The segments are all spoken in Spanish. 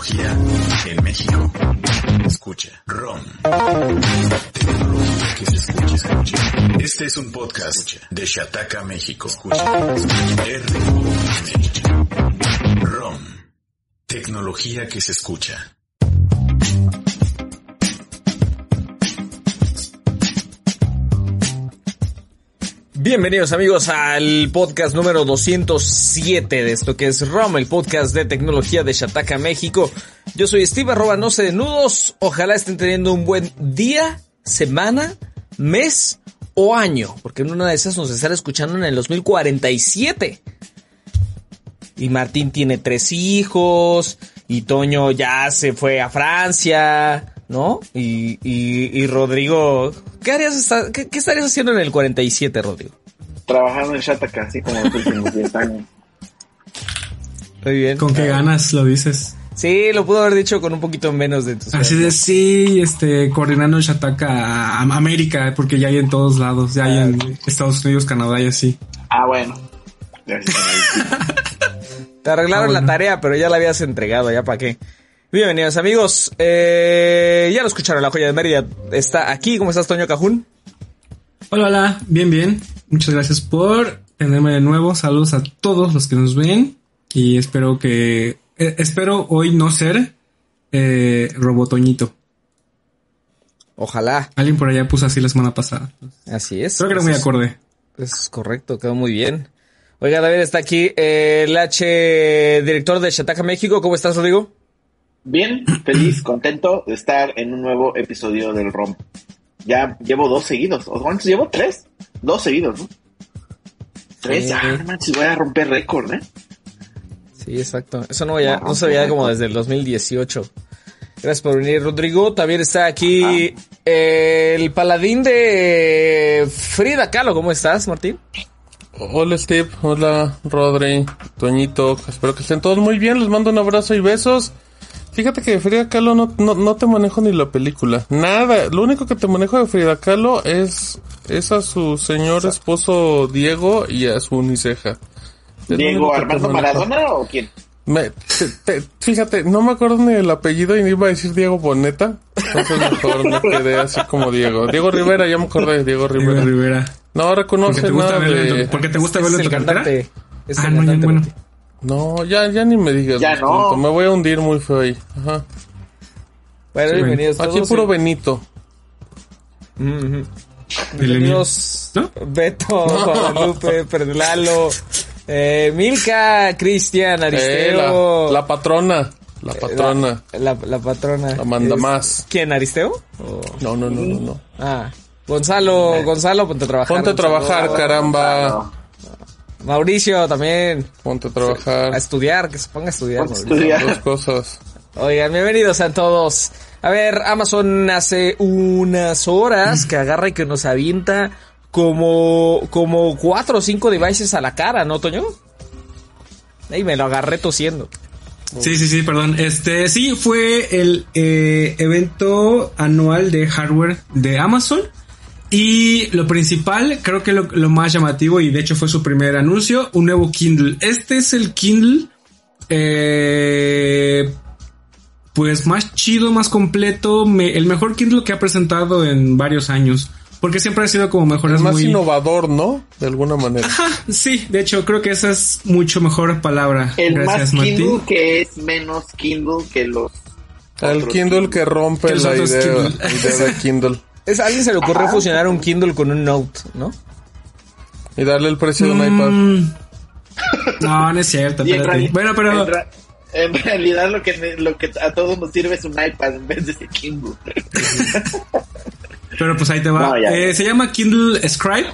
tecnología en México. Escucha. ROM. Que se escucha, escucha. Este es un podcast de Shataka México. Escucha. R ROM. Tecnología que se escucha. Bienvenidos amigos al podcast número 207 de esto que es ROM, el podcast de tecnología de Shataka México. Yo soy Steve arroba no nudos. Ojalá estén teniendo un buen día, semana, mes o año, porque en una de esas nos están escuchando en el 2047. Y Martín tiene tres hijos, y Toño ya se fue a Francia, ¿no? Y, y, y Rodrigo, ¿qué, harías qué, qué, estarías haciendo en el 47, Rodrigo? Trabajando en Shataka, así como los últimos 10 años. Muy bien. ¿Con qué ganas lo dices? Sí, lo pudo haber dicho con un poquito menos de entusiasmo. Así de sí, este, coordinando Shataka a América, porque ya hay en todos lados, ya hay en Estados Unidos, Canadá y así. Ah, bueno. Te arreglaron Ah, bueno. la tarea, pero ya la habías entregado, ya para qué. Bienvenidos amigos, eh, ya lo escucharon, la joya de Mérida está aquí, ¿cómo estás Toño Cajún? Hola, hola, bien, bien. Muchas gracias por tenerme de nuevo. Saludos a todos los que nos ven y espero que, eh, espero hoy no ser eh, Robotoñito. Ojalá, Alguien por allá puso así la semana pasada. así es. Creo que era muy acorde. Es correcto, quedó muy bien. Oiga, David está aquí, eh, el H director de Shataka México, ¿cómo estás Rodrigo? Bien, feliz, contento de estar en un nuevo episodio del ROM. Ya llevo dos seguidos. ¿O cuántos llevo? ¿Tres? Dos seguidos, ¿no? Tres. Sí. Ah, no manches, voy a romper récord, ¿eh? Sí, exacto. Eso no, ya, no se veía como desde el 2018. Gracias por venir, Rodrigo. También está aquí el paladín de Frida Kahlo. ¿Cómo estás, Martín? Hola Steve, hola Rodri, Toñito, espero que estén todos muy bien, les mando un abrazo y besos. Fíjate que de Frida Kahlo no, no, no te manejo ni la película, nada, lo único que te manejo de Frida Kahlo es, es a su señor esposo Diego y a su uniceja. Es ¿Diego Armando. Maradona o quién? Me- te- te- fíjate, no me acuerdo ni el apellido y iba a decir Diego Boneta, entonces mejor me quedé así como Diego. Diego Rivera, ya me acordé, Diego Rivera. Rivera. Rivera. No reconoce gusta nada verlo, de... porque te gusta verlo es en el tu cartera. cantante. Es el Ah, cantante, bueno. No, ya, ya ni me digas. Ya no. Me voy a hundir muy feo ahí. Ajá. Bueno, Sí, bienvenidos Aquí todos. puro Benito. Bienvenidos ¿No? Beto, Guadalupe, Perdulalo, eh, Milka, Cristian, Eh, Aristeo. la, la patrona. La patrona. La, la patrona. La manda Es- más. ¿Quién, Aristeo? No, no, no, no, no. Ah, Gonzalo, Gonzalo, ponte a trabajar. Ponte a trabajar, Gonzalo. caramba. Mauricio también. Ponte a A trabajar. estudiar, que se ponga a estudiar. Ponte a Mauricio. estudiar. Dos cosas. Oigan, bienvenidos a todos. A ver, Amazon hace unas horas que agarra y que nos avienta como, como cuatro o cinco devices a la cara, ¿no, Toño? Y me lo agarré tosiendo. Sí, sí, sí, perdón. Este, sí, fue el eh, evento anual de hardware de Amazon. Y lo principal, creo que lo, lo más llamativo, y de hecho fue su primer anuncio, un nuevo Kindle. Este es el Kindle, eh, pues más chido, más completo, me- el mejor Kindle que ha presentado en varios años. Porque siempre ha sido como mejor. Es más muy- innovador, ¿no? De alguna manera. Ajá, sí, de hecho creo que esa es mucho mejor palabra. El Gracias, más Kindle Martín. que es menos Kindle que los. El Kindle que rompe Que idea, la idea de Kindle. Es, a alguien se le ocurrió fusionar un Kindle con un Note, ¿no? Y darle el precio de un iPad. Mm. No, no es cierto. Y en, espérate. reali- Bueno, pero en, ra- en realidad lo que, lo que a todos nos sirve es un iPad en vez de ese Kindle. Pero pues ahí te va. No, ya. Eh, se llama Kindle Scribe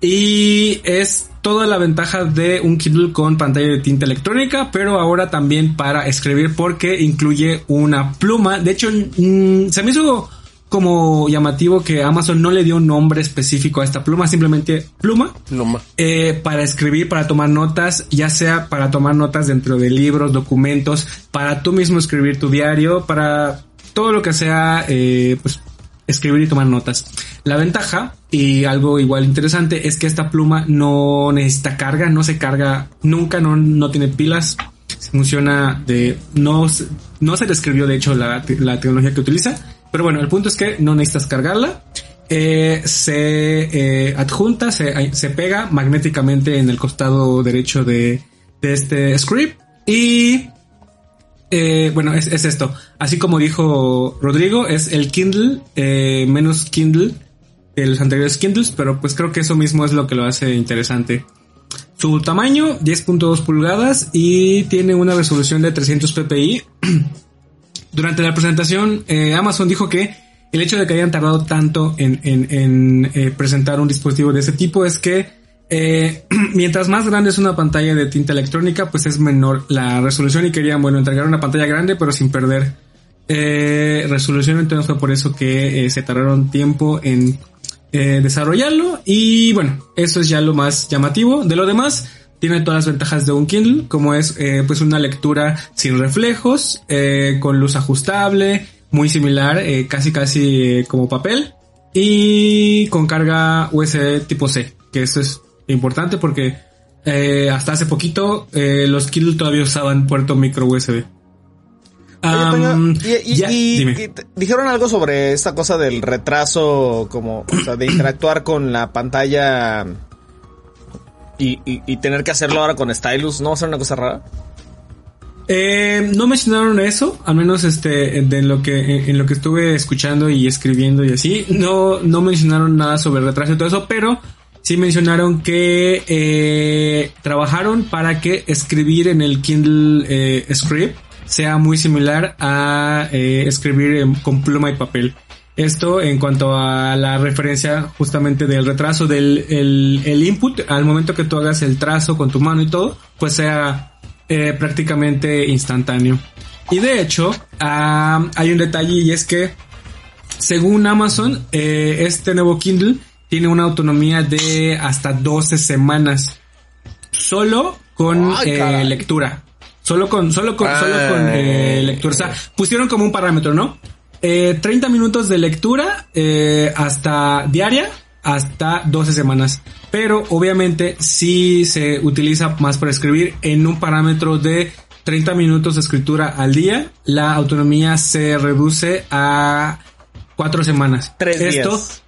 y es toda la ventaja de un Kindle con pantalla de tinta electrónica, pero ahora también para escribir porque incluye una pluma. De hecho, mm, se me hizo como llamativo que Amazon no le dio un nombre específico a esta pluma, simplemente pluma. Loma. eh, para escribir, para tomar notas, ya sea para tomar notas dentro de libros, documentos, para tú mismo escribir tu diario, para todo lo que sea, eh, pues escribir y tomar notas. La ventaja y algo igual interesante es que esta pluma no necesita carga, no se carga nunca, no, no tiene pilas. funciona de no no se describió de hecho la, la tecnología que utiliza pero bueno el punto es que no necesitas cargarla. Eh, se eh, adjunta se, se pega magnéticamente en el costado derecho de, de este script. Y eh, bueno es, es esto. Así como dijo Rodrigo es el Kindle menos Kindle de los anteriores Kindles pero pues creo que eso mismo es lo que lo hace interesante. Su tamaño 10.2 pulgadas y tiene una resolución de 300 ppi. Durante la presentación, eh, Amazon dijo que el hecho de que hayan tardado tanto en, en- en, eh, presentar un dispositivo de ese tipo es que eh, mientras más grande es una pantalla de tinta electrónica, pues es menor la resolución y querían, bueno, entregar una pantalla grande pero sin perder eh, resolución. Entonces fue por eso que eh, se tardaron tiempo en eh, desarrollarlo y bueno, eso es ya lo más llamativo. De lo demás, tiene todas las ventajas de un Kindle, como es eh, pues una lectura sin reflejos, eh, con luz ajustable, muy similar, eh, casi casi como papel y con carga USB tipo C, que eso es importante porque hasta hace poquito los Kindle todavía usaban puerto micro USB. Oye, Toño, Am, y, y- ya, y- y dijeron algo sobre esta cosa del retraso, como, o sea, de interactuar con la pantalla y, y- y tener que hacerlo ahora con stylus, ¿no va a ser una cosa rara? Eh, no mencionaron eso, al menos este, de lo que, en, lo que estuve escuchando y escribiendo y así. No, no mencionaron nada sobre el retraso y todo eso, pero sí mencionaron que eh, trabajaron para que escribir en el Kindle eh, Script sea muy similar a eh, escribir con pluma y papel. Esto en cuanto a la referencia justamente del retraso del el, el input al momento que tú hagas el trazo con tu mano y todo, pues sea eh, prácticamente instantáneo. Y de hecho, hay un detalle y es que según Amazon, eh, este nuevo Kindle tiene una autonomía de hasta 12 semanas. Solo con Ay, eh, lectura. Solo con, solo con, solo con eh, lectura. O sea, pusieron como un parámetro, ¿no? Eh, 30 minutos de lectura eh, hasta diaria hasta 12 semanas. Pero obviamente si se utiliza más para escribir en un parámetro de 30 minutos de escritura al día, la autonomía se reduce a 4 semanas. Tres Esto, días.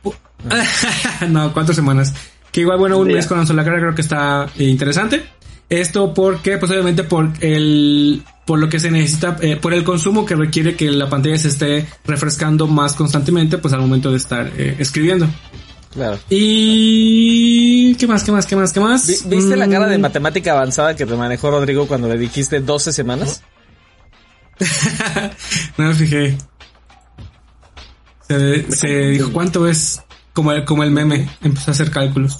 no, cuatro semanas. Que igual, bueno, un mes con la sola carga creo que está interesante. Esto porque, pues obviamente por el, por lo que se necesita, eh, por el consumo que requiere que la pantalla se esté refrescando más constantemente, pues al momento de estar eh, escribiendo. Claro. Y, ¿qué más, qué más, qué más, qué más? Vi- ¿Viste la cara de Mm, matemática avanzada que te manejó Rodrigo cuando le dijiste 12 semanas? No me fijé. Se, se dijo, ¿cuánto es? Como el, como el meme. Empezó a hacer cálculos.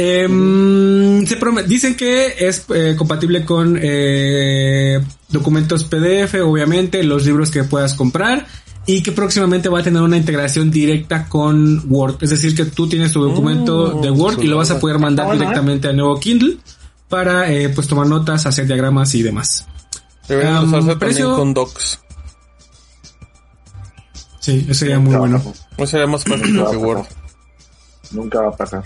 Em, se dicen que es eh, compatible con eh, documentos PDF, obviamente, los libros que puedas comprar y que próximamente va a tener una integración directa con Word. Es decir, que tú tienes tu documento Mm, de Word y lo vas a poder mandar bueno, ¿eh? directamente al nuevo Kindle para eh, pues tomar notas, hacer diagramas y demás. Deberían Um, usarse precio- también con docs. Sí, eso sería muy bueno. No sería más Nunca que Word. Nunca va a pasar.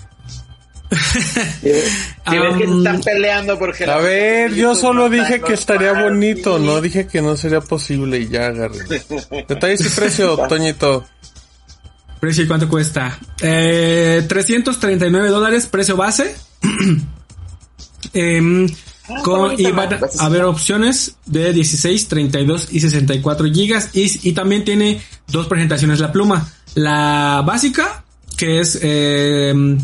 Si ves si ves que se Um, están peleando por A ver, yo Benito, solo dije que estaría bonito, no dije que no sería posible y ya agarré. Detalles y precio, Toñito. Precio y cuánto cuesta. Eh, 339 dólares, precio base. Em, con, y van a haber opciones de 16, 32 y 64 gigas. Y, y también tiene dos presentaciones la pluma. La básica, que es em,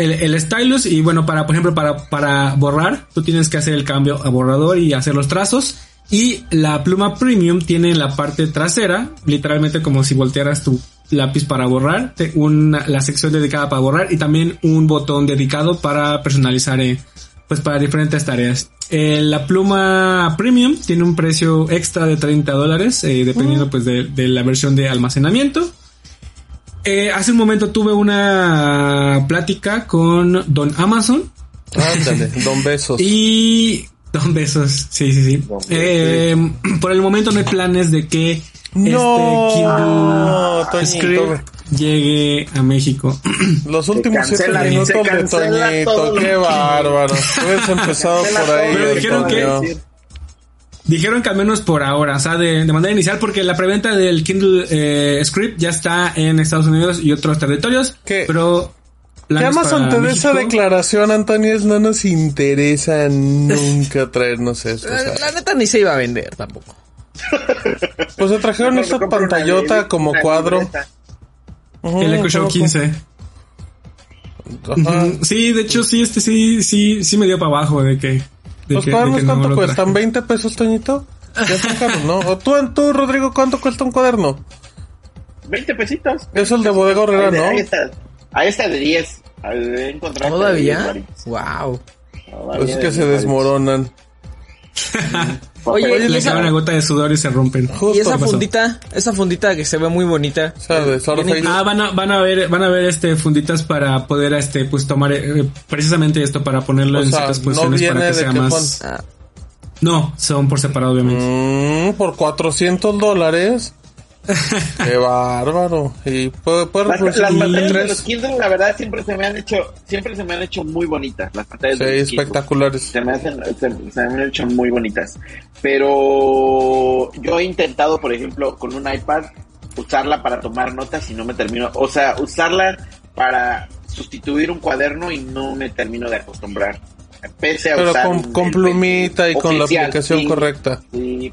el, el stylus. Y bueno, para, por ejemplo, para, para borrar, tú tienes que hacer el cambio a borrador y hacer los trazos. Y la pluma premium tiene en la parte trasera, literalmente como si voltearas tu lápiz para borrar, una, la sección dedicada para borrar y también un botón dedicado para personalizar, eh, pues para diferentes tareas. Eh, la pluma premium tiene un precio extra de 30 dólares, eh, dependiendo pues de, de la versión de almacenamiento. Eh, hace un momento tuve una plática con Don Amazon, Ándale, don besos. y Don Besos, sí, sí, sí. Eh, por el momento no hay planes de que No, este Kindle Toñito. Script llegue a México. Los últimos siete cancela- minutos se de Toñito, qué bárbaro. Hubieras empezado por ahí, que dijeron que- Dijeron que al menos por ahora, o sea, de, de manera inicial, porque la preventa del Kindle eh, Script ya está en Estados Unidos y otros territorios. ¿Qué? Pero. ¿Qué planes más para ante de esa declaración, Antonio? Es no nos interesa nunca traernos eso. o sea. La, neta ni se iba a vender tampoco. pues se trajeron esta una pantallota como una cuadro. El Echo Show como- 15. Ajá. Ujú. Sí, de hecho, sí, este sí, sí, sí me dio para abajo de que. De ¿Los que- de cuadernos cuánto cuestan? traje. ¿20 pesos, Toñito? Ya está caro, ¿no? O tú, tú, Rodrigo, ¿cuánto cuesta un cuaderno? 20 pesitos. Es el de Bodega Horrera, Ahí, ¿no? ahí está. Ahí está de 10. Ahí he encontrado hasta de 10 ¿Todavía? varitos. Wow. Todavía Pues es que de se 10 varitos. desmoronan. Oye, Le esa- cae una gota de sudor y se rompen. Justo. Y esa fundita, esa fundita que se ve muy bonita. Ah, van a, van a ver, van a ver este funditas para poder este pues tomar eh, precisamente esto para ponerlo O en sea, ciertas no posiciones para que sea más. Ah, No, son por separado obviamente. Mm, por 400 dólares. Qué bárbaro. Y puede, puede Las, pantallas de los Kindle, la verdad, siempre se me han hecho, siempre se me han hecho muy bonitas. Las pantallas Sí, de los Kindle. espectaculares. Se me, hacen, se, se me han hecho muy bonitas. Pero yo he intentado, por ejemplo, con un iPad, usarla para tomar notas y no me termino. O sea, usarla para sustituir un cuaderno y no me termino de acostumbrar. Pese a Pero usar con, plumita y con la aplicación sí, correcta. sí.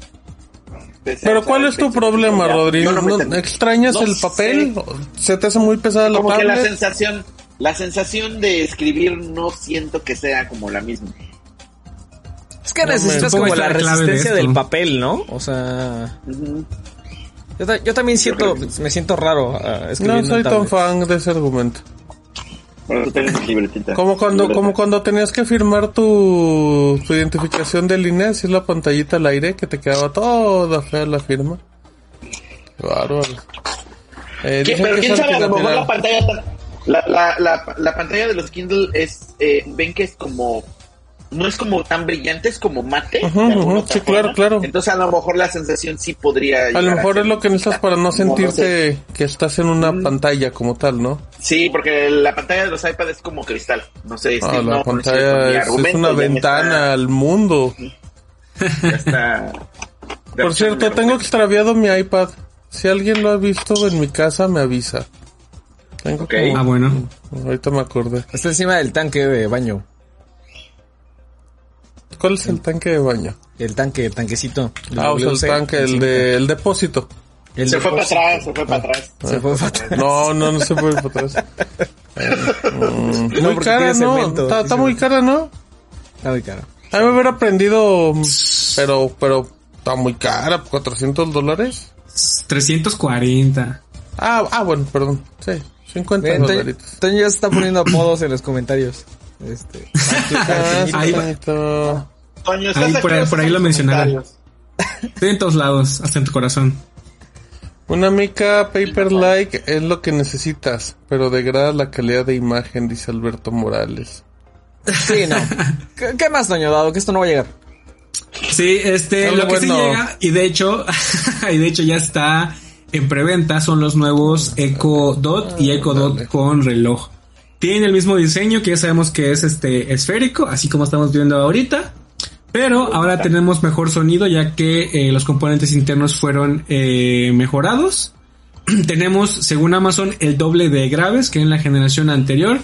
Pero ¿cuál es tu problema, ya, Rodrigo? no ¿No-. ¿Extrañas No el papel? sé. ¿Se te hace muy pesada la Como que la sensación, la sensación de escribir no siento que sea como la misma. Es que No, necesitas me- como ¿cómo la de resistencia del papel, ¿no? O sea, yo, ta- yo también siento, me siento raro No escribiendo soy en tan fan de ese argumento. Bueno, tú tienes libretita. Como cuando, Libreta. como cuando tenías que firmar tu, tu identificación de línea, así la pantallita al aire, que te quedaba toda fea la firma. Qué bárbaro. Eh, Pero que quién sabe, a lo mejor la pantalla, ta- la, la, la, la pantalla de los Kindle es, eh, ven que es como, no es como tan brillante, es como mate. Ujú, otra sí, claro, forma. claro. Entonces a lo mejor la sensación sí podría. A lo mejor es lo que necesitas para no no sé. sentirte que estás en una pantalla como tal, ¿no? Sí, porque la pantalla de los iPads es como cristal. No sé, Ah, la no, pantalla es, es una ventana está- al mundo. ya está- Por cierto, tengo extraviado mi iPad. Si alguien lo ha visto en mi casa, me avisa. Tengo como- Ah, bueno. Ahorita me acordé. Está encima del tanque de baño. ¿Cuál es el tanque de baño? El tanque, el tanquecito. El Ah, o sea, el tanque, el de, el depósito. El Se fue para atrás, se fue para atrás. Se fue para atrás. No, no, no se ir para atrás. Mm, No, muy cara, ¿no? Está, muy cara, ¿no? Está muy caro. A mí me hubiera aprendido, pero, pero está muy cara, 400 dólares. 340. Ah, ah, bueno, perdón. Sí, 50 Ven, Toño, dolaritos. Toño ya se está poniendo apodos en los comentarios. Este, Ah, Ahí. Toño, por ahí- por lo mencionaron. Estoy en todos lados, hasta en tu corazón. Una mica paper like es lo que necesitas, pero degrada la calidad de imagen, dice Alberto Morales. sí, no. ¿Qué, qué más, Toño, dado que esto no va a llegar? Sí, este, lo que sí llega, y de hecho, y de hecho ya está en preventa, son los nuevos Echo Dot y Echo Dot con reloj. Tienen el mismo diseño que ya sabemos que es este esférico, así como estamos viendo ahorita. Pero ahora tenemos mejor sonido ya que eh, los componentes internos fueron eh, mejorados. tenemos, según Amazon, el doble de graves que en la generación anterior.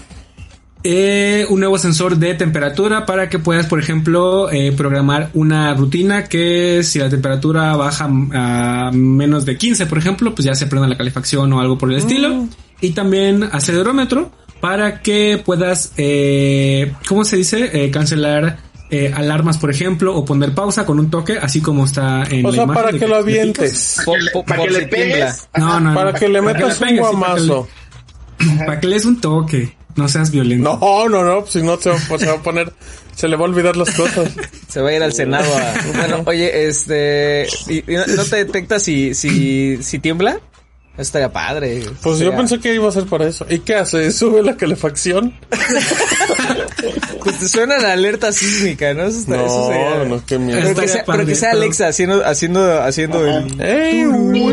Eh, un nuevo sensor de temperatura para que puedas, por ejemplo, programar una rutina que si la temperatura baja a menos de 15, por ejemplo, pues ya se prenda la calefacción o algo por el estilo. Y también acelerómetro para que puedas, eh, ¿cómo se dice? Eh, cancelar eh, alarmas, por ejemplo, o poner pausa con un toque, así como está en O la sea, imagen para que lo avientes. Para que le pegues. No, no, Para no. que le metas un pegues, sí, para que le- guamazo. Para que le des un toque. No seas violento. No, no, no, pues si no se va, pues se va a poner, se le va a olvidar las cosas. Se va a ir al Senado a... Bueno, oye, este... ¿y, y no, no te detecta si, si, si tiembla? Estaría padre. Pues yo pensé que iba a ser para eso. ¿Y qué hace? ¿Sube la calefacción? Pues te suena la alerta sísmica, ¿no? Eso, está- No, eso sería- no, qué miedo. Pero que, sea, pero que sea Alexa haciendo, haciendo, haciendo el... ¡Ey! uh,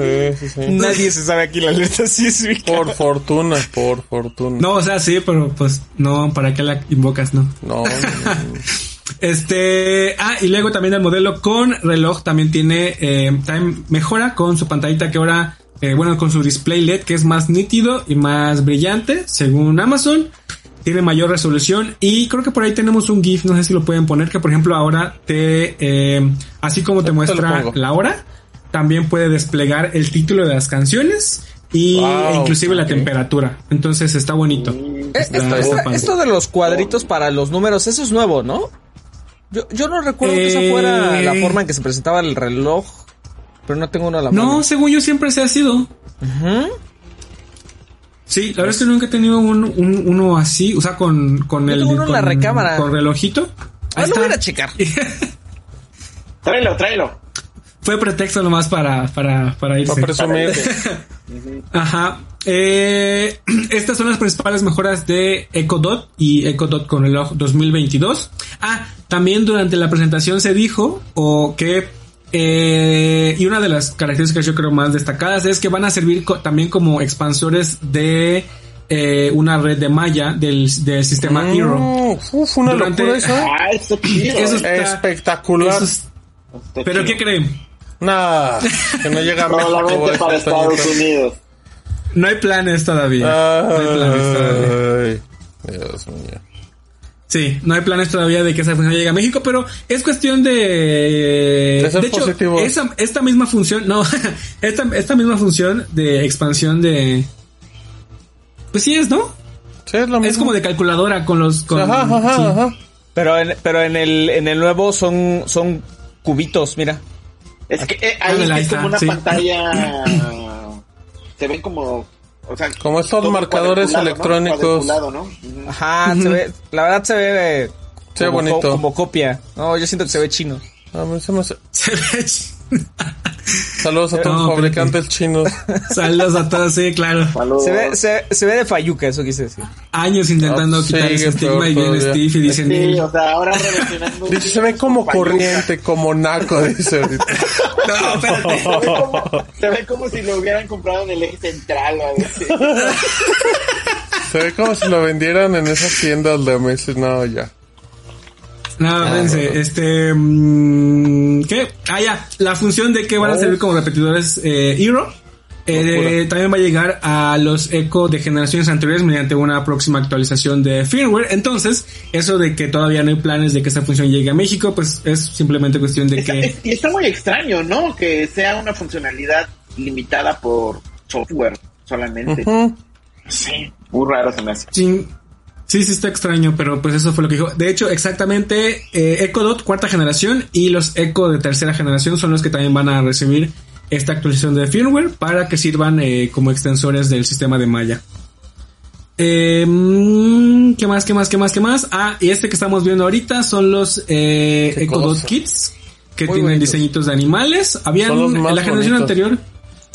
eh, sí, sí. Nadie se sabe aquí la alerta sísmica. Por fortuna, por fortuna. No, o sea, sí, pero pues no, ¿para qué la invocas, no? No, Este, ah, y luego también el modelo con reloj también tiene, eh, también mejora con su pantallita que ahora, eh, bueno, con su display LED que es más nítido y más brillante, según Amazon. Tiene mayor resolución y creo que por ahí tenemos un GIF, no sé si lo pueden poner, que por ejemplo ahora te, eh, así como te muestra la hora, también puede desplegar el título de las canciones y Wow, e inclusive la temperatura. Entonces está bonito. Eh, Está- esto, está esto- padre. esto de los cuadritos para los números, eso es nuevo, ¿no? Yo, yo no recuerdo que esa Eh, fuera la forma en que se presentaba el reloj, pero no tengo uno a la No, mano. según yo siempre se ha sido. Sí, la verdad es que nunca he tenido un, un- uno así, o sea, con, con Yo el tengo uno en la con, recámara. con relojito. Ah, lo voy a ir a está. checar. Tráelo, tráelo. Fue pretexto nomás para, para, para irse. para presumir. Ajá. Eh, estas son las principales mejoras de Echo Dot y Echo Dot con reloj 2022. Ah, también durante la presentación se dijo o que eh, y una de las características yo creo más destacadas es que van a servir co- también como expansores de eh, una red de malla del, del sistema Hero. Mm, uf, una Durante- locura eso. Ah, está chido. Eso está- Espectacular. Eso es- ¿Pero qué creen? Nah, que no llega a México. Solamente para Estados. Unidos. No hay planes todavía. No hay planes todavía. Ay, Dios mío. Sí, no hay planes todavía de que esa función llegue a México, pero es cuestión de... De ser hecho, positivos. esa- esta misma función, no, esta, esta misma función de expansión de... Pues sí es, ¿no? Sí, es lo mismo. Es como de calculadora con los... Con, Ajá, ajá, sí. ajá. Pero en, pero en el, en el nuevo son, son cubitos, mira. Es que eh, ahí es como una sí. pantalla. se ven como. O sea, Como estos marcadores ¿no? electrónicos. ¿no? Ujú. Ajá, se ve, la verdad se ve, eh, Se ve como, bonito. co- como copia. No, yo siento que se ve chino. A mí se me hace- Se ve ch- Saludos a todos No, los fabricantes chinos. Saludos a todos, sí, claro. Se ve, se, se ve de fayuca, eso quise decir. Años intentando Ah, quitar ese sigue estigma y viene. Steve y dice... Sí, o sea, ahora. Dice, se ve como corriente, como naco, dice ahorita. No, espérate. Se ve, como, se ve como si lo hubieran comprado en el eje central o algo así. Se ve como si lo vendieran en esas tiendas de meses. No, ya. No, fíjense, este, mm, ¿qué? Ah, ya, la función de que van a Oh. servir como repetidores eh, Hero. eh, también va a llegar a los Echo de generaciones anteriores mediante una próxima actualización de firmware. Entonces, eso de que todavía no hay planes de que esta función llegue a México, pues es simplemente cuestión de Está- que... es- y está muy extraño, ¿no? Que sea una funcionalidad limitada por software solamente. Sí, muy raro se me hace. Sí, sí, sí está extraño, pero pues eso fue lo que dijo. De hecho, exactamente, eh, Echo Dot cuarta generación y los Echo de tercera generación son los que también van a recibir esta actualización de firmware para que sirvan eh, como extensores del sistema de Maya. Eh, mm, ¿Qué más, qué más, qué más, qué más? Ah, y este que estamos viendo ahorita son los eh, Echo Dot. Kits que Muy tienen bonitos. diseñitos de animales. Habían, en la generación bonitos. anterior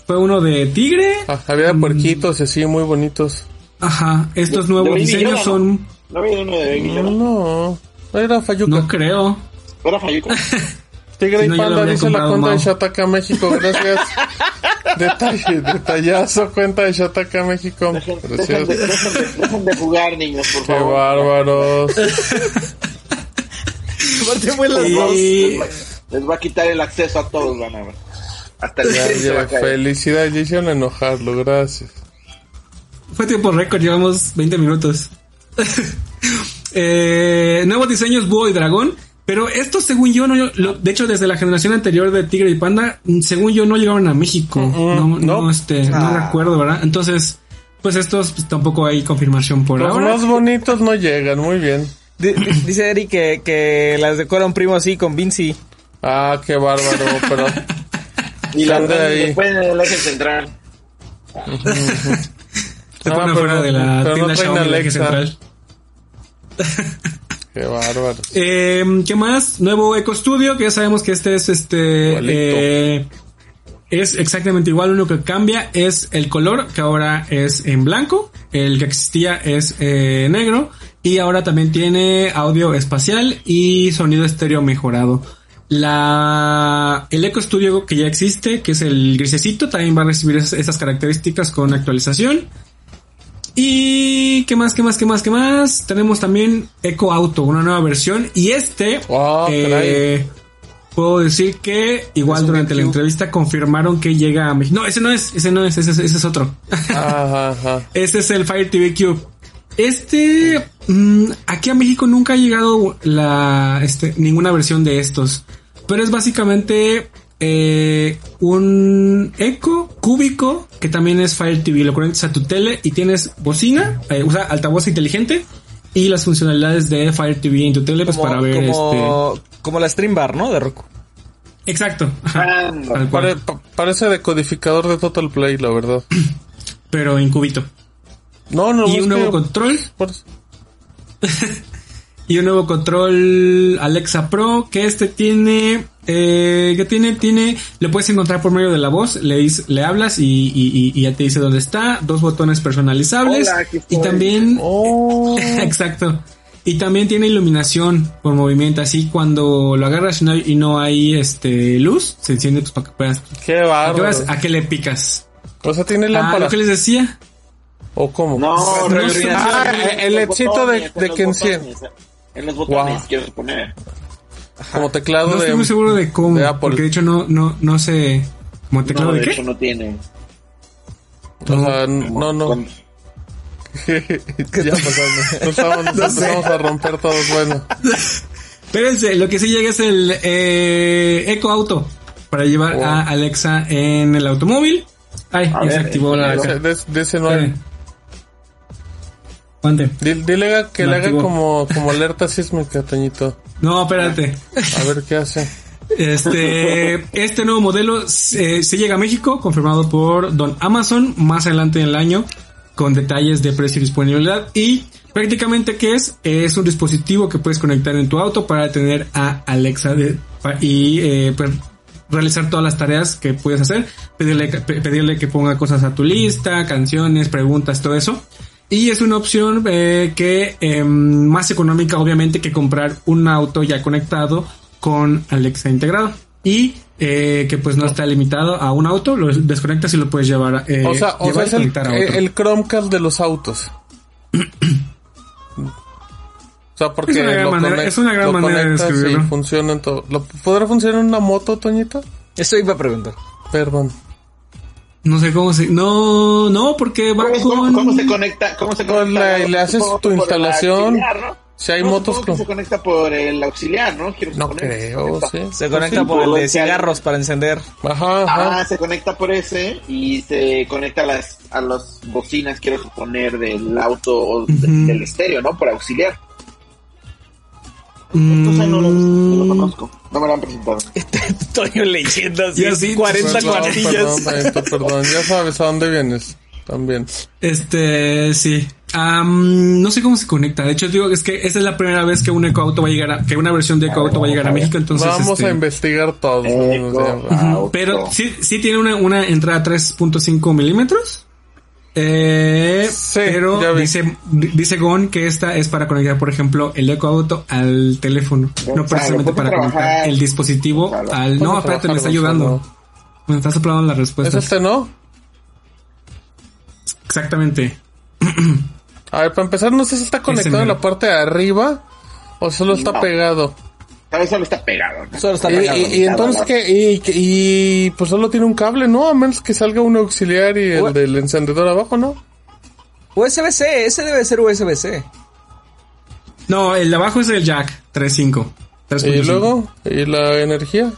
fue uno de tigre. Ah, había Mm. puerquitos y así, muy bonitos. Ajá, estos nuevos Baby diseños Yoda, ¿no? son... ¿No había uno de Baby Yoda? No, era Fayuca. No creo. ¿Era Fayuca? Tigre Si y no, Panda dice la cuenta de. Shataka México, gracias. Detalle, detallazo, cuenta de Shataka México. Dejen, dejen Gracias. de, dejen de- dejen de jugar, niños, por Qué favor. bárbaros. Fue las Y- dos. Les va a quitar el acceso a todos, van a ver. Hasta el Ya, tren se va ya, a caer. felicidades, ya hicieron enojarlo, gracias. Fue tiempo récord, llevamos 20 minutos. eh, nuevos diseños Búho y Dragón. Pero estos, según yo, no, lo- de hecho, desde la generación anterior de Tigre y Panda, mm, según yo, no llegaron a México. Mm, no, no, no. este, no Ah. recuerdo, ¿verdad? Entonces, pues estos pues, tampoco hay confirmación por Los ahora. más bonitos no llegan, muy bien. Di- Dice Eric que, que las decora un primo así con Vinci. Ah, qué bárbaro, pero Y la Sale ahí. después en el eje central. Se Ah, pone pero fuera no- de la pero no tienda Xiaomi del eje central. qué bárbaro. Eh, ¿Qué más? Nuevo Eco Studio, que ya sabemos que este es este eh, es exactamente igual, lo único que cambia es el color, que ahora es en blanco, el que existía es eh, negro, y ahora también tiene audio espacial y sonido estéreo mejorado. La, el Eco Studio que ya existe, que es el grisecito, también va a recibir esas, esas características con actualización. Y qué más, qué más, qué más, qué más. Tenemos también Eco Auto, una nueva versión. Y este, Ah, eh, puedo decir que igual durante la entrevista confirmaron que llega a México. No, ese no es, ese no es, ese, es- ese es otro. Ajá, ajá. Este es el Fire TV Cube. Este, mm, aquí a México nunca ha llegado la, este, ninguna versión de estos. Pero es básicamente eh, un eco cúbico que también es Fire TV. Lo conectas a tu tele y tienes bocina, eh, usa altavoz inteligente y las funcionalidades de Fire TV en tu tele pues Como, para ver como, como la Stream Bar, ¿no? De Roku. este. Exacto. ajá, Pare- pa- parece decodificador de Total Play, la verdad. pero en cubito. No, no, y un nuevo que- control por- y un nuevo control Alexa Pro que este tiene eh, que tiene tiene le puedes encontrar por medio de la voz le le hablas y, y- y- y ya te dice dónde está dos botones personalizables Hola, y también Oh. exacto y también tiene iluminación por movimiento así cuando lo agarras y no hay, y no hay, este luz se enciende pues para que puedas Qué ¿a qué, bárbaro. vas- a qué le picas O sea, tiene ah, lámpara. lo que les decía ¿O cómo? No, No. Ah, el de- de que enciende. En los botones, Wow. quiero poner. Como teclado no de... estoy muy seguro de cómo de Apple. porque de hecho no no no sé como teclado No, de de qué hecho no tiene. O sea, no, no. Con- ya pasando. Nos vamos, nos a romper todos. Bueno. Espérense, lo que sí llega es el eh, Eco Auto para llevar Wow. a Alexa en el automóvil. Ay, A ya se ver, activó la eh, De, de- de ese no hay. Aguante. Dile, dile que le haga como, como alerta sísmica, Toñito. No, espérate. A ver qué hace. Este, este nuevo modelo eh, se llega a México, confirmado por Don Amazon más adelante en el año, con detalles de precio y disponibilidad. Y prácticamente, ¿qué es? Es un dispositivo que puedes conectar en tu auto para tener a Alexa de- y eh, realizar todas las tareas que puedes hacer. Pedirle, pe- pedirle que ponga cosas a tu lista, canciones, preguntas, todo eso. Y es una opción eh, que eh, más económica, obviamente, que comprar un auto ya conectado con Alexa integrado. Y eh, que pues no está limitado a un auto, lo desconectas y lo puedes llevar, eh, O sea, o llevar sea es el, a otro. el Chromecast de los autos. O sea, porque Es una gran lo manera- conec- es una gran lo manera de conectas y describirlo. funciona en todo. ¿Lo, ¿Podrá funcionar en una moto, Toñito? Eso iba a preguntar. Perdón. No sé cómo se... No, no, porque va ¿Cómo, con... cómo se conecta? ¿Cómo se conecta? le- le haces tu por instalación. auxiliar, ¿no? Si hay No, motos con- se conecta por el auxiliar, ¿no? Quiero No suponer. creo, sí. Se conecta sí, por el por de el cigarros para encender. Ajá, ajá. Ah, se conecta por ese y se conecta a las a las bocinas, quiero suponer, del auto o del estéreo, ¿no? Por auxiliar. Mm, Entonces no lo, no lo conozco, no me lo han presentado. Toño leyendo así Ya sí, 40 Perdón, cuartillas. perdón, perdón. Ya sabes a dónde vienes. También. Este, sí. Am, no sé cómo se conecta. De hecho, digo, es que esa es la primera vez que un ecoauto va a llegar a, que una versión de ecoauto va a llegar a México. Entonces, Vamos este, a investigar todo. Ujú, auto. Pero sí, sí tiene una, una entrada 3.5 milímetros. Eh, Sí, pero dice, dice Gon que esta es para conectar, por ejemplo, el Eco Auto al teléfono, no precisamente para trabajar. conectar el dispositivo Gonzalo, al. No, espérate, me está ayudando. Me está soplando la ¿Es respuesta. este, no? Exactamente. A ver, para empezar, no sé si está conectado en la parte de arriba o solo está No. pegado. Tal vez solo está pegado, ¿no? Solo está Y, pegado. y- y entonces que y, y, pues solo tiene un cable, ¿no? A menos que salga un auxiliar y el del encendedor abajo, ¿no? USB-C, ese debe ser USB-C. No, el de abajo es el jack 3.5. 3.5. Y luego, ¿y la energía?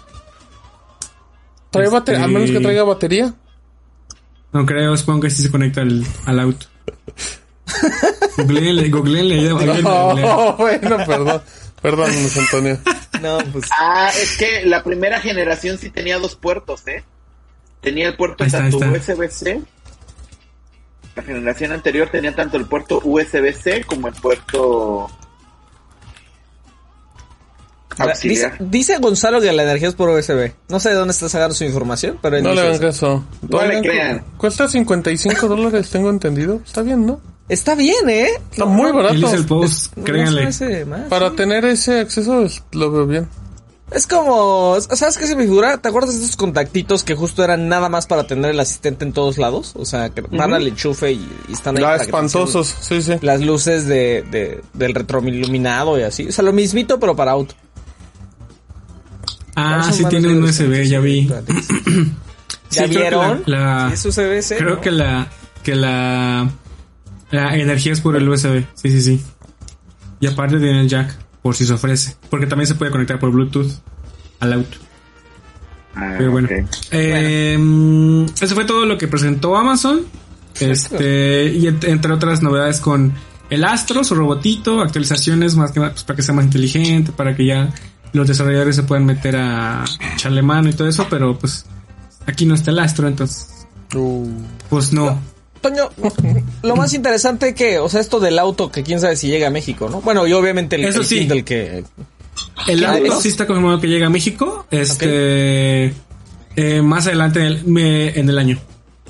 ¿Trae Este- batería? A menos que traiga batería. No creo, supongo que sí se conecta al, al auto. Googleenle, googleenle. Oh, bueno, perdón. Perdón, Antonio. No, pues. Ah, es que la primera generación sí tenía dos puertos, ¿eh? Tenía el puerto está, tanto. USB-C. La generación anterior tenía tanto el puerto USB-C como el puerto. Dice, dice Gonzalo que la energía es por USB. No sé de dónde está sacando su información, pero No le hagan caso. No le crean. cu- Cuesta 55 dólares, tengo entendido. Está bien, ¿no? Está bien, ¿eh? Está muy barato. hizo el post, créanle. Para tener ese acceso es- lo veo bien. Es como, ¿sabes qué se me figura? ¿Te acuerdas de estos contactitos que justo eran nada más para tener el asistente en todos lados? O sea, que van al enchufe y, y están ahí. Ah, te espantosos, sí, sí. Las luces de, de- del retroiluminado y así. O sea, lo mismito, pero para auto. Ah, sí tiene un USB, ya vi. ¿Ya Sí, creo que vieron? la- la- Sí, es USB-C, Creo ¿no? que la, que la, la energía es por el USB. Sí, sí, sí. Y aparte tiene el jack, por si se ofrece. Porque también se puede conectar por Bluetooth al auto. Ah, Pero bueno. Eh, Eso fue todo lo que presentó Amazon. Este, y ent- entre otras novedades con el Astro, su robotito, actualizaciones más que nada pues, para que sea más inteligente, para que ya los desarrolladores se puedan meter a echarle mano y todo eso, pero pues aquí no está el Astro, entonces, Uh, pues no. Toño, lo más interesante que, o sea, esto del auto que quién sabe si llega a México, ¿no? Bueno, y obviamente el, Eso el sí. Kindle que... El Ah, auto eso- sí está confirmado que llega a México, este, eh, más adelante en el, me- en el año.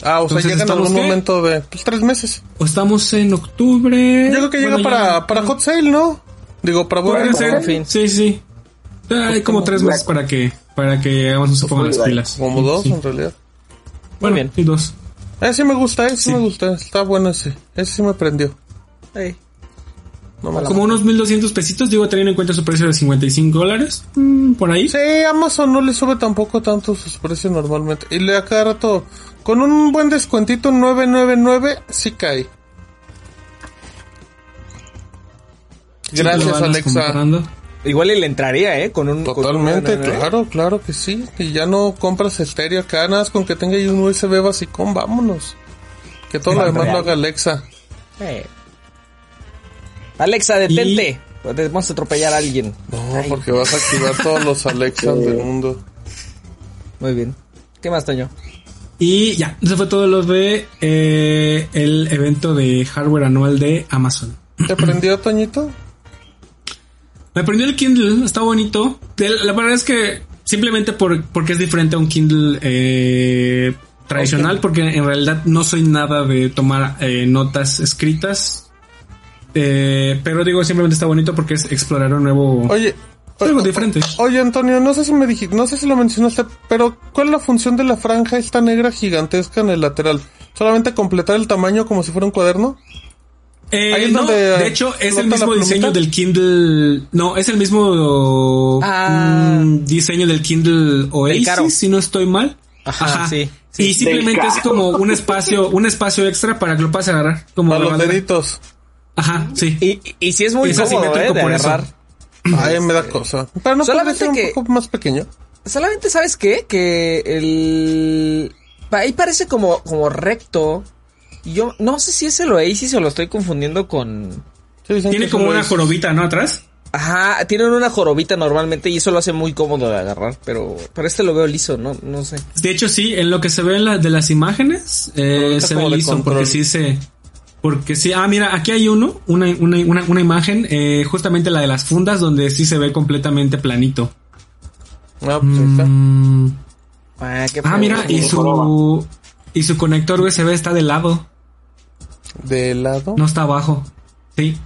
Ah, o sea, llega en ¿estamos algún qué? momento de pues, tres meses. O estamos en octubre. Yo creo que llega Bueno, para, ya- para Hot Sale, ¿no? Digo, para Puede ser. fin. Sí, sí. Hay como tres meses para que para que Amazon se ponga las pilas. Como dos, Sí. en realidad. Bueno, bien. sí, dos. Ese sí me gusta, ese sí. Sí. me gusta. Está bueno ese. Ese sí me prendió. Ey. No me Como unos 1200 pesitos, digo, teniendo en cuenta su precio de 55 dólares. mm, por ahí. Sí, Amazon no le sube tampoco tanto sus precios normalmente. Y le a cada rato, con un buen descuentito 999, sí cae. Gracias, Alexa. comprando. Igual y le entraría, ¿eh? Con un... con un Totalmente, 999. claro, claro que sí. Y ya no compras estéreo acá, nada más con que tenga ahí un USB basicón, vámonos. Que todo lo demás real. lo haga Alexa. Eh. Alexa, detente. Vamos a atropellar a alguien. No, porque vas a activar todos los Alexas del mundo. Muy bien. ¿Qué más, Toño? Y ya, eso fue todo lo de eh, el evento de hardware anual de Amazon. ¿Te prendió, Toñito? Me prendió el Kindle, está bonito. La verdad es que simplemente por, porque es diferente a un Kindle eh, tradicional, porque en realidad no soy nada de tomar eh, notas escritas. Eh, pero digo, simplemente está bonito porque es explorar un nuevo... Oye. algo diferente. Oye, Antonio, no sé si me dijiste, no sé si lo mencionaste, pero ¿cuál es la función de la franja esta negra gigantesca en el lateral? ¿Solamente completar el tamaño como si fuera un cuaderno? Eh, Ahí es no, donde, de hecho es el mismo diseño del Kindle. No, es el mismo Ah. mm, diseño del Kindle Del. Oasis, si no estoy mal. Ajá, sí, sí. y simplemente Del es como un espacio, un espacio extra para que lo puedas agarrar. Como Para los deditos. Ajá, sí. Y, y sí es muy Es cómodo, asimétrico ¿eh? De por eso. agarrar. Ay, me da cosa. Pero no Solamente un que- poco más pequeño. Solamente, ¿sabes qué? Que el... Ahí parece como, como recto. Y Yo no sé si es el Oasis o lo estoy confundiendo con... Sí, Tiene como una jorobita, ¿no? Atrás. Ajá, tienen una jorobita normalmente y eso lo hace muy cómodo de agarrar, pero, pero este lo veo liso, no, no sé. De hecho, sí, en lo que se ve en la, de las imágenes, eh, se ve liso, control. porque sí se... Porque sí, ah, mira, aquí hay uno, una, una, una, una imagen, eh, justamente la de las fundas, donde sí se ve completamente planito. Ah, pues ahí está. Mm, Ah, qué Ah, mira, y su y su conector USB está de lado, De lado. no está abajo. Sí,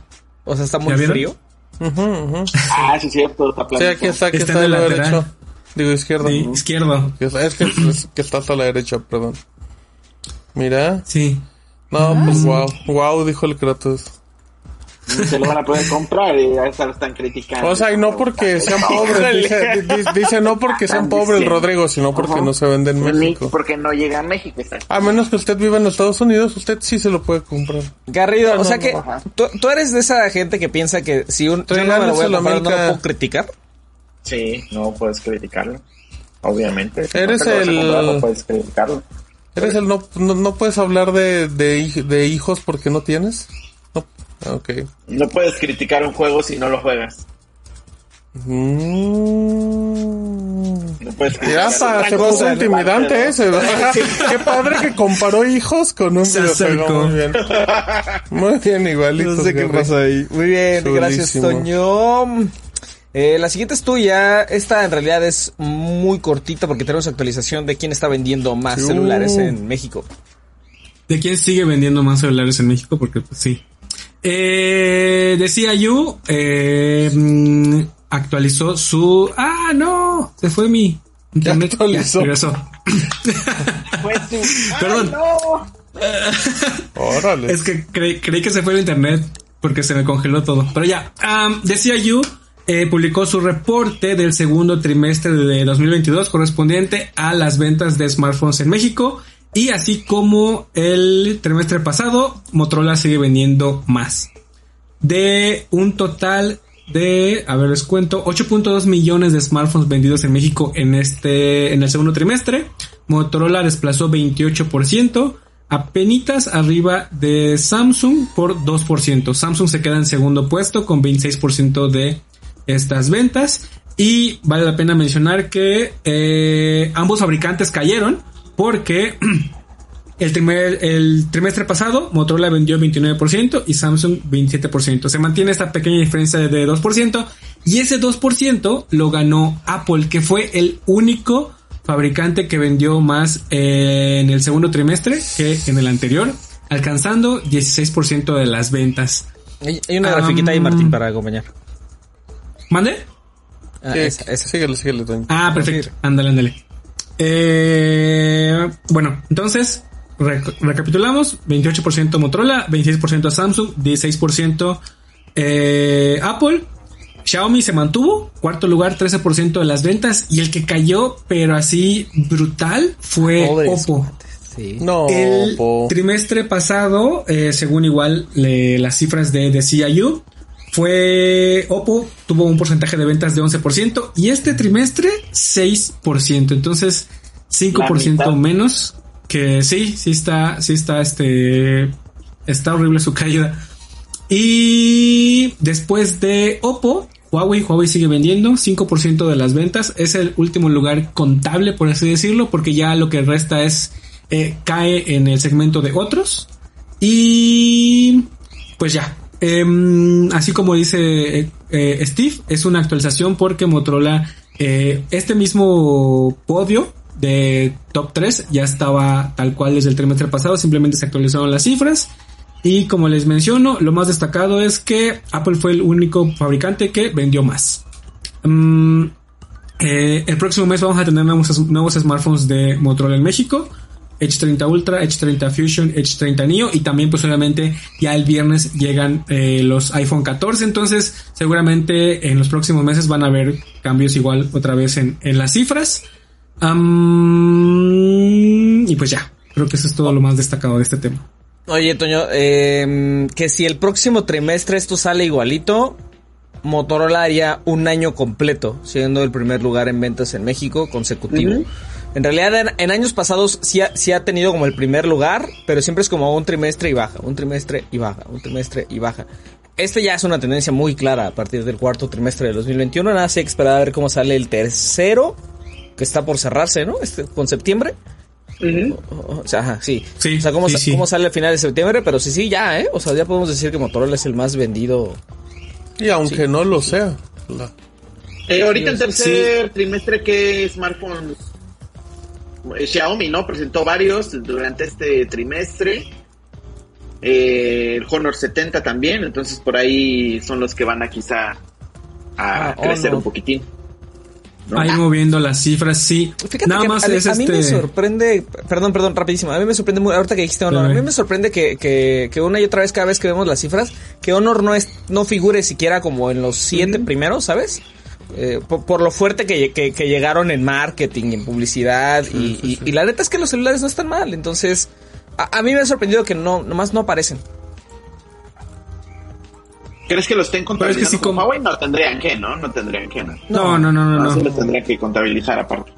O sea, está muy ¿Ya vieron? frío. Ujú, ujú. Ah, sí, es cierto. Está Sí, planito. aquí está, aquí Está está, en del el lado lateral. derecho. Digo izquierdo. sí, izquierdo. Es que, es que está hasta la derecha, perdón. Mira. Sí. No, pues wow. Wow, dijo el Kratos. Se lo van a poder comprar y ya se lo están criticando. O sea, y no porque sean pobres. Dice, di- dice no porque sean pobres. Rodrigo, sino porque Ajá. no se vende en México. Porque no llega a México. A menos que usted viva en los Estados Unidos, usted sí se lo puede comprar. Garrido, No, o sea no, que tú, tú eres de esa gente que piensa que si un, yo no me lo voy a Regálaselo a comprar, no lo puedo criticar. Sí, no puedes criticarlo. Obviamente. Si Eres no a el- comprar, no puedes criticarlo. ¿Eres el no, no, no puedes hablar de, de hijos porque no tienes? No. Ah, Ok. No puedes criticar un juego si no lo juegas. Mm. No puedes Ya criticar otra se puso intimidante ese. Qué padre que comparó hijos con un Se videojuego. Muy bien. Muy bien, igualito. No sé qué pasa ahí. Muy bien, Chulísimo. gracias, Toño. Eh, la siguiente es tuya. Esta en realidad es muy cortita porque tenemos actualización de quién está vendiendo más Uh. celulares en México. ¿De quién sigue vendiendo más celulares en México? Porque pues, sí. Eh, decía Yu, eh, mm, actualizó su... Ah, no, se fue mi internet. actualizó? Ya, regresó. Perdón. Órale. Es que creí, creí que se fue el internet porque se me congeló todo. Pero ya, am, decía Yu, eh, publicó su reporte del segundo trimestre de 2022 correspondiente a las ventas de smartphones en México. Y así como el trimestre pasado, Motorola sigue vendiendo más. De un total de, a ver, les cuento, 8.2 millones de smartphones vendidos en México en este, en el segundo trimestre. Motorola desplazó 28%, apenitas arriba de Samsung por 2%. Samsung se queda en segundo puesto con 26% de estas ventas. Y vale la pena mencionar que eh, ambos fabricantes cayeron porque el, trimer- el trimestre pasado Motorola vendió 29% y Samsung 27%. Se mantiene esta pequeña diferencia de 2% y ese 2% lo ganó Apple, que fue el único fabricante que vendió más eh, en el segundo trimestre que en el anterior, alcanzando 16% de las ventas. Hay, una grafiquita ahí, Martín, para acompañar. ¿Mande? Ah, Sí, esa, síguele, Toño. Ah, perfecto. Ándale, ándale. Eh, bueno, entonces, rec- recapitulamos. 28% Motorola, 26% Samsung, 16% eh, Apple. Xiaomi se mantuvo, cuarto lugar, 13% de las ventas. Y el que cayó, pero así brutal, fue Oppo. Sí. No, El po. trimestre pasado, eh, según igual le- las cifras de, de CIU, fue Oppo tuvo un porcentaje de ventas de 11% y este trimestre 6%. Entonces 5% La mitad. menos que sí, sí está, sí está este, está horrible su caída. Y después de Oppo, Huawei, Huawei sigue vendiendo 5% de las ventas. Es el último lugar contable, por así decirlo, porque ya lo que resta es eh, cae en el segmento de otros. Y pues ya. Em, así como dice eh, eh, Steve, es una actualización porque Motorola, eh, este mismo podio de top 3 ya estaba tal cual desde el trimestre pasado, simplemente se actualizaron las cifras. Y como les menciono, lo más destacado es que Apple fue el único fabricante que vendió más. Eh, el próximo mes vamos a tener nuevos, nuevos smartphones de Motorola en México. Edge 30 Ultra, Edge 30 Fusion, Edge 30 Neo y también pues obviamente ya el viernes llegan eh, los iPhone 14 entonces seguramente en los próximos meses van a haber cambios igual otra vez en, en las cifras. Am, y pues ya. Creo que eso es todo lo más destacado de este tema. Oye, Toño, eh, que si el próximo trimestre esto sale igualito, Motorola haría un año completo, siendo el primer lugar en ventas en México consecutivo. En realidad, en, en años pasados sí ha, sí ha tenido como el primer lugar, pero siempre es como un trimestre y baja, un trimestre y baja, un trimestre y baja. Este ya es una tendencia muy clara a partir del cuarto trimestre de 2021. Nada, que esperar a ver cómo sale el tercero, que está por cerrarse, ¿no? Este, con septiembre. O sea, ajá, sí. Sí, O sea, cómo, sí, sa- sí. cómo sale al final de septiembre, pero sí, sí, ya, ¿eh? O sea, ya podemos decir que Motorola es el más vendido. Y aunque no lo sea. la- Eh, ahorita en Sí. tercer trimestre, ¿qué smartphones? Eh, Xiaomi, ¿no? Presentó varios durante este trimestre. Eh, el Honor 70 también, entonces por ahí son los que van a quizá a Ah, crecer un poquitín. ¿no? ahí moviendo las cifras sí Fíjate nada que más a, es a mí me este sorprende, perdón, perdón, rapidísimo, a mí me sorprende muy, ahorita que dijiste Honor, a mí me sorprende que, que, que una y otra vez cada vez que vemos las cifras, que Honor no es, no figure siquiera como en los siete primeros, ¿sabes? Eh, por, por lo fuerte que, que- que llegaron en marketing, en publicidad, y, y- y la neta es que los celulares no están mal, entonces, a, a mí me ha sorprendido que no, nomás no aparecen. ¿Crees que lo estén contabilizando sí, con como- Huawei? No tendrían que, ¿no? No tendrían que, ¿no? no no no no, No, sí no. lo tendrían que contabilizar aparte.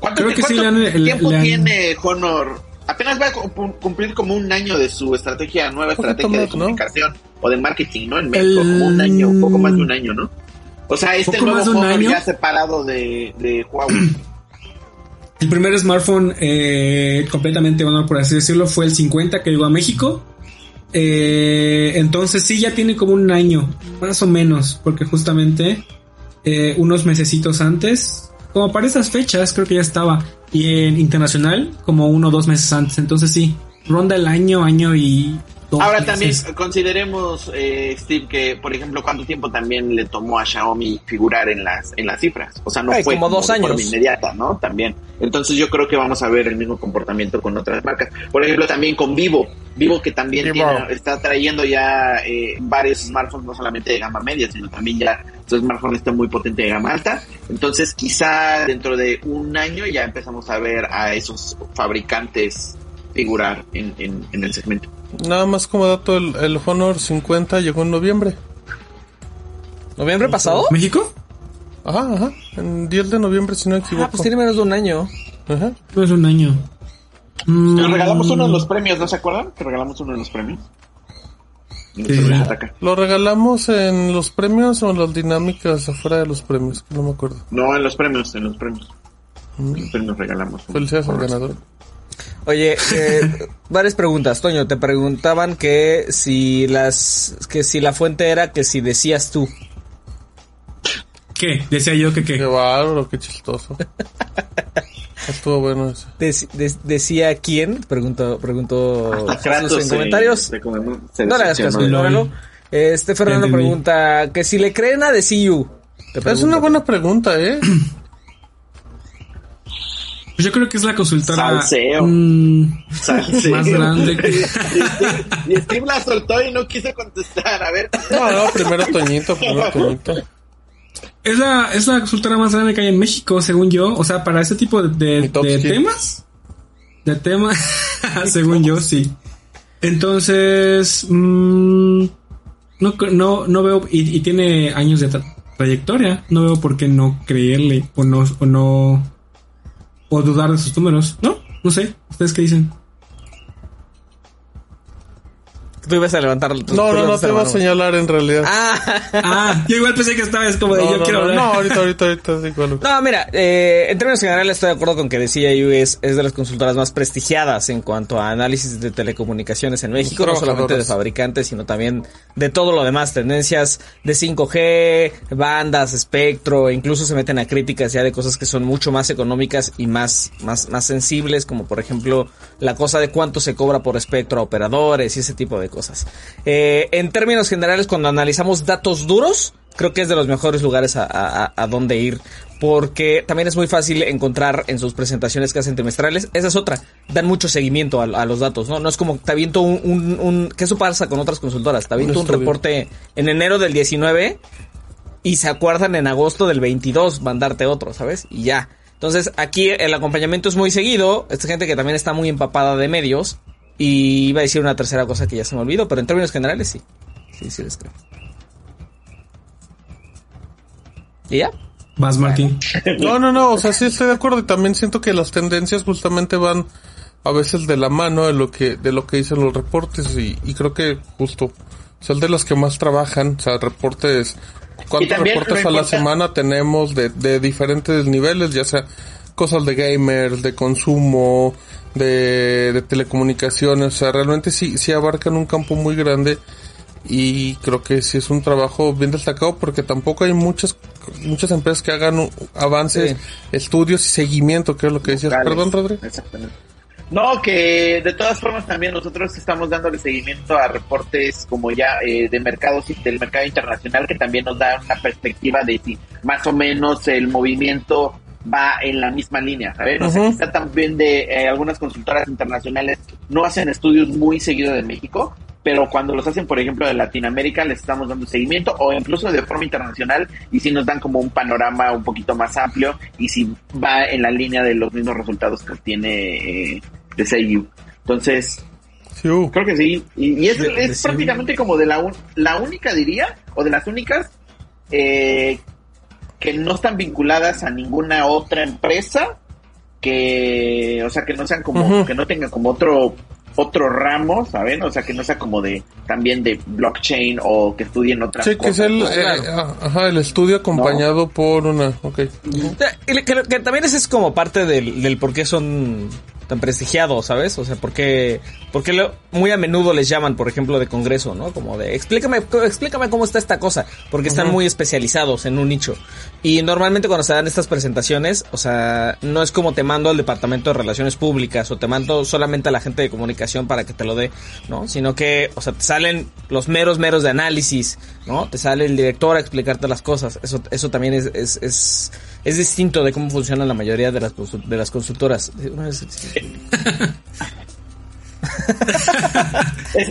¿Cuánto, Creo que sí cuánto le han- tiempo tiene Honor? Apenas va a cum- cumplir como un año de su estrategia, nueva estrategia de comunicación o de marketing, ¿no? En México, El- como un año, un poco más de un año, ¿no? O sea, este Poco nuevo Honor año. ya separado de, de Huawei. El primer smartphone eh, completamente Honor, por así decirlo, fue el 50 que llegó a México. Eh, entonces sí, ya tiene como un año, más o menos, porque justamente eh, unos mesecitos antes, como para esas fechas, creo que ya estaba. Y en internacional, como uno o dos meses antes. Entonces sí, ronda el año, año y Ahora meses. también consideremos, eh, Steve, que por ejemplo, cuánto tiempo también le tomó a Xiaomi figurar en las en las cifras. O sea, no Ay, fue como dos forma años. inmediata, ¿no? También. Entonces yo creo que vamos a ver el mismo comportamiento con otras marcas. Por ejemplo, también con Vivo. Vivo que también Vivo. tiene- está trayendo ya eh, varios smartphones, no solamente de gama media, sino también ya su smartphone está muy potente de gama alta. Entonces quizá dentro de un año ya empezamos a ver a esos fabricantes figurar en, en, en el segmento. Nada más como dato, el, el Honor 50 llegó en noviembre. ¿Noviembre pasado? ¿México? Ajá, ajá. En 10 de noviembre, si no me equivoco. Ah, pues tiene menos de un año. Ajá. No es un año. Mm, Nos regalamos uno de los premios, ¿no se acuerdan? Que regalamos uno de los premios. Sí. ataca. ¿Lo regalamos en los premios o en las dinámicas afuera de los premios? No me acuerdo. No, en los premios, en los premios. En los premios regalamos. Felicidades al ganador. Oye, eh, varias preguntas, Toño. Te preguntaban que si las, que si la fuente era que si decías tú. ¿Qué? Decía yo que Qué qué. bárbaro, qué chistoso. Estuvo bueno de- decía quién, preguntó, preguntó Kratos en se- comentarios. se No le hagas caso, ignóralo. Este Fernando pregunta que si le creen a DCU. Te Es una buena pregunta, ¿eh? Pues yo creo que es la consultora Salseo. mm, Salseo. más grande que... Y Steve- y la soltó y no quiso contestar. A ver. No, no, primero Toñito, primero Toñito. Es la, es la consultora más grande que hay en México, según yo. O sea, para ese tipo de, de- Mitofsky. de temas. De temas, según yo, sí. Entonces, mm, no, no, no veo, y, y tiene años de tra- trayectoria. No veo por qué no creerle o no, o no, o dudar de sus números. No, no sé. ¿Ustedes qué dicen? Tú ibas a levantar. tú- No, tú no, no te voy a señalar en realidad. Ah, Ah, yo igual pensé que esta vez como de no, yo no, quiero no, hablar. no, ahorita, ahorita, ahorita, sí, cuál. No, mira, eh, en términos generales estoy de acuerdo con que DCIU es, es de las consultoras más prestigiadas en cuanto a análisis de telecomunicaciones en México, no solamente de fabricantes, sino también de todo lo demás, tendencias de 5G, bandas, espectro, incluso se meten a críticas ya de cosas que son mucho más económicas y más, más, más sensibles, como por ejemplo la cosa de cuánto se cobra por espectro a operadores y ese tipo de cosas. Eh, en términos generales, cuando analizamos datos duros, creo que es de los mejores lugares a, a, a donde ir. Porque también es muy fácil encontrar en sus presentaciones que hacen trimestrales. Esa es otra. Dan mucho seguimiento a, a los datos, ¿no? No es como te aviento un, un, un- que eso pasa con otras consultoras. Te aviento un, estudio. reporte en enero del 19 y se acuerdan en agosto del 22 mandarte otro, ¿sabes? Y ya. Entonces aquí el acompañamiento es muy seguido. Esta gente que también está muy empapada de medios. Y iba a decir una tercera cosa que ya se me olvidó, pero en términos generales sí. Sí, sí les creo. ¿Y ya? Vas, Martín. No, no, no, o sea, sí estoy de acuerdo y también siento que las tendencias justamente van a veces de la mano de lo que de lo que dicen los reportes y, y creo que justo son de las que más trabajan, o sea, reportes cuántos reportes a la semana tenemos de, de diferentes niveles, ya sea cosas de gamers, de consumo, de, de telecomunicaciones, o sea, realmente sí sí abarcan un campo muy grande y creo que sí es un trabajo bien destacado porque tampoco hay muchas muchas empresas que hagan avances, Sí. estudios y seguimiento, que es lo que decías. locales. Perdón, Rodri. Exactamente. No, que de todas formas también nosotros estamos dándole seguimiento a reportes como ya eh, de mercados y del mercado internacional que también nos da una perspectiva de si más o menos el movimiento va en la misma línea, ¿sabes? O sea, quizá también de eh, algunas consultoras internacionales no hacen estudios muy seguido de México, pero cuando los hacen, por ejemplo, de Latinoamérica, les estamos dando seguimiento o incluso de forma internacional y sí nos dan como un panorama un poquito más amplio y si va en la línea de los mismos resultados que obtiene eh, de Seiyu. Entonces, Sí, uh. creo que sí. Y, y es, De- es prácticamente como de la, un- la única, diría, o de las únicas eh, que no están vinculadas a ninguna otra empresa que, o sea, que no sean como, que no tengan como otro otro ramo, ¿saben? O sea, que no sea como de también de blockchain o que estudien otras Sí, que es cosas. el, eh, claro. ah, ajá, el estudio acompañado por una, ok. Y Que, que también ese es como parte del, del por qué son tan prestigiado, ¿sabes? O sea, porque, porque lo, muy a menudo les llaman, por ejemplo, de congreso, ¿no? Como de, explícame, explícame cómo está esta cosa, porque están muy especializados en un nicho. Y normalmente cuando se dan estas presentaciones, o sea, no es como te mando al departamento de relaciones públicas o te mando solamente a la gente de comunicación para que te lo dé, ¿no? Sino que, o sea, te salen los meros, meros de análisis, ¿no? Te sale el director a explicarte las cosas. Eso, eso también es, es, es, es distinto de cómo funcionan la mayoría de las, de las consultoras.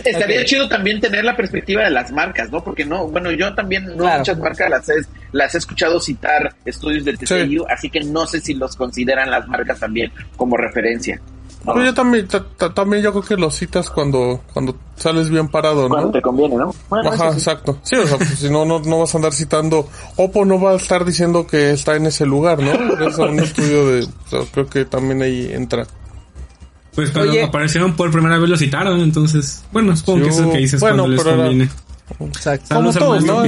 estaría chido también tener la perspectiva de las marcas, ¿no? Porque no, bueno, yo también no muchas marcas las he, las he escuchado citar estudios del TCU, así que no sé si los consideran las marcas también como referencia. Pero yo también, también yo creo que lo citas cuando, cuando sales bien parado, ¿no? Cuando te conviene, ¿no? Ajá, exacto. Sí, o sea, pues, si no, no, no vas a andar citando, Oppo no va a estar diciendo que está en ese lugar, ¿no? Es un estudio de, creo que también ahí entra. Pues cuando aparecieron por primera vez lo citaron, entonces, bueno, supongo que es lo que dices bueno, cuando les conviene. Exacto. Como todos, ¿no?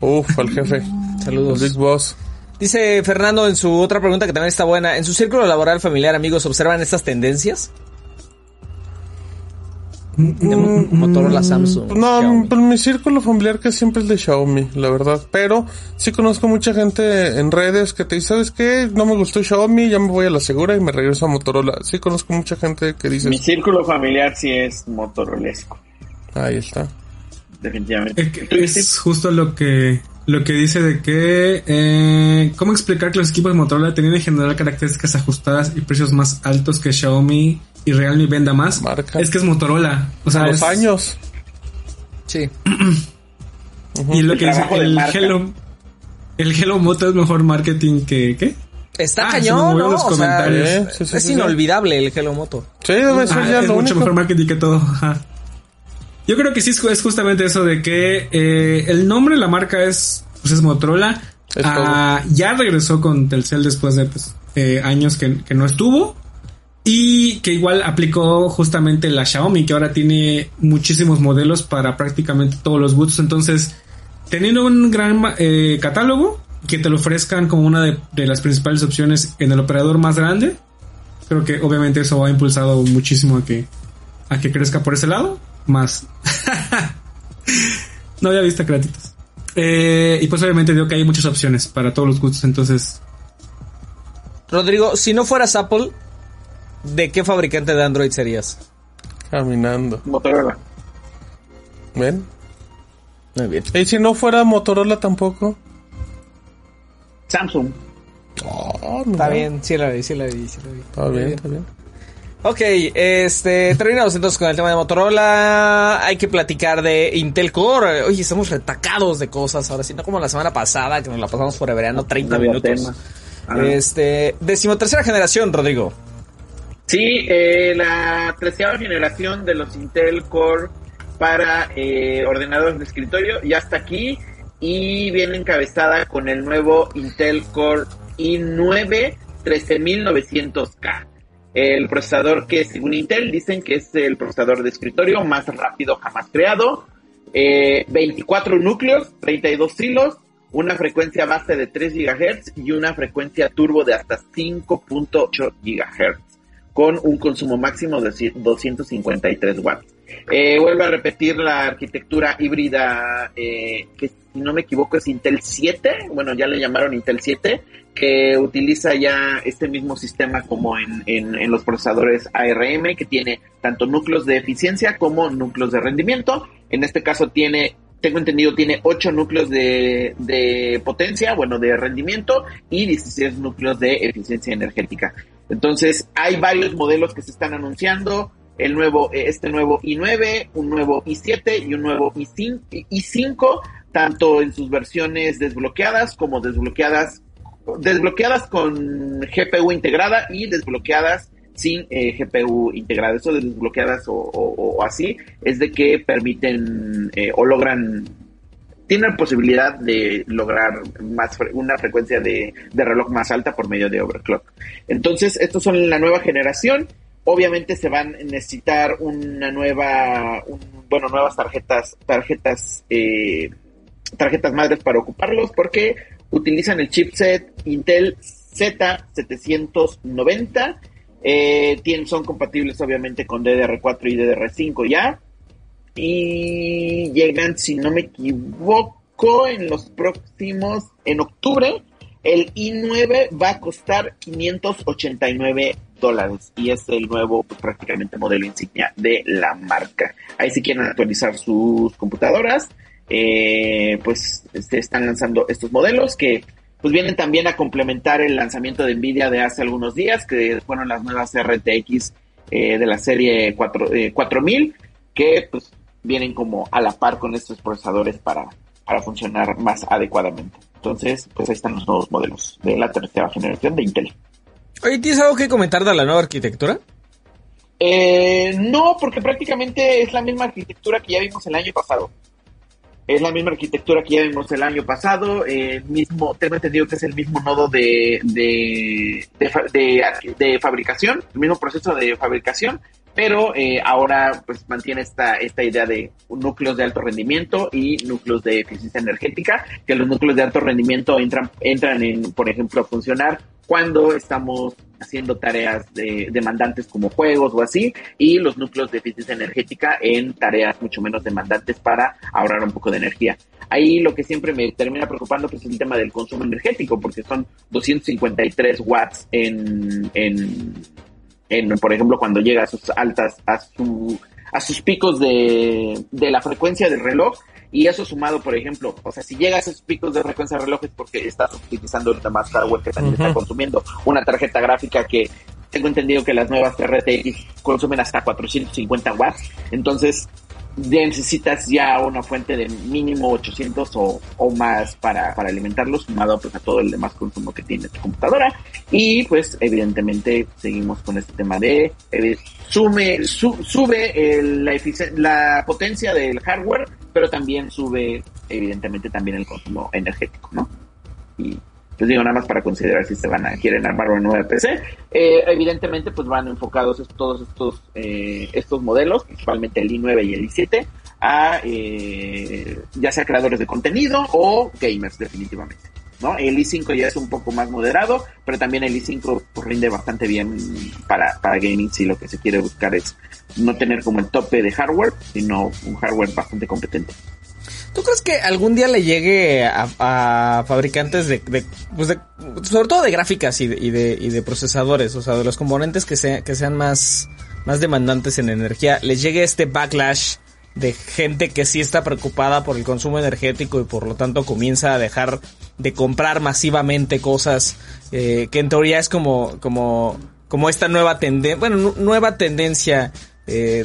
Uf, al jefe. Saludos. Big Boss. Dice Fernando en su otra pregunta que también está buena. ¿En su círculo laboral familiar, amigos, observan estas tendencias? Mm, Motorola, Samsung. No, pero mi círculo familiar que siempre es de Xiaomi, la verdad. Pero sí conozco mucha gente en redes que te dice, ¿sabes qué? No me gustó Xiaomi, ya me voy a la segura y me regreso a Motorola. Sí conozco mucha gente que dice... Mi círculo familiar sí es motorolesco. Ahí está. Definitivamente. Es justo lo que lo que dice de que eh, cómo explicar que los equipos de Motorola tenían en general características ajustadas y precios más altos que Xiaomi y Realme venda más. Es que es Motorola. O sea, los años. Sí. Y lo que dice el Hello, el Hello Moto es mejor marketing que ¿qué? Está ah, cañón, ¿no? O sea, es inolvidable el Hello Moto. Sí, ser ya es mucho mejor marketing que todo. Yo creo que sí es justamente eso de que eh, el nombre de la marca es, pues es Motorola. Ah, ya regresó con Telcel después de pues, eh, años que, no estuvo. Y que igual aplicó justamente la Xiaomi, que ahora tiene muchísimos modelos para prácticamente todos los gustos. Entonces, teniendo un gran eh, catálogo, que te lo ofrezcan como una de, de, las principales opciones en el operador más grande, creo que obviamente eso ha impulsado muchísimo a que, a que crezca por ese lado más. no había visto créditos. Eh, y pues obviamente digo que hay muchas opciones para todos los gustos, entonces... Rodrigo, si no fueras Apple, ¿de qué fabricante de Android serías? Caminando. Motorola. ¿Ven? Muy bien. ¿Y si no fuera Motorola tampoco? Samsung. Oh, está bien, sí la vi, sí la vi, sí la vi. Está bien, está bien. Ok, este, terminamos entonces con el tema de Motorola. Hay que platicar de Intel Core. Oye, estamos retacados de cosas ahora sí, no como la semana pasada que nos la pasamos forevereando 30 minutos. Este, decimotercera generación, Rodrigo. Sí, eh, la treceava generación de los Intel Core para eh, ordenadores de escritorio ya está aquí y viene encabezada con el nuevo Intel Core i9 13900K. El procesador que según Intel dicen que es el procesador de escritorio más rápido jamás creado. 24 eh, núcleos, 32 hilos, una frecuencia base de 3 GHz y una frecuencia turbo de hasta 5.8 GHz con un consumo máximo de 253 watts. Eh, vuelvo a repetir la arquitectura híbrida, eh, que si no me equivoco es Intel 7, bueno, ya le llamaron Intel 7, que utiliza ya este mismo sistema como en, en, los procesadores ARM, que tiene tanto núcleos de eficiencia como núcleos de rendimiento. En este caso tiene tengo entendido, tiene 8 núcleos de, de, potencia, bueno, de rendimiento y 16 núcleos de eficiencia energética. Entonces, hay varios modelos que se están anunciando el nuevo, eh, este nuevo i9, un nuevo i7 y un nuevo i5, i5, tanto en sus versiones desbloqueadas como desbloqueadas, desbloqueadas con GPU integrada y desbloqueadas sin eh, GPU integrada. Eso de desbloqueadas o, así es de que permiten eh, o logran tienen posibilidad de lograr más una frecuencia de, de, reloj más alta por medio de overclock. Entonces, estos son la nueva generación Obviamente se van a necesitar una nueva, bueno, nuevas tarjetas, tarjetas, eh, tarjetas madres para ocuparlos porque utilizan el chipset Intel Z790 Eh, son compatibles obviamente con DDR4 y DDR5 ya. Y llegan, si no me equivoco, en los próximos, en octubre, el i9 va a costar 589 dólares y es el nuevo pues, prácticamente modelo insignia de la marca. Ahí si quieren actualizar sus computadoras, eh, pues se están lanzando estos modelos que pues vienen también a complementar el lanzamiento de Nvidia de hace algunos días, que fueron las nuevas RTX eh, de la serie 4, 4000, eh, que pues vienen como a la par con estos procesadores para, para funcionar más adecuadamente. Entonces, pues ahí están los nuevos modelos de la tercera generación de Intel. Oye, ¿tienes algo que comentar de la nueva arquitectura? Eh, no, porque prácticamente es la misma arquitectura que ya vimos el año pasado. Es la misma arquitectura que ya vimos el año pasado. Eh, mismo, tengo entendido que es el mismo nodo de, de, de, fabricación, el mismo proceso de fabricación, pero eh, ahora pues mantiene esta, esta idea de núcleos de alto rendimiento y núcleos de eficiencia energética, que los núcleos de alto rendimiento entran, entran en, por ejemplo, a funcionar cuando estamos haciendo tareas de, demandantes como juegos o así, y los núcleos de eficiencia energética en tareas mucho menos demandantes para ahorrar un poco de energía. Ahí lo que siempre me termina preocupando pues, es el tema del consumo energético, porque son 253 watts en, en, en por ejemplo, cuando llega a sus altas, a, su, a sus picos de, de la frecuencia del reloj, y eso sumado, por ejemplo, o sea, si llega a esos picos de frecuencia de relojes porque estás utilizando ahorita más hardware que también está consumiendo una tarjeta gráfica que tengo entendido que las nuevas RTX consumen hasta 450 watts. Entonces, necesitas ya una fuente de mínimo 800 o, o más para, para alimentarlo, sumado pues a todo el demás consumo que tiene tu computadora. Y pues evidentemente seguimos con este tema de eh, sume, sube la, la potencia del hardware, pero también sube evidentemente también el consumo energético, ¿no? Y pues digo, nada más para considerar si se van a, quieren armar una nueva PC. Eh, evidentemente, pues van enfocados todos estos, eh, estos modelos, principalmente el i9 y el i7, a eh, ya sea creadores de contenido o gamers, definitivamente. ¿no? El i5 ya es un poco más moderado, pero también el i5 pues, rinde bastante bien para, para gaming si lo que se quiere buscar es no tener como el tope de hardware, sino un hardware bastante competente. ¿Tú crees que algún día le llegue a, fabricantes de, pues de, sobre todo de gráficas y de, y de, y de procesadores, o sea, de los componentes que, sea, que sean más, más demandantes en energía, les llegue este backlash de gente que sí está preocupada por el consumo energético y por lo tanto comienza a dejar de comprar masivamente cosas eh, que en teoría es como, como, como esta nueva tendencia, bueno, nueva tendencia eh,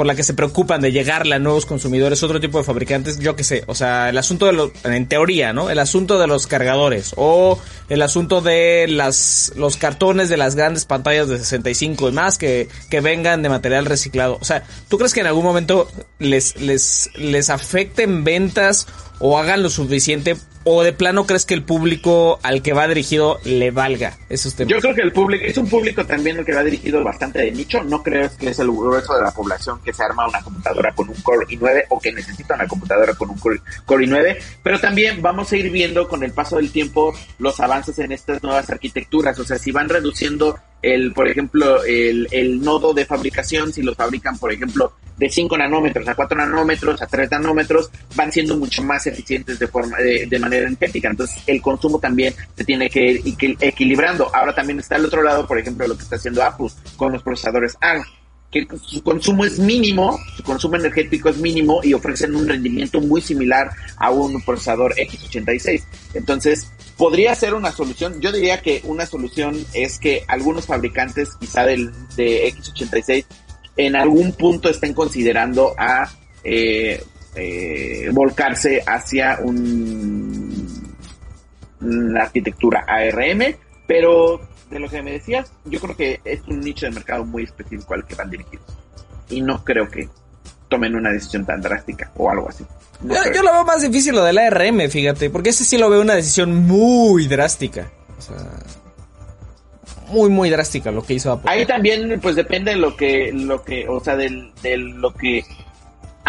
por la que se preocupan de llegarle a nuevos consumidores, otro tipo de fabricantes, yo que sé, o sea, el asunto de los, en teoría, ¿no? El asunto de los cargadores o el asunto de las, los cartones de las grandes pantallas de 65 y más que, que vengan de material reciclado. O sea, ¿tú crees que en algún momento les, les, les afecten ventas o hagan lo suficiente o de plano crees que el público al que va dirigido le valga esos temas? Yo creo que el público es un público también el que va dirigido bastante de nicho. No creo que es el grueso de la población que se arma una computadora con un Core i9 o que necesita una computadora con un Core, i9. Pero también vamos a ir viendo con el paso del tiempo los avances en estas nuevas arquitecturas. O sea, si van reduciendo el, por ejemplo, el, el nodo de fabricación, si los fabrican, por ejemplo, de 5 nanómetros a 4 nanómetros a 3 nanómetros, van siendo mucho más eficientes de forma de, de manera energética. Entonces, el consumo también se tiene que ir equilibrando. Ahora también está al otro lado, por ejemplo, lo que está haciendo Apple con los procesadores ARM que su consumo es mínimo, su consumo energético es mínimo y ofrecen un rendimiento muy similar a un procesador X86. Entonces, podría ser una solución. Yo diría que una solución es que algunos fabricantes, quizá del, de X86, en algún punto estén considerando a eh, eh, volcarse hacia un, una arquitectura ARM, pero de lo que me decías, yo creo que es un nicho de mercado muy específico al que van dirigidos. Y no creo que tomen una decisión tan drástica o algo así. yo, lo veo más difícil lo del ARM, fíjate, porque ese sí lo veo una decisión muy drástica. O sea, muy muy drástica lo que hizo Apple. Ahí también pues depende de lo que lo que, o sea, del, de lo que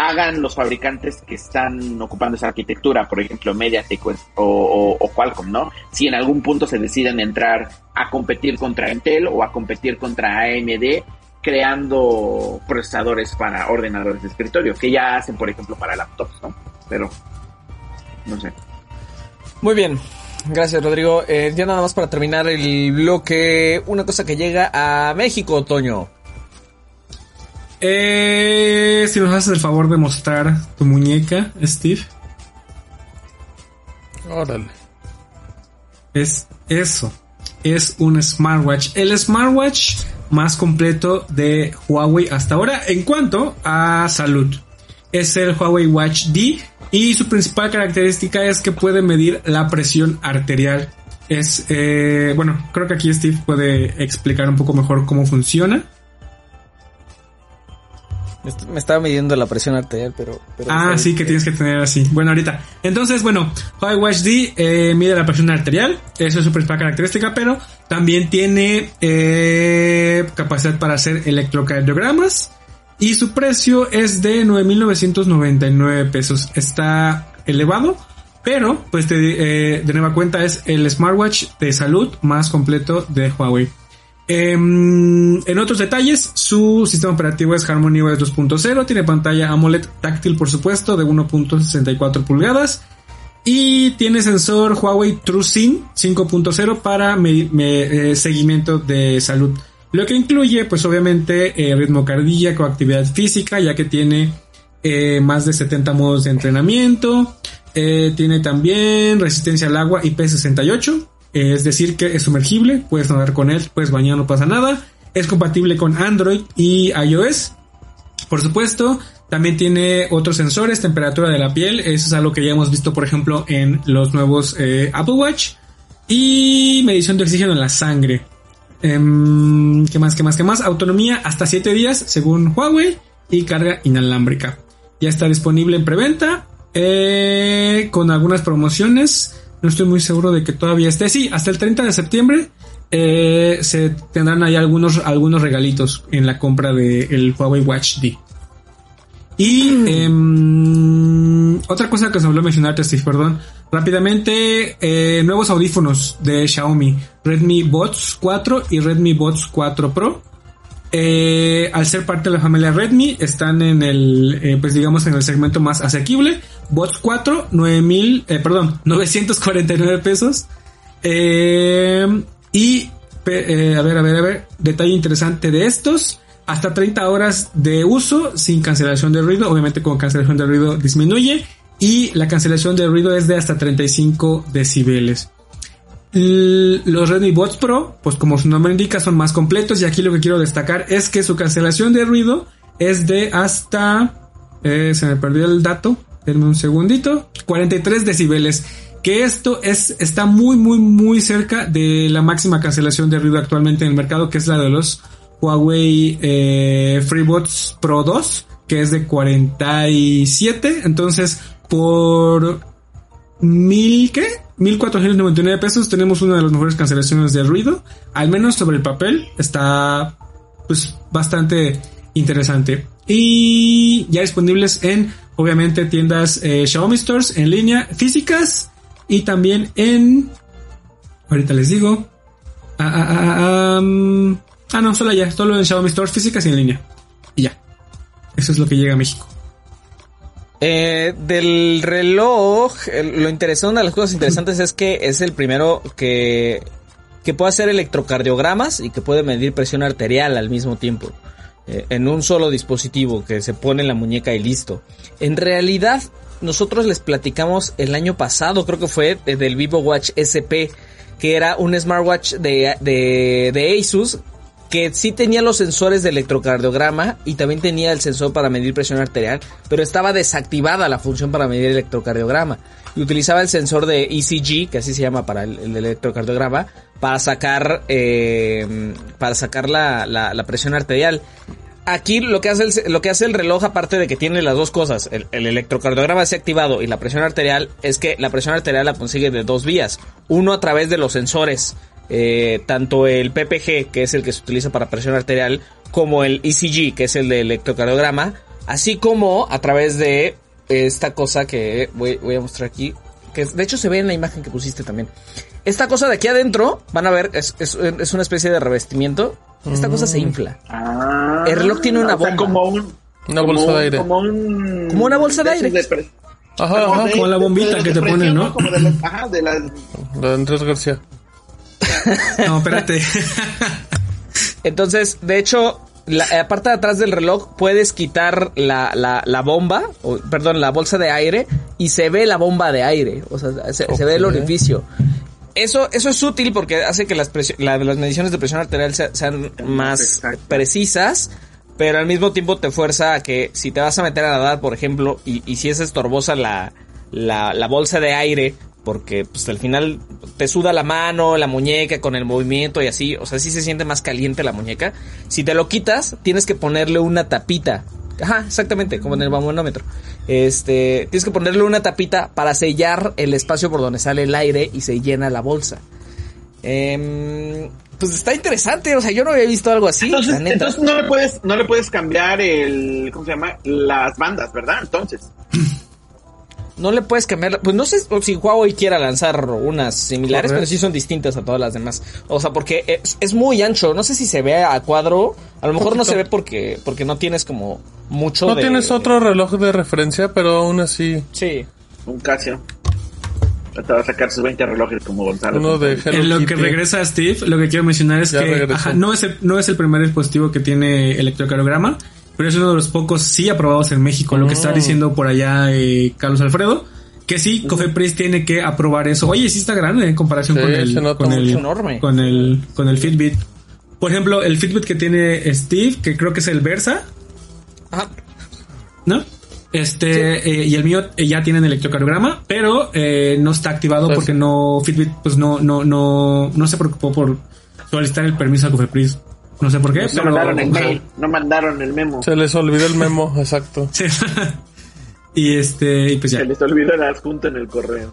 hagan los fabricantes que están ocupando esa arquitectura, por ejemplo Mediatek o, Qualcomm, ¿no? Si en algún punto se deciden entrar a competir contra Intel o a competir contra AMD, creando procesadores para ordenadores de escritorio, que ya hacen, por ejemplo, para laptops, ¿no? Pero, no sé. Muy bien. Gracias, Rodrigo. Eh, ya nada más para terminar el bloque, una cosa que llega a México, Otoño. Eh, si nos haces el favor de mostrar tu muñeca, Steve. Órale. Es eso. Es un smartwatch. El smartwatch más completo de Huawei hasta ahora en cuanto a salud. Es el Huawei Watch D y su principal característica es que puede medir la presión arterial. Es, eh, bueno, creo que aquí Steve puede explicar un poco mejor cómo funciona. Me estaba midiendo la presión arterial, pero... ah, sí, que tienes que tener así. Bueno, ahorita. Entonces, bueno, Huawei Watch D eh, mide la presión arterial. Eso es su principal característica, pero también tiene eh, capacidad para hacer electrocardiogramas. Y su precio es de 9.999 pesos. Está elevado, pero pues de nueva cuenta es el smartwatch de salud más completo de Huawei. Em, en otros detalles, su sistema operativo es Harmony OS 2.0, tiene pantalla AMOLED táctil por supuesto de 1.64 pulgadas y tiene sensor Huawei TrueSync 5.0 para eh, seguimiento de salud. Lo que incluye pues obviamente eh, ritmo cardíaco, actividad física, ya que tiene eh, más de 70 modos de entrenamiento, tiene también resistencia al agua IP68 es decir, que es sumergible, puedes nadar con él, puedes bañar, no pasa nada. Es compatible con Android y iOS. Por supuesto, también tiene otros sensores, temperatura de la piel, eso es algo que ya hemos visto, por ejemplo, en los nuevos eh, Apple Watch. Y medición de oxígeno en la sangre. Em, ¿Qué más? ¿Qué más? ¿Qué más? Autonomía hasta 7 días, según Huawei. Y carga inalámbrica. Ya está disponible en preventa. Eh, con algunas promociones. No estoy muy seguro de que todavía esté. Sí, hasta el 30 de septiembre eh, se tendrán ahí algunos, algunos regalitos en la compra del Huawei Watch D. Y mm. em, otra cosa que se me olvidó mencionarte, Steve, perdón. Rápidamente, eh, nuevos audífonos de Xiaomi. Redmi Buds 4 y Redmi Buds 4 Pro. Eh, al ser parte de la familia Redmi, están en el, eh, pues digamos, en el segmento más asequible. Bots 4, 9000, eh, perdón, 949 pesos. Eh, y, eh, a ver, a ver, a ver, detalle interesante de estos. Hasta 30 horas de uso sin cancelación de ruido. Obviamente con cancelación de ruido disminuye. Y la cancelación de ruido es de hasta 35 decibeles. Los Redmi Bots Pro, pues como su nombre indica, son más completos y aquí lo que quiero destacar es que su cancelación de ruido es de hasta... Eh, se me perdió el dato, denme un segundito, 43 decibeles. Que esto es, está muy, muy, muy cerca de la máxima cancelación de ruido actualmente en el mercado, que es la de los Huawei eh, FreeBots Pro 2, que es de 47. Entonces, por mil, ¿qué? 1499 pesos tenemos una de las mejores cancelaciones de ruido. Al menos sobre el papel está pues bastante interesante. Y ya disponibles en obviamente tiendas eh, Xiaomi Stores en línea físicas y también en ahorita les digo ah, ah, ah, ah no solo ya solo en Xiaomi Stores físicas y en línea y ya eso es lo que llega a México eh, del reloj, lo interesante, una de las cosas interesantes es que es el primero que, que puede hacer electrocardiogramas y que puede medir presión arterial al mismo tiempo. Eh, en un solo dispositivo que se pone en la muñeca y listo. En realidad, nosotros les platicamos el año pasado, creo que fue eh, del Vivo Watch SP, que era un smartwatch de, de, de Asus que sí tenía los sensores de electrocardiograma y también tenía el sensor para medir presión arterial, pero estaba desactivada la función para medir electrocardiograma. Y utilizaba el sensor de ECG, que así se llama para el, electrocardiograma, para sacar, eh, para sacar la, la, presión arterial. Aquí lo que hace el, lo que hace el reloj, aparte de que tiene las dos cosas, el, el electrocardiograma se activado y la presión arterial, es que la presión arterial la consigue de dos vías. Uno a través de los sensores eh, tanto el PPG, que es el que se utiliza para presión arterial, como el ECG, que es el de electrocardiograma, así como a través de esta cosa que voy, voy a mostrar aquí, que de hecho se ve en la imagen que pusiste también. Esta cosa de aquí adentro, van a ver, es, es, es una especie de revestimiento. Esta cosa se infla. Ah, El reloj tiene una o sea, bomba. como un, Una como bolsa un- de aire. Como, un, Como una bolsa de aire. Ajá, ajá. de- como la bombita de que te ponen, ¿no? Como de las, ajá, de. La de Andrés García. No, espérate. Entonces, de hecho, la eh, parte de atrás del reloj puedes quitar la, la, la bomba, o, perdón, la bolsa de aire y se ve la bomba de aire, o sea, se, se ve el orificio. Eso, eso es útil porque hace que las, las mediciones de presión arterial se- sean más precisas, pero al mismo tiempo te fuerza a que si te vas a meter a nadar, por ejemplo, y, y si es estorbosa la, la, la bolsa de aire, porque pues al final te suda la mano, la muñeca con el movimiento y así, o sea, sí se siente más caliente la muñeca. Si te lo quitas, tienes que ponerle una tapita. Ajá, exactamente, como en el manómetro. Este, tienes que ponerle una tapita para sellar el espacio por donde sale el aire y se llena la bolsa. Em, pues está interesante, o sea, yo no había visto algo así, Entonces, entonces no le puedes, no le puedes cambiar el, ¿cómo se llama? Las bandas, ¿verdad? Entonces. No le puedes cambiar. Pues no sé si Huawei quiera lanzar unas similares, pero sí son distintas a todas las demás. O sea, porque es, es muy ancho. No sé si se ve a cuadro. A lo mejor no se ve porque, porque no tienes como mucho No de- tienes otro reloj de referencia, pero aún así. Sí. Un Casio. Te va a sacar sus 20 relojes como Gonzalo. Uno de Hello En lo que regresa Steve, lo que quiero mencionar es Ya que ajá, no, es el, no es el primer dispositivo que tiene electrocardiograma, pero es uno de los pocos sí aprobados en México. Lo que está Mm. diciendo por allá eh, Carlos Alfredo, que sí, Cofepris tiene que aprobar eso. Oye, sí está grande en comparación Sí, con, el, con, el, enorme. con el con el Fitbit. Por ejemplo, el Fitbit que tiene Steve, que creo que es el Versa, Ajá. ¿no? Este, eh, y el mío eh, ya tienen electrocardiograma, pero eh, no está activado Pues- porque no, Fitbit, pues no, no, no, no se preocupó por solicitar el permiso a Cofepris. No sé por qué, No pero. mandaron el mail, no mandaron el memo. Se les olvidó el memo, exacto. Sí. y este, y pues ya. Se les olvidó el adjunto en el correo.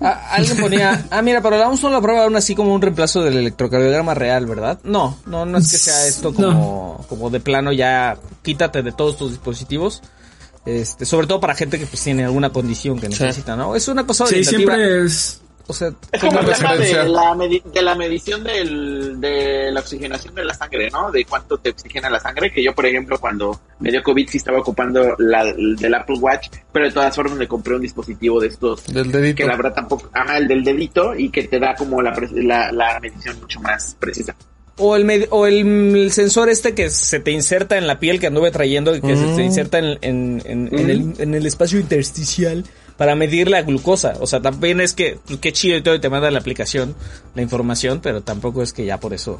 Ah, alguien ponía, ah, mira, pero la vamos a la prueba aún así como un reemplazo del electrocardiograma real, ¿verdad? No, no, no es que sea esto como, como de plano ya quítate de todos tus dispositivos. Este, sobre todo para gente que pues tiene alguna condición que necesita, ¿no? Es una cosa Sí, orientativa. siempre es. O sea, Es como el tema de la, medi- de la medición del, de la oxigenación de la sangre, ¿no? De cuánto te oxigena la sangre. Que yo, por ejemplo, cuando me dio COVID, sí estaba ocupando la del Apple Watch, pero de todas formas me compré un dispositivo de estos Del dedito. que la verdad tampoco, ajá, el del dedito y que te da como la, la, la medición mucho más precisa. O el, med- o el, el sensor este que se te inserta en la piel que anduve trayendo y que se te Mm. inserta en, en, en, en el, en el espacio intersticial para medir la glucosa. O sea, también es que, pues, qué chido y todo, y te manda la aplicación, la información, pero tampoco es que ya por eso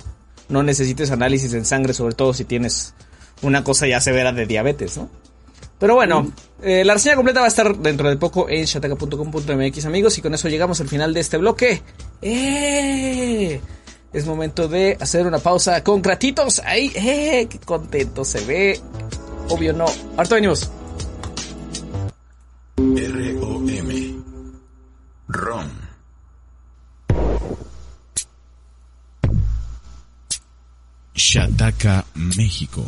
no necesites análisis en sangre, sobre todo si tienes una cosa ya severa de diabetes, ¿no? Pero bueno, eh, la reseña completa va a estar dentro de poco en shataka.com.mx amigos y con eso llegamos al final de este bloque. ¡Eh! Es momento de hacer una pausa con gratitos. ¡Ay! ¡Eh! ¡Qué contento se ve! Obvio no. Ahorita venimos. Shataka, México.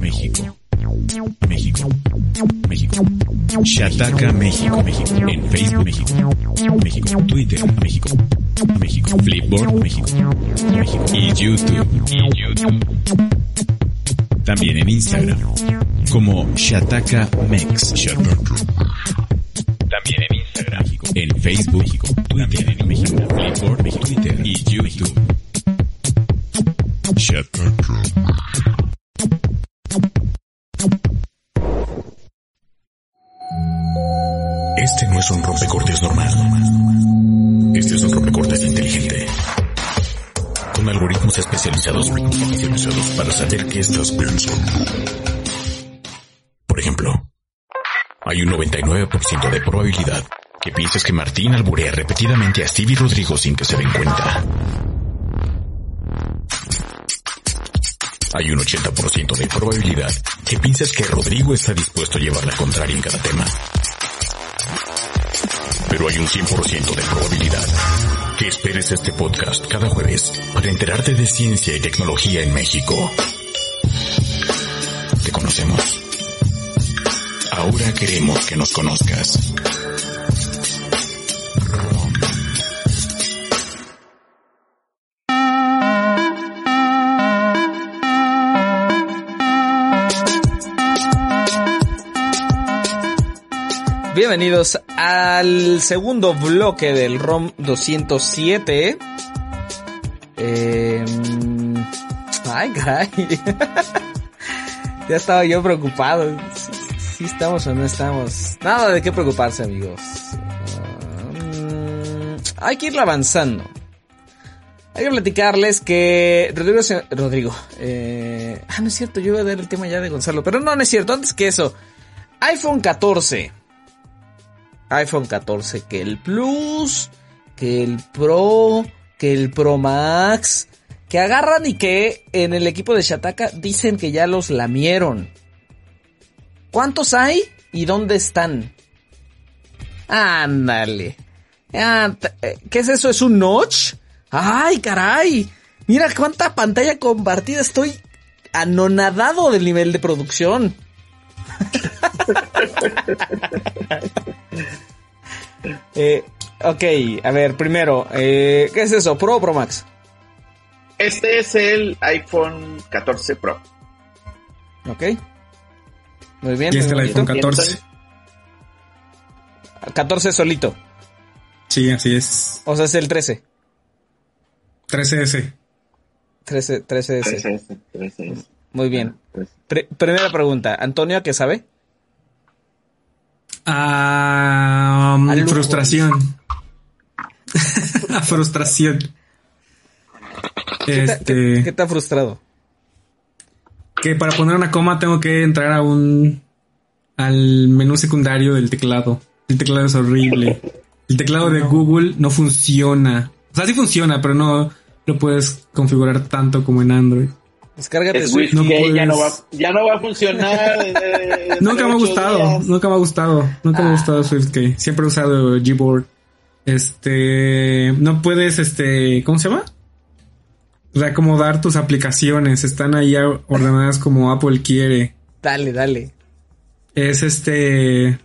México. México. México. Shataka, México. México. En Facebook, México. México. Twitter, México. México. Flipboard, México. México. Y YouTube. YouTube. También en Instagram. Como Shataka Mex. También en Instagram. En Facebook, México. Twitter, en México. Flipboard. Twitter y YouTube. Este no es un rompecortes normal. Este es un rompecortes inteligente. Con algoritmos especializados, especializados para saber qué estás pensando. Por ejemplo, hay un 99% de probabilidad que pienses que Martín alburea repetidamente a Stevie Rodrigo sin que se den cuenta. Hay un 80% de probabilidad que pienses que Rodrigo está dispuesto a llevar la contraria en cada tema. Pero hay un 100% de probabilidad que esperes este podcast cada jueves para enterarte de ciencia y tecnología en México. te conocemos. Ahora queremos que nos conozcas. Bienvenidos al segundo bloque del ROM 207. Eh, ay, caray. ya estaba yo preocupado. Si ¿Sí, estamos o no estamos. Nada de qué preocuparse, amigos. Um, hay que ir avanzando. Hay que platicarles que Rodrigo. Rodrigo, eh... ah, no es cierto, yo iba a dar el tema ya de Gonzalo, pero no, no es cierto, antes que eso, iPhone 14, iPhone 14, que el Plus, que el Pro, que el Pro Max, que agarran y que en el equipo de Shataka dicen que ya los lamieron. ¿Cuántos hay y dónde están? Ándale. ¿Qué es eso? ¿Es un notch? ¡Ay, caray! Mira cuánta pantalla compartida. Estoy anonadado del nivel de producción. eh, ok, a ver, primero, eh, ¿qué es eso? ¿Pro o Pro Max? Este es el iPhone 14 Pro. Ok. Muy bien. ¿Y este es el iPhone 14? 14 solito. Sí, así es. O sea, es el 13. 13S. 13, 13S. 13S, 13S. Muy bien. Pr primera pregunta. ¿Antonio qué sabe? Um, frustración. frustración. ¿Qué, este, ¿qué, ¿Qué te ha frustrado? Que para poner una coma tengo que entrar a un al menú secundario del teclado. El teclado es horrible. El teclado de Google no funciona. O sea, sí funciona, pero no lo puedes configurar tanto como en Android. Descárgate Es. Wi-Fi, no ya, no va, ya no va a funcionar. eh, Nunca me ha gustado, días. nunca me ha gustado, nunca me ha gustado SwiftKey. Siempre he usado Gboard. Este, no puedes, este, ¿cómo se llama? Reacomodar tus aplicaciones, están ahí ordenadas como Apple quiere. Dale, dale. Es este,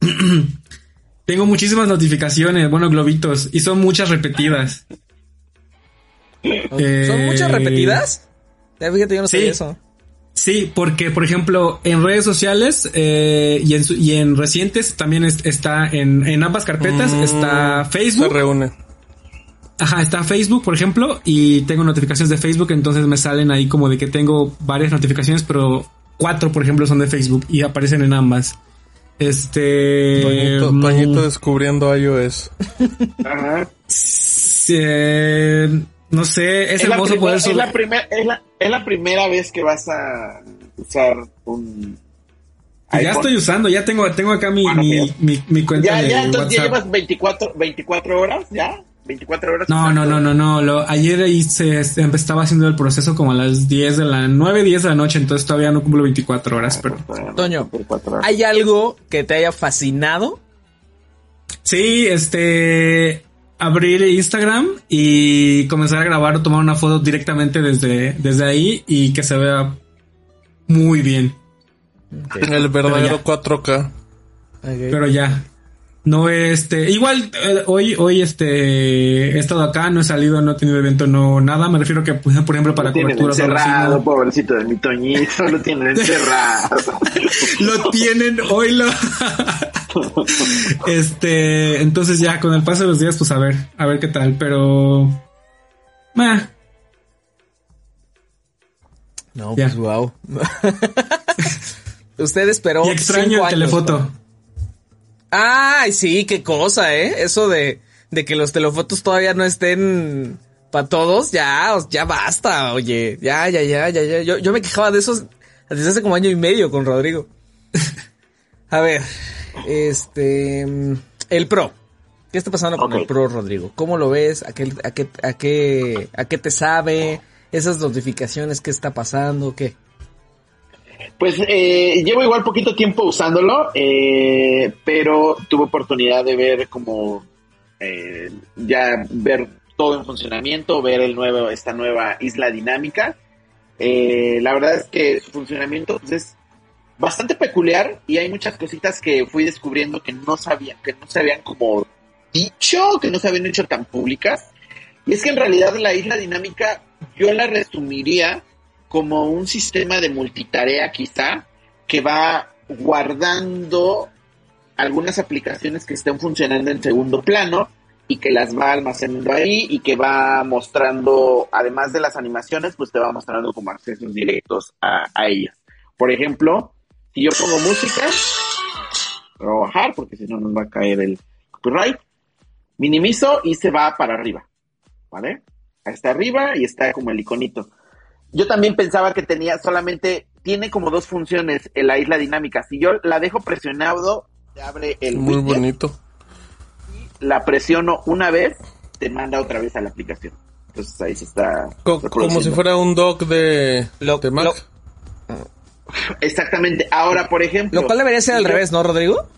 tengo muchísimas notificaciones, bueno, globitos, y son muchas repetidas. Eh, ¿Son muchas repetidas? Fíjate, yo no sé sí. eso. Sí, porque por ejemplo en redes sociales eh, y, en, y en recientes también es- está en, en ambas carpetas Mm, está Se Facebook, reúne. ajá, está Facebook por ejemplo y tengo notificaciones de Facebook, entonces me salen ahí como de que tengo varias notificaciones, pero cuatro por ejemplo son de Facebook y aparecen en ambas. Este, Toñito, Toñito descubriendo iOS. Ajá. sí, eh, no sé, es, la hermoso poder es, la primer- es, la, es la primera vez que vas a usar un. Ya iPhone. estoy usando, ya tengo, tengo acá mi, Bueno, mi, ya. mi, mi cuenta Ya, de ya, entonces ya llevas 24, 24 horas, ¿ya? 24 horas. No, no, no, no, no. Lo, ayer ahí se, se estaba haciendo el proceso como a las 10 de la 9, 10 de la noche, entonces todavía no cumplo 24 horas, pero Toño, 24 horas. ¿Hay algo que te haya fascinado? sí, este abrir Instagram y comenzar a grabar o tomar una foto directamente desde, desde ahí y que se vea muy bien. El verdadero ya. 4K. Pero ya. No este, igual eh, hoy hoy este he estado acá, no he salido, no he tenido evento, no nada, me refiero que pues, por ejemplo para lo tienen cobertura encerrado, pobrecito de mi Toñito, lo tienen encerrado. lo tienen hoy lo este entonces ya con el paso de los días pues a ver a ver qué tal pero meh, No, Ya. pues wow. Usted esperó. y extraño cinco el años, telefoto ¿no? Ay, sí, qué cosa, ¿eh? Eso de, de que los telefotos todavía no estén para todos, ya, ya basta, oye. Ya, ya, ya, ya, ya. Yo, yo me quejaba de esos desde hace como año y medio con Rodrigo. A ver, este, mm, el Pro. ¿Qué está pasando con el Pro, Rodrigo? ¿Cómo lo ves? ¿A qué, a qué, a qué, a qué te sabe? Esas notificaciones, ¿qué está pasando? ¿Qué? Pues eh, llevo igual poquito tiempo usándolo, eh, pero tuve oportunidad de ver como eh, ya ver todo en funcionamiento, ver el nuevo, esta nueva isla dinámica Eh, la verdad es que su funcionamiento pues, es bastante peculiar y hay muchas cositas que fui descubriendo que no sabía, que no se habían como dicho, que no se habían hecho tan públicas. Y es que en realidad la isla dinámica yo la resumiría como un sistema de multitarea quizá que va guardando algunas aplicaciones que estén funcionando en segundo plano y que las va almacenando ahí y que va mostrando, además de las animaciones, pues te va mostrando como accesos directos a, a ellas. Por ejemplo, si yo pongo música, voy a bajar porque si no nos va a caer el copyright, minimizo y se va para arriba, ¿vale? Está arriba y está como el iconito. Yo también pensaba que tenía solamente, tiene como dos funciones en la isla dinámica. Si yo la dejo presionado, se abre el Muy widget, bonito. la presiono una vez, te manda otra vez a la aplicación. Entonces ahí se está. Co- como si fuera un dock de, Lo- de Mac. lo- Exactamente. Ahora, por ejemplo. Lo cual debería ser al yo- revés, ¿no, Rodrigo?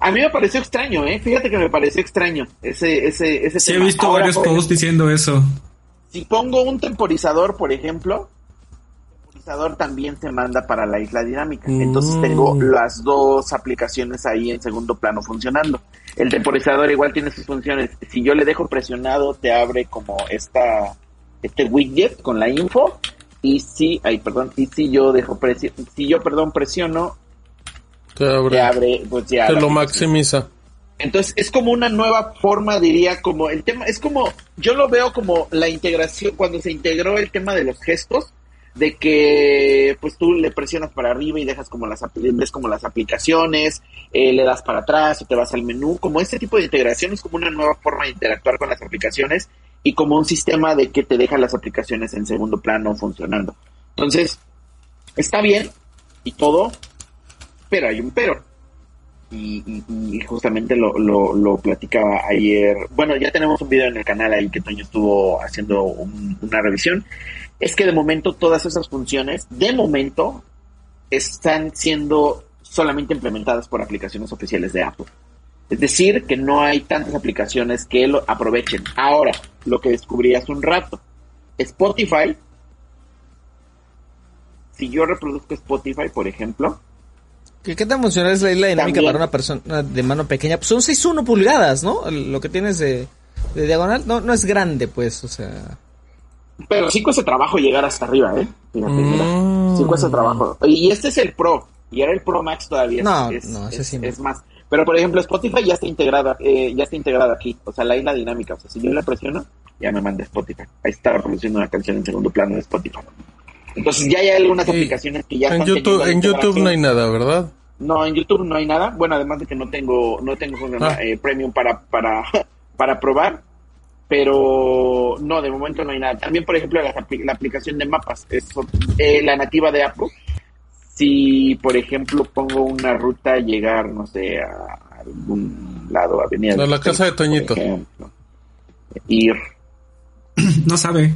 A mí me pareció extraño, ¿eh? Fíjate que me pareció extraño ese, ese, ese Sí, he visto Ahora, varios posts diciendo eso. Si pongo un temporizador, por ejemplo, el temporizador también se manda para la isla dinámica. Entonces Mm. tengo las dos aplicaciones ahí en segundo plano funcionando. El temporizador igual tiene sus funciones. Si yo le dejo presionado, te abre como esta, este widget con la info. Y si, ay, perdón, y si yo dejo presi- si yo, perdón, presiono, Te abre. te abre, pues ya. Te lo maximiza. Entonces es como una nueva forma, diría, como el tema, es como, yo lo veo como la integración, cuando se integró el tema de los gestos, de que pues tú le presionas para arriba y dejas como las, ves como las aplicaciones, eh, le das para atrás o te vas al menú, como este tipo de integración es como una nueva forma de interactuar con las aplicaciones y como un sistema de que te deja las aplicaciones en segundo plano funcionando. Entonces, está bien y todo, pero hay un pero y, justamente lo, lo, lo platicaba ayer. Bueno, ya tenemos un video en el canal ahí que Toño estuvo haciendo un- una revisión. Es que de momento todas esas funciones, de momento, están siendo solamente implementadas por aplicaciones oficiales de Apple. Es decir, que no hay tantas aplicaciones que lo aprovechen. Ahora, lo que descubrí hace un rato, Spotify, si yo reproduzco Spotify, por ejemplo, ¿Qué, qué tan funcional es la isla dinámica También. para una persona de mano pequeña? Pues son 6.1 pulgadas, ¿no? Lo que tienes de, de diagonal no, no es grande, pues, o sea... Pero sí cuesta trabajo llegar hasta arriba, ¿eh? Fíjate, mira. Mm. Sí cuesta trabajo. Y este es el Pro. Y ahora el Pro Max todavía No, es, no, ese es- sí no. es más. Pero por ejemplo, Spotify ya está integrada, eh, ya está integrada aquí. O sea, la isla dinámica. O sea, si yo la presiono, ya me manda Spotify. Ahí está reproduciendo una canción en segundo plano de Spotify. Entonces ya hay algunas Sí. aplicaciones que ya En están YouTube, en YouTube no hay nada, ¿verdad? No, en YouTube no hay nada. Bueno, además de que no tengo, no tengo Ah. eh, premium para, para, para probar. Pero no, de momento no hay nada. También, por ejemplo, la, la aplicación de mapas, es eh, la nativa de Apple. Si, por ejemplo, pongo una ruta, llegar, no sé, a algún lado, avenida. A la casa de Toñito. ejemplo, ir. No sabe.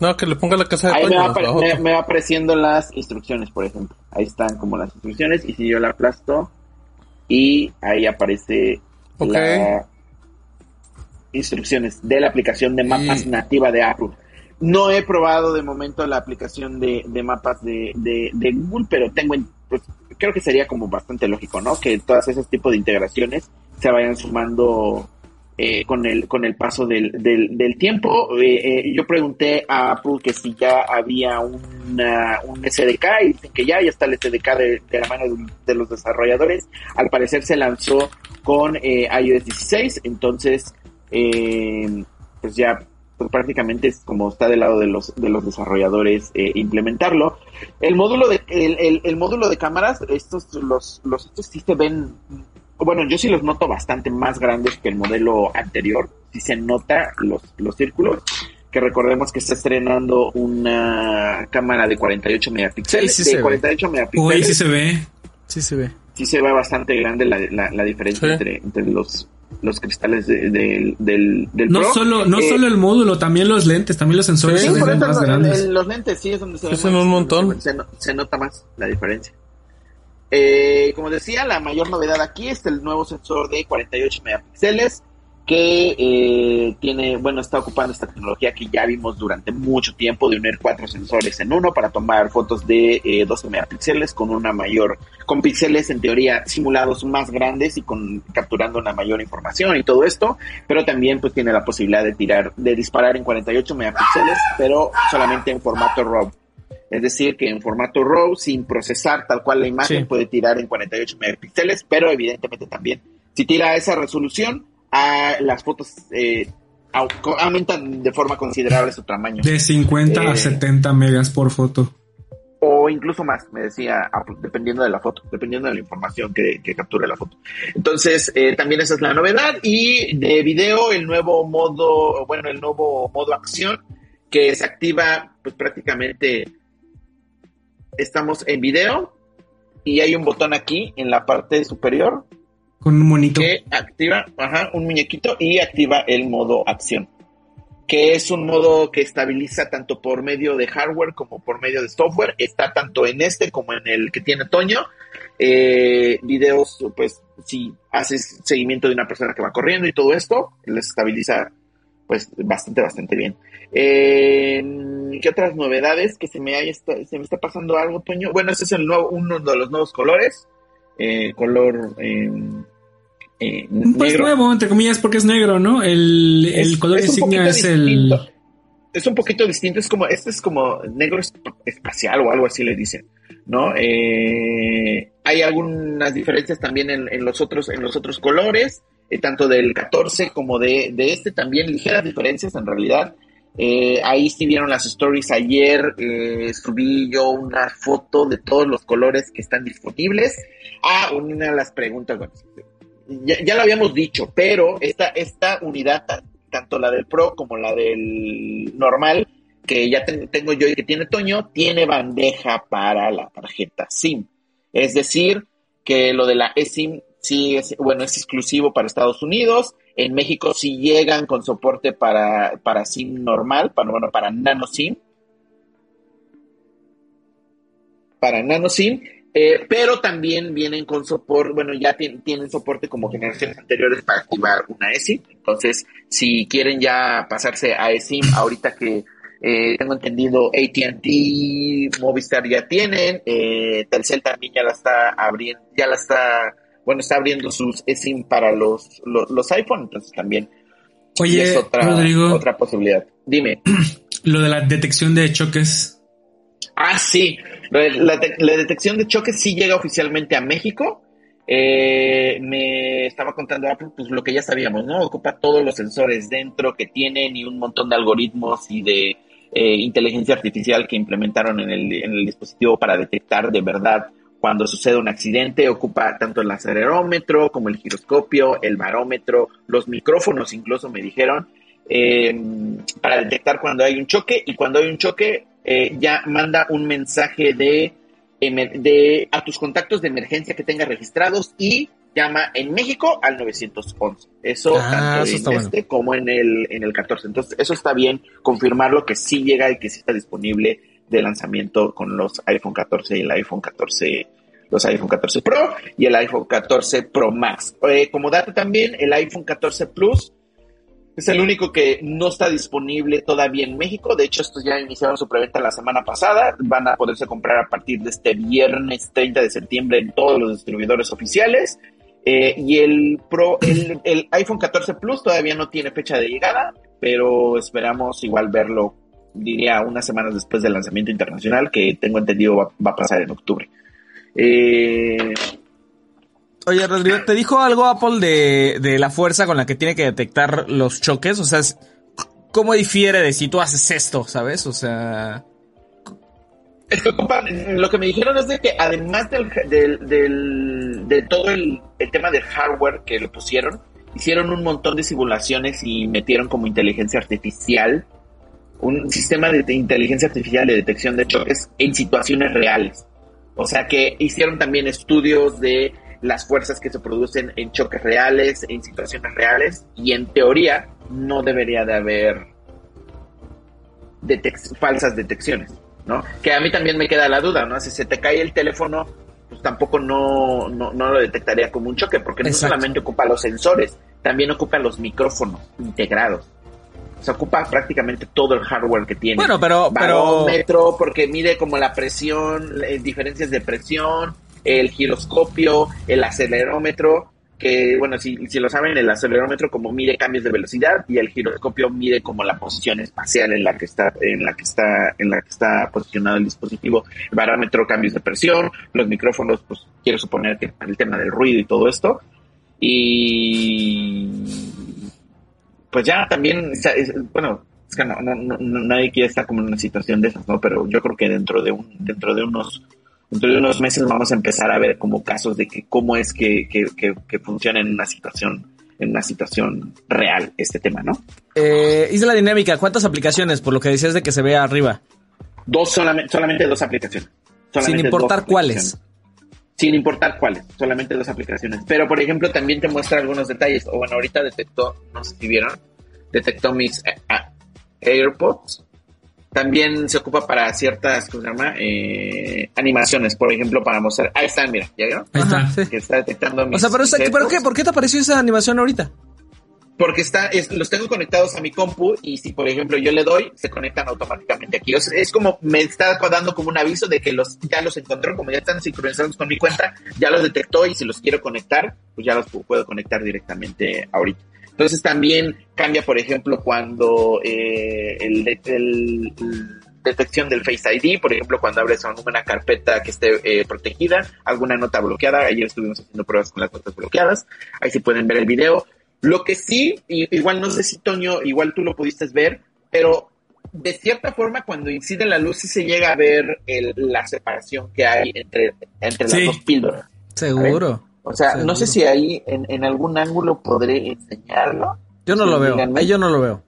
No, que le ponga la casa de Ahí me va, apare- abajo. me, me va apareciendo las instrucciones, por ejemplo. Ahí están como las instrucciones y si yo la aplasto y ahí aparece Ok. la instrucciones de la aplicación de mapas Y- nativa de Apple. No he probado de momento la aplicación de, mapas de, Google, pero tengo, en- pues, creo que sería como bastante lógico, ¿no? Que todas esos tipos de integraciones se vayan sumando eh, con el con el paso del, del, tiempo. Eh, eh, yo pregunté a Apple que si ya había un SDK y dicen que ya, ya está el SDK de, la mano de, de los desarrolladores. Al parecer se lanzó con iOS 16, entonces pues ya pues prácticamente es como está del lado de los de los desarrolladores eh, implementarlo. El módulo de el, el, el módulo de cámaras, estos los los estos sí se ven bueno, yo sí los noto bastante más grandes que el modelo anterior. Sí se nota los, los círculos. Que recordemos que está estrenando una cámara de 48 megapíxeles. Sí, sí se de ve. 48 megapíxeles. Uy, sí se ve. Sí se ve. Sí se ve bastante grande la, la, la diferencia Sí. entre, entre los, los cristales de- del, del, del No Pro. solo, no Eh, solo el módulo, también los lentes, también los sensores Sí, se por ven eso más en- grandes. en los lentes sí es donde se ve un montón. Se, no- se nota más la diferencia. Eh, como decía, la mayor novedad aquí es el nuevo sensor de 48 megapíxeles que eh, tiene, bueno, está ocupando esta tecnología que ya vimos durante mucho tiempo de unir cuatro sensores en uno para tomar fotos de 12 eh, megapíxeles con una mayor, con píxeles en teoría simulados más grandes y con capturando una mayor información y todo esto, pero también pues tiene la posibilidad de tirar, de disparar en 48 megapíxeles, pero solamente en formato RAW. Es decir, que en formato RAW, sin procesar tal cual la imagen, puede tirar en 48 megapíxeles, pero evidentemente también, si tira esa resolución, a las fotos eh, aumentan de forma considerable su tamaño. De 50 a 70 eh, megas por foto. O incluso más, me decía, dependiendo de la foto, dependiendo de la información que, capture la foto. Entonces, eh, también esa es la novedad. Y de video, el nuevo modo, bueno, el nuevo modo acción, que se activa, pues prácticamente estamos en video y hay un botón aquí en la parte superior con un monito. Que activa, ajá, un muñequito y activa el modo acción. Que es un modo que estabiliza tanto por medio de hardware como por medio de software. Está tanto en este como en el que tiene Toño. Eh, videos, pues, si haces seguimiento de una persona que va corriendo y todo esto, les estabiliza, pues, bastante, bastante bien. Eh, ¿Qué otras novedades? Que se me, haya, se me está pasando algo, Toño. Bueno, ese es el nuevo, uno de los nuevos colores eh, color eh, eh, pues nuevo, entre comillas, porque es negro, ¿no? El, color insignia es el... Es un poquito distinto, es como, este es como negro espacial o algo así le dicen, ¿no? hay algunas diferencias también en, los otros, en los otros colores, tanto del 14 como de, de este, también ligeras diferencias en realidad. Eh, ahí sí vieron las stories ayer, eh, subí yo una foto de todos los colores que están disponibles. Ah, una de las preguntas, bueno, ya, lo habíamos dicho, pero esta, esta unidad, tanto la del Pro como la del normal, que ya tengo yo y que tiene Toño, tiene bandeja para la tarjeta SIM. Es decir, que lo de la eSIM sí es, bueno, es exclusivo para Estados Unidos en México sí llegan con soporte para, para SIM normal, para, bueno, para nano SIM. Para nano SIM. Eh, pero también vienen con soporte, bueno, ya tienen, soporte como generaciones anteriores para activar una eSIM. Entonces, si quieren ya pasarse a eSIM, ahorita que eh, tengo entendido AT&T, Movistar ya tienen, eh, Telcel también ya la está abriendo, ya la está bueno, está abriendo sus eSIM para los, los, iPhone, entonces también Oye, es otra, Rodrigo, otra posibilidad. Dime. Lo de la detección de choques. Ah, sí. La, detección de choques sí llega oficialmente a México. Eh, me estaba contando Apple, pues lo que ya sabíamos, ¿no? Ocupa todos los sensores dentro que tienen y un montón de algoritmos y de eh, inteligencia artificial que implementaron en el, en el dispositivo para detectar de verdad cuando sucede un accidente, ocupa tanto el acelerómetro como el giroscopio, el barómetro, los micrófonos incluso me dijeron, eh, para detectar cuando hay un choque y cuando hay un choque eh, ya manda un mensaje de, de a tus contactos de emergencia que tengas registrados y llama en México al 911. Eso ah, tanto en este como en el, en el 14. Entonces, eso está bien, confirmarlo que sí llega y que sí está disponible de lanzamiento con los iPhone 14 y el iPhone 14, los iPhone 14 Pro y el iPhone 14 Pro Max. Eh, como dato también, el iPhone 14 Plus es el único que no está disponible todavía en México. De hecho, estos ya iniciaron su preventa la semana pasada. Van a poderse comprar a partir de este viernes 30 de septiembre en todos los distribuidores oficiales. Eh, y el Pro, el, el iPhone 14 Plus todavía no tiene fecha de llegada, pero esperamos igual verlo diría unas semanas después del lanzamiento internacional, que tengo entendido va, a pasar en octubre. Eh, Oye, Rodrigo, ¿te dijo algo Apple de, de, la fuerza con la que tiene que detectar los choques? O sea, ¿cómo difiere de si tú haces esto, sabes? O sea... lo que me dijeron es de que además del, del, de todo el, el, tema del hardware que le pusieron, hicieron un montón de simulaciones y metieron como inteligencia artificial un sistema de inteligencia artificial de detección de choques en situaciones reales. O sea que hicieron también estudios de las fuerzas que se producen en choques reales, en situaciones reales, y en teoría no debería de haber falsas detecciones, ¿no? Que a mí también me queda la duda, ¿no? Si se te cae el teléfono, pues tampoco no, no, lo detectaría como un choque, porque no solamente ocupa los sensores, también ocupa los micrófonos integrados. Se ocupa prácticamente todo el hardware que tiene. Bueno, pero- pero- Barómetro, porque mide como la presión, eh, diferencias de presión, el giroscopio, el acelerómetro, que bueno, si, si lo saben, el acelerómetro como mide cambios de velocidad y el giroscopio mide como la posición espacial en la que está, en la que está, en la que está posicionado el dispositivo, el barómetro, cambios de presión, los micrófonos, pues quiero suponer que el tema del ruido y todo esto. Y pues ya también, bueno, es que no, no, no- no- nadie quiere estar como en una situación de esas, ¿no? Pero yo creo que dentro de un, dentro de unos, dentro de unos meses vamos a empezar a ver como casos de que cómo es que, que, que, que funciona en una situación, en una situación real este tema, ¿no? Eh, Isla Dinámica, ¿cuántas aplicaciones? Por lo que decías de que se ve arriba. Dos solamente, solamente dos aplicaciones. Sin importar cuáles. Sin importar cuáles, solamente dos aplicaciones. Pero, por ejemplo, también te muestra algunos detalles. O bueno, ahorita detectó, no sé si vieron, detectó mis eh, ah, AirPods. También se ocupa para ciertas, ¿cómo se llama? Eh, animaciones, por ejemplo, para mostrar. Ahí están, mira, ¿ya vieron? Ahí está. sí. Que está detectando mis O sea, pero, esa- mis ¿pero qué? ¿Por qué te apareció esa animación ahorita? Porque está, es- los tengo conectados a mi compu y si, por ejemplo, yo le doy, se conectan automáticamente aquí. O sea, es como me está dando como un aviso de que los ya los encontró, como ya están sincronizados con mi cuenta, ya los detectó y si los quiero conectar, pues ya los pu- puedo conectar directamente ahorita. Entonces también cambia, por ejemplo, cuando eh, el, el- el detección del Face ID, por ejemplo, cuando abres una carpeta que esté eh, protegida, alguna nota bloqueada, ayer estuvimos haciendo pruebas con las notas bloqueadas, ahí sí pueden ver el video. Lo que sí, igual no sé si Toño, igual tú lo pudiste ver, pero de cierta forma cuando incide la luz sí se llega a ver el- la separación que hay entre, entre las dos píldoras. Seguro. O sea, Seguro. no sé si ahí en, en algún ángulo podré enseñarlo. Yo no lo veo. Ahí yo no lo veo.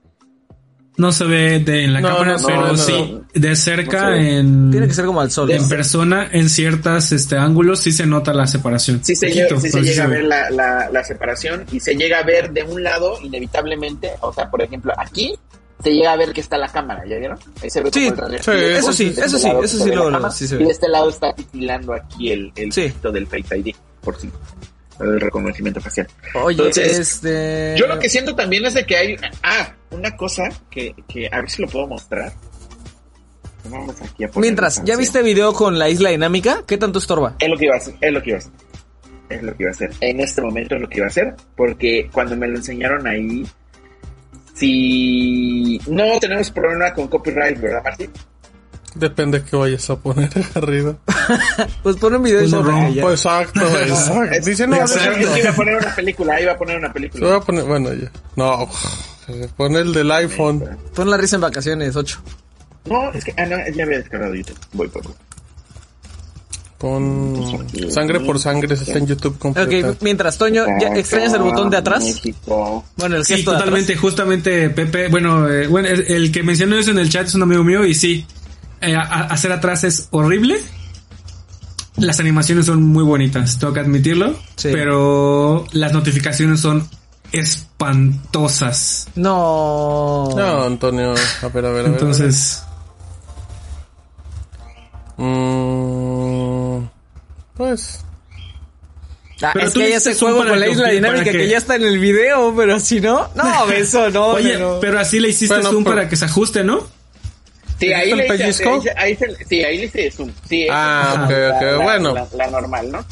No se ve de, en la No, cámara, no pero no. sí, de cerca en, Tiene que ser como al sol. en persona, en ciertas este, ángulos, sí se nota la separación. Sí se Poquito, llega, sí se llega a ve. ver la, la, la separación y se llega a ver de un lado inevitablemente, o sea, por ejemplo, aquí se llega a ver que está la cámara, ¿ya vieron? Ahí se ve Sí, como el sí, eso sí, este eso sí, eso se sí lo- la lo- cámara, sí se Y de este lado está titilando aquí el, el Sí. del Face ID, por si el reconocimiento facial. Oye, Entonces, este... Yo lo que siento también es de que hay, ah, una cosa que, que a ver si lo puedo mostrar. Vamos aquí a poner Mientras, ¿ya viste video con la isla dinámica? ¿Qué tanto estorba? Es lo que iba a hacer, es lo que iba a hacer. Es lo que iba a hacer. En este momento es lo que iba a hacer. Porque cuando me lo enseñaron ahí, si no tenemos problema con copyright, ¿verdad, Martín? Depende que vayas a poner arriba. Pues pon un video y Pues no, ve ya. Pues exacto, exacto. Dice no, no, no. iba a poner una película, iba a poner una Se película. va a poner, bueno, ya. No, pon el del iPhone. Pon la risa en vacaciones, 8. No, es que ah, no, ya había descargado YouTube. Voy por. Pon sangre por sangre, está en YouTube completa. Ok, mientras, Toño, ¿ya extrañas el botón de atrás? Bueno, el Sí, totalmente, justamente Pepe, bueno, eh, bueno, el, el que mencionó eso en el chat es un amigo mío y sí, eh, a- hacer atrás es horrible. Las animaciones son muy bonitas, tengo que admitirlo, Sí. pero las notificaciones son espantosas. No. No, Antonio, a ver, a ver, a ver. Entonces, Mm, pues. Ah, Pero es que hay ese juego con la isla dinámica que... que- ya está en el video, pero si no, no, eso no. oye, pero así le hiciste Bueno, zoom para que se ajuste, ¿no? Sí, ahí le hice, sí, ahí le hice zoom. Sí, Ah, ok, la- ok, la- bueno. La, la normal, ¿no?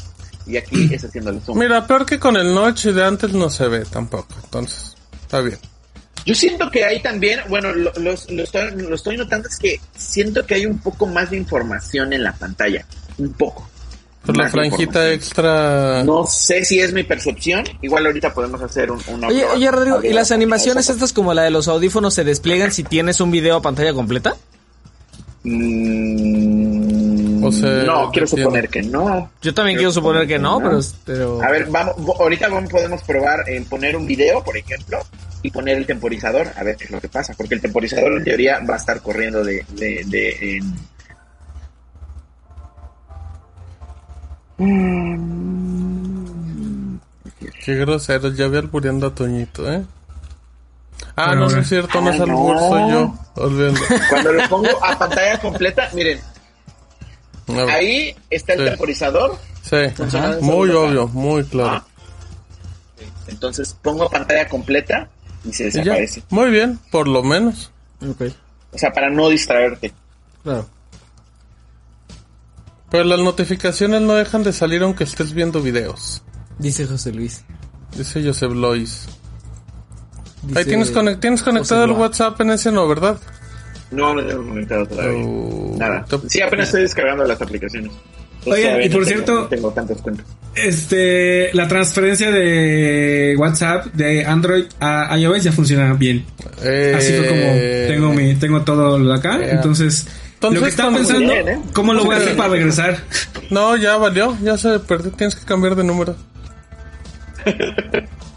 Y aquí es haciendo el zoom. Mira, peor que con el noche de antes no se ve tampoco. Entonces, está bien. Yo siento que hay también, bueno, lo, los- lo estoy, lo estoy notando es que siento que hay un poco más de información en la pantalla. Un poco. Por la franjita extra. No sé si es mi percepción. Igual ahorita podemos hacer un, una Oye, oye, Rodrigo, ¿y las animaciones estas como la de los audífonos se despliegan si tienes un video a pantalla completa? Mm, O sea, no, quiero entiendo. suponer que no. Yo también quiero suponer que no, pero... pero... A ver, vamos, ahorita vamos, podemos probar en poner un video, por ejemplo, y poner el temporizador, a ver qué es lo que pasa, porque el temporizador en teoría va a estar corriendo de, de, de en- Qué grosero, ya vi albureando a Toñito, ¿eh? Ah, Pero no, no es cierto, no es Ah, albur, no. soy yo. Olvídalo. Cuando lo pongo a pantalla completa, miren, Ahí está el Sí. temporizador. Sí, muy obvio, muy claro. Ah. Entonces pongo pantalla completa y se Y desaparece. Muy bien, por lo menos. Ok, O sea, para no distraerte. claro. Pero las notificaciones no dejan de salir aunque estés viendo videos. Dice José Luis. Dice Joseph Lois. Dice- Ahí tienes, tienes conectado el. WhatsApp en ese no, ¿verdad? No, no tengo conectado todavía. Oh, Nada. Sí, apenas estoy descargando las aplicaciones. Entonces, todavía y no por tengo- cierto- no tengo tantas cuentas. Este, la transferencia de WhatsApp de Android a iOS ya funciona bien. Eh, Así fue como tengo mi, tengo todo lo de acá. Ya. Entonces, Entonces, lo que estaba pensando, bien, ¿eh? ¿cómo lo voy a hacer para regresar? No, ya valió, ya se perdió. Tienes que cambiar de número.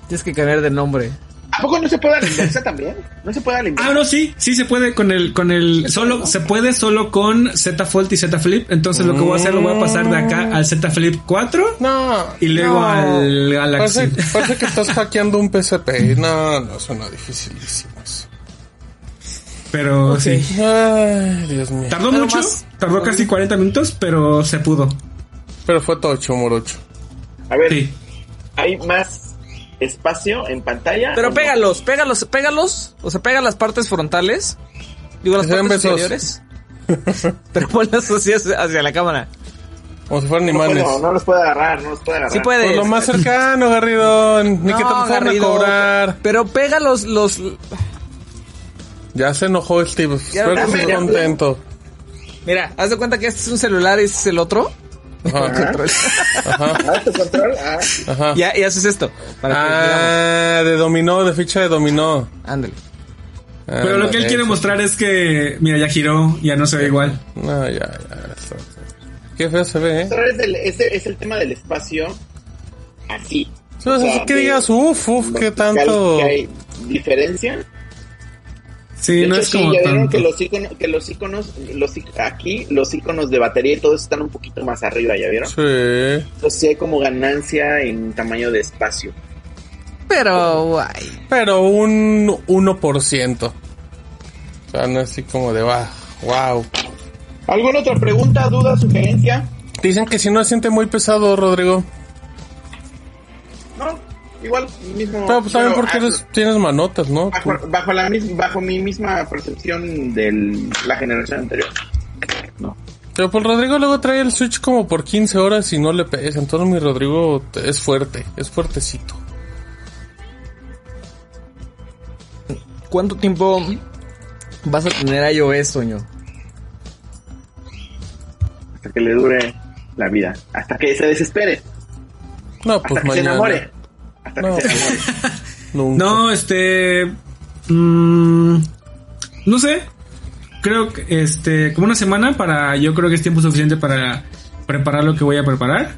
Tienes que cambiar de nombre. ¿A poco no se puede a la inversa también? ¿No se puede a la inversa? Ah, no, sí, sí se puede con el, con el, solo, se puede solo con Z Fold y Z Flip. Entonces lo que voy a hacer, lo voy a pasar de acá al Z Flip 4 No. y luego no. al Galaxy. Parece, parece que estás hackeando un PSP. No, no, suena dificilísimo eso. Pero sí. Ay, Dios mío. Tardó Pero mucho, más- tardó casi 40 minutos, pero se pudo. Pero fue tocho, morocho. A ver, Sí. ¿hay más espacio en pantalla? Pero no? pégalos, pégalos, pégalos. O sea, pega las partes frontales. Digo, las partes besos. superiores. Pero ponlas así hacia, hacia la cámara. Como si fueran No, imanes. puedo, no los puede agarrar, no los puede agarrar. Sí puedes. Pues lo más cercano, Garrido. Ni que te No, lo fueran a Garrido, cobrar. Pero pega los, los... Ya se enojó Steve. Ya, Espero que ya. contento. Mira, haz de cuenta que este es un celular y este es el otro. Ajá. Ajá. Ah, tu control. Ah, Ajá. Y, y haces esto. Para que, Ah, de dominó, de ficha de dominó. ándale. Pero lo que él quiere mostrar es que, mira, ya giró, ya no se ve igual. No, ya, ya. eso. Qué feo se ve, ¿eh? Es el, es, es el tema del espacio así. O sea, que digas, uff, uff, qué tanto. que hay diferencia. Sí, De no hecho, es sí, como ya vieron que los iconos, que los iconos, los, aquí los iconos de batería y todo eso están un poquito más arriba, ¿ya vieron? Sí. Entonces sí hay como ganancia en tamaño de espacio. Pero, guay. Pero un 1%. O sea, no es así como de, wow, wow. ¿Alguna otra pregunta, duda, sugerencia? Dicen que si no se siente muy pesado, Rodrigo. No, igual, mismo. Pero pues también porque eres, tienes manotas, ¿no? bajo, bajo la mis- bajo mi misma percepción de la generación anterior. No. Pero pues Rodrigo luego trae el Switch como por 15 horas y no le pesa. Entonces mi Rodrigo es fuerte, es fuertecito. ¿Cuánto tiempo vas a tener iOS, Toño? Hasta que le dure la vida. Hasta que se desespere. No, Hasta pues que se enamore. Hasta No. que se enamore. Nunca. No, este. mm, no sé. Creo que este. Como una semana para. Yo creo que es tiempo suficiente para preparar lo que voy a preparar.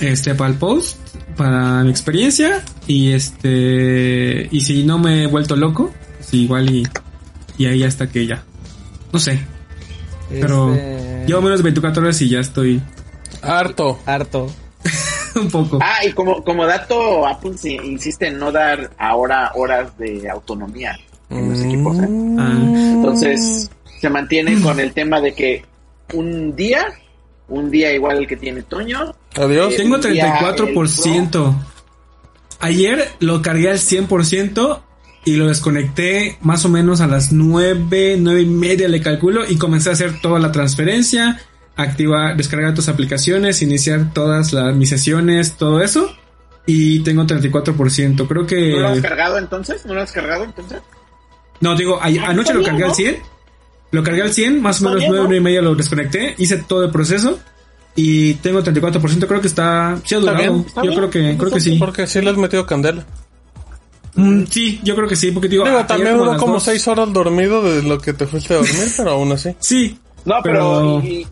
Este, para el post. Para mi experiencia. Y este. Y si no me he vuelto loco. Sí, igual y. Y ahí hasta que ya. No sé. Pero. Este, Llevo menos de 24 horas y ya estoy. Harto. Harto. un poco. Ah, y como, como dato, Apple se insiste en no dar ahora horas de autonomía en los equipos. ¿eh? Mm. Ah. Entonces, se mantiene con el tema de que un día, un día igual el que tiene Toño, Adiós. Eh, Tengo un día 34%. Ayer lo cargué al 100% y lo desconecté más o menos a las 9, 9 y media le calculo y comencé a hacer toda la transferencia, activar, descargar tus aplicaciones, iniciar todas las, mis sesiones, todo eso. Y tengo 34%. Creo que... ¿no lo has cargado entonces? ¿No lo has cargado entonces? No, digo, Ah, anoche lo cargué al ¿no? 100. Lo cargué al 100, más o menos bien, 9, ¿no? 9 y media lo desconecté. Hice todo el proceso. Y tengo 34%. Creo que está... Sí ha Está durado. bien, Yo bien. creo que, creo que sí. Porque sí le has metido candela. Mm, sí, yo creo que sí. Porque digo... Digo, también duró como dos- 6 horas dormido de lo que te fuiste a dormir, pero aún así. Sí. No, pero... Pero- Y, y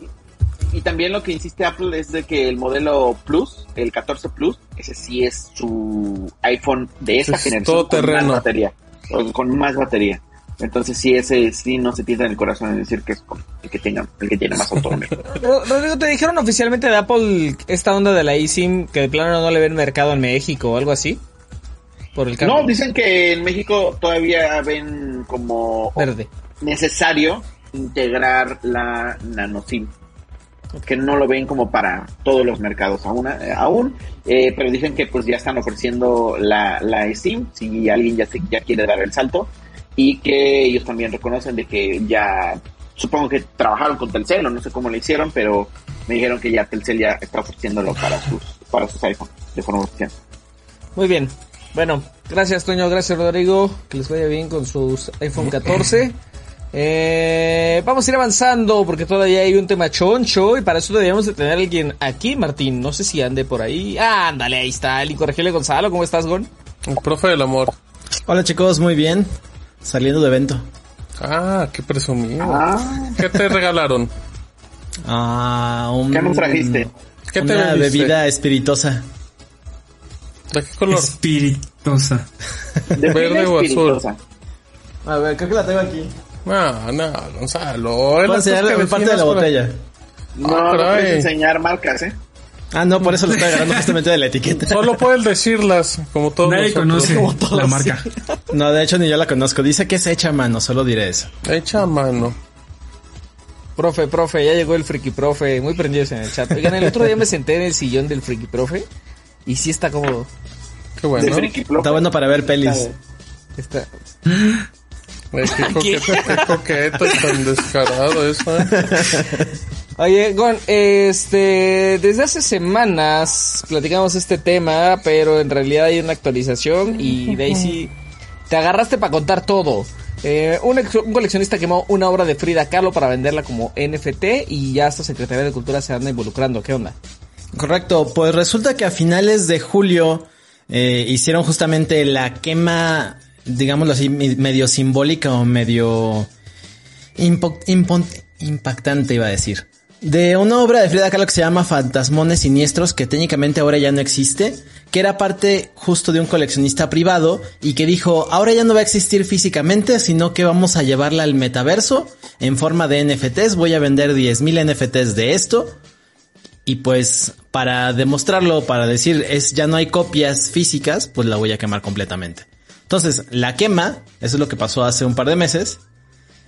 también lo que insiste Apple es de que el modelo Plus, el 14 Plus, ese sí es su iPhone de esta Es generación con todoterreno. más batería. o Con más batería. Entonces sí, ese sí no se piensa en el corazón en decir que es el que tenga, el que tiene más autonomía. Ro- Rodrigo, ¿te dijeron oficialmente de Apple esta onda de la eSIM que de plano no le ven mercado en México o algo así? Por el No, dicen que en México todavía ven como verde. necesario integrar la nano SIM. Que no lo ven como para todos los mercados aún, eh, aún eh, pero dicen que pues ya están ofreciendo la, la Steam si alguien ya, se, ya quiere dar el salto y que ellos también reconocen de que ya supongo que trabajaron con Telcel o no sé cómo lo hicieron, pero me dijeron que ya Telcel ya está ofreciéndolo para sus para sus iPhones de forma oficial. Muy bien. Bueno, gracias Toño, gracias Rodrigo, que les vaya bien con sus iPhone 14. Eh, vamos a ir avanzando porque todavía hay un tema choncho y para eso deberíamos de tener a alguien aquí, Martín. No sé si ande por ahí. Ah, ándale, ahí está, el incorregible Gonzalo. ¿Cómo estás, Gon? El profe del amor. Hola chicos, muy bien. Saliendo de evento. Ah, qué presumido. ¿Qué te regalaron? Ah, un, ¿Qué nos trajiste? ¿Qué te una bebiste? bebida espirituosa. ¿De qué color? Espirituosa. De Verde o azul. A ver, creo que la tengo aquí. No, no, Gonzalo. Voy a Las enseñar cosas que parte de la botella. No, Ah, no puedes enseñar marcas, ¿eh? Ah, no, por eso lo estoy agarrando justamente de la etiqueta. Solo puedes decirlas, como todos Nadie nosotros. conoce la marca. No, de hecho ni yo la conozco. Dice que es hecha a mano, solo diré eso. Echa mano. Profe, profe, ya llegó el friki profe, muy prendidos en el chat. Oigan, el otro día me senté en el sillón del friki profe y sí está cómodo. Qué bueno. Friki. Está bueno para ver pelis. Está... Ay, qué, coqueto, qué coqueto y tan descarado eso. ¿eh? Oye, Gon, este, desde hace semanas platicamos este tema, pero en realidad hay una actualización y Daisy, te agarraste para contar todo. Eh, un, ex- un coleccionista quemó una obra de Frida Kahlo para venderla como NFT y ya hasta Secretaría de Cultura se anda involucrando. ¿Qué onda? Correcto, pues resulta que a finales de julio eh, hicieron justamente la quema, digámoslo así, medio simbólica o medio impactante, iba a decir. De una obra de Frida Kahlo que se llama Fantasmones Siniestros, que técnicamente ahora ya no existe, que era parte justo de un coleccionista privado y que dijo, ahora ya no va a existir físicamente, sino que vamos a llevarla al metaverso en forma de NFTs, voy a vender 10.000 NFTs de esto, y pues para demostrarlo, para decir es ya no hay copias físicas, pues la voy a quemar completamente. Entonces, la quema, eso es lo que pasó hace un par de meses.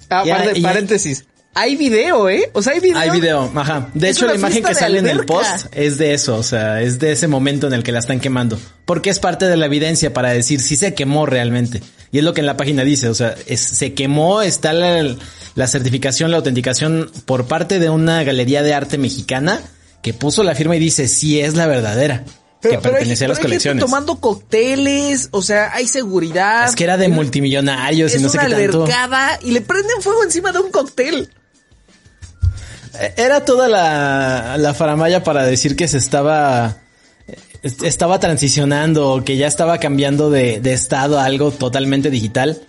Ah, par- paréntesis. Hay video, ¿eh? O sea, hay video. Hay video, ajá. De hecho, la imagen que sale en el post es de eso, o sea, es de ese momento en el que la están quemando. Porque es parte de la evidencia para decir si se quemó realmente. Y es lo que en la página dice, o sea, es- se quemó, está la, la certificación, la autenticación por parte de una galería de arte mexicana que puso la firma y dice si es la verdadera. Que pero hay- pertenecía a las colecciones. tomando cócteles, o sea, hay seguridad. Es que era de Es- multimillonarios Es y no sé qué tanto. y le prenden fuego encima de un cóctel. Era toda la, la faramaya para decir que se estaba estaba transicionando, que ya estaba cambiando de, de estado a algo totalmente digital.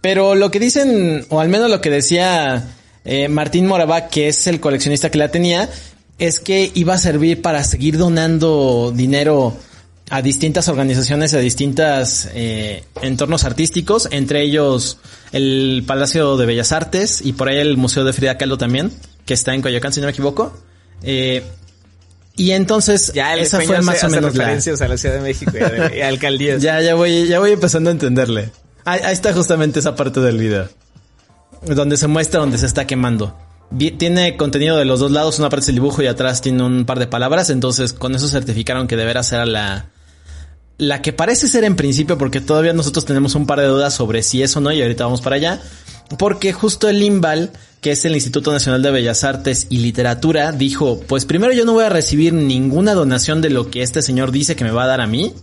Pero lo que dicen, o al menos lo que decía eh, Martín Moravá, que es el coleccionista que la tenía, es que iba a servir para seguir donando dinero a distintas organizaciones, a distintos entornos artísticos, entre ellos el Palacio de Bellas Artes y por ahí el Museo de Frida Kahlo también, que está en Coyoacán, si no me equivoco. Eh, y entonces, Ya esa fue hace- más o menos la, referencias a la Ciudad de México y a, y a alcaldías. ya, ya voy, ya voy empezando a entenderle. Ahí, ahí está justamente esa parte del video. Donde se muestra donde se está quemando. Tiene contenido de los dos lados, una parte es el dibujo y atrás tiene un par de palabras, entonces con eso certificaron que de veras era la, la que parece ser en principio, porque todavía nosotros tenemos un par de dudas sobre si es o no, y ahorita vamos para allá, porque justo el IMBAL, que es el Instituto Nacional de Bellas Artes y Literatura, dijo, pues primero yo no voy a recibir ninguna donación de lo que este señor dice que me va a dar a mí,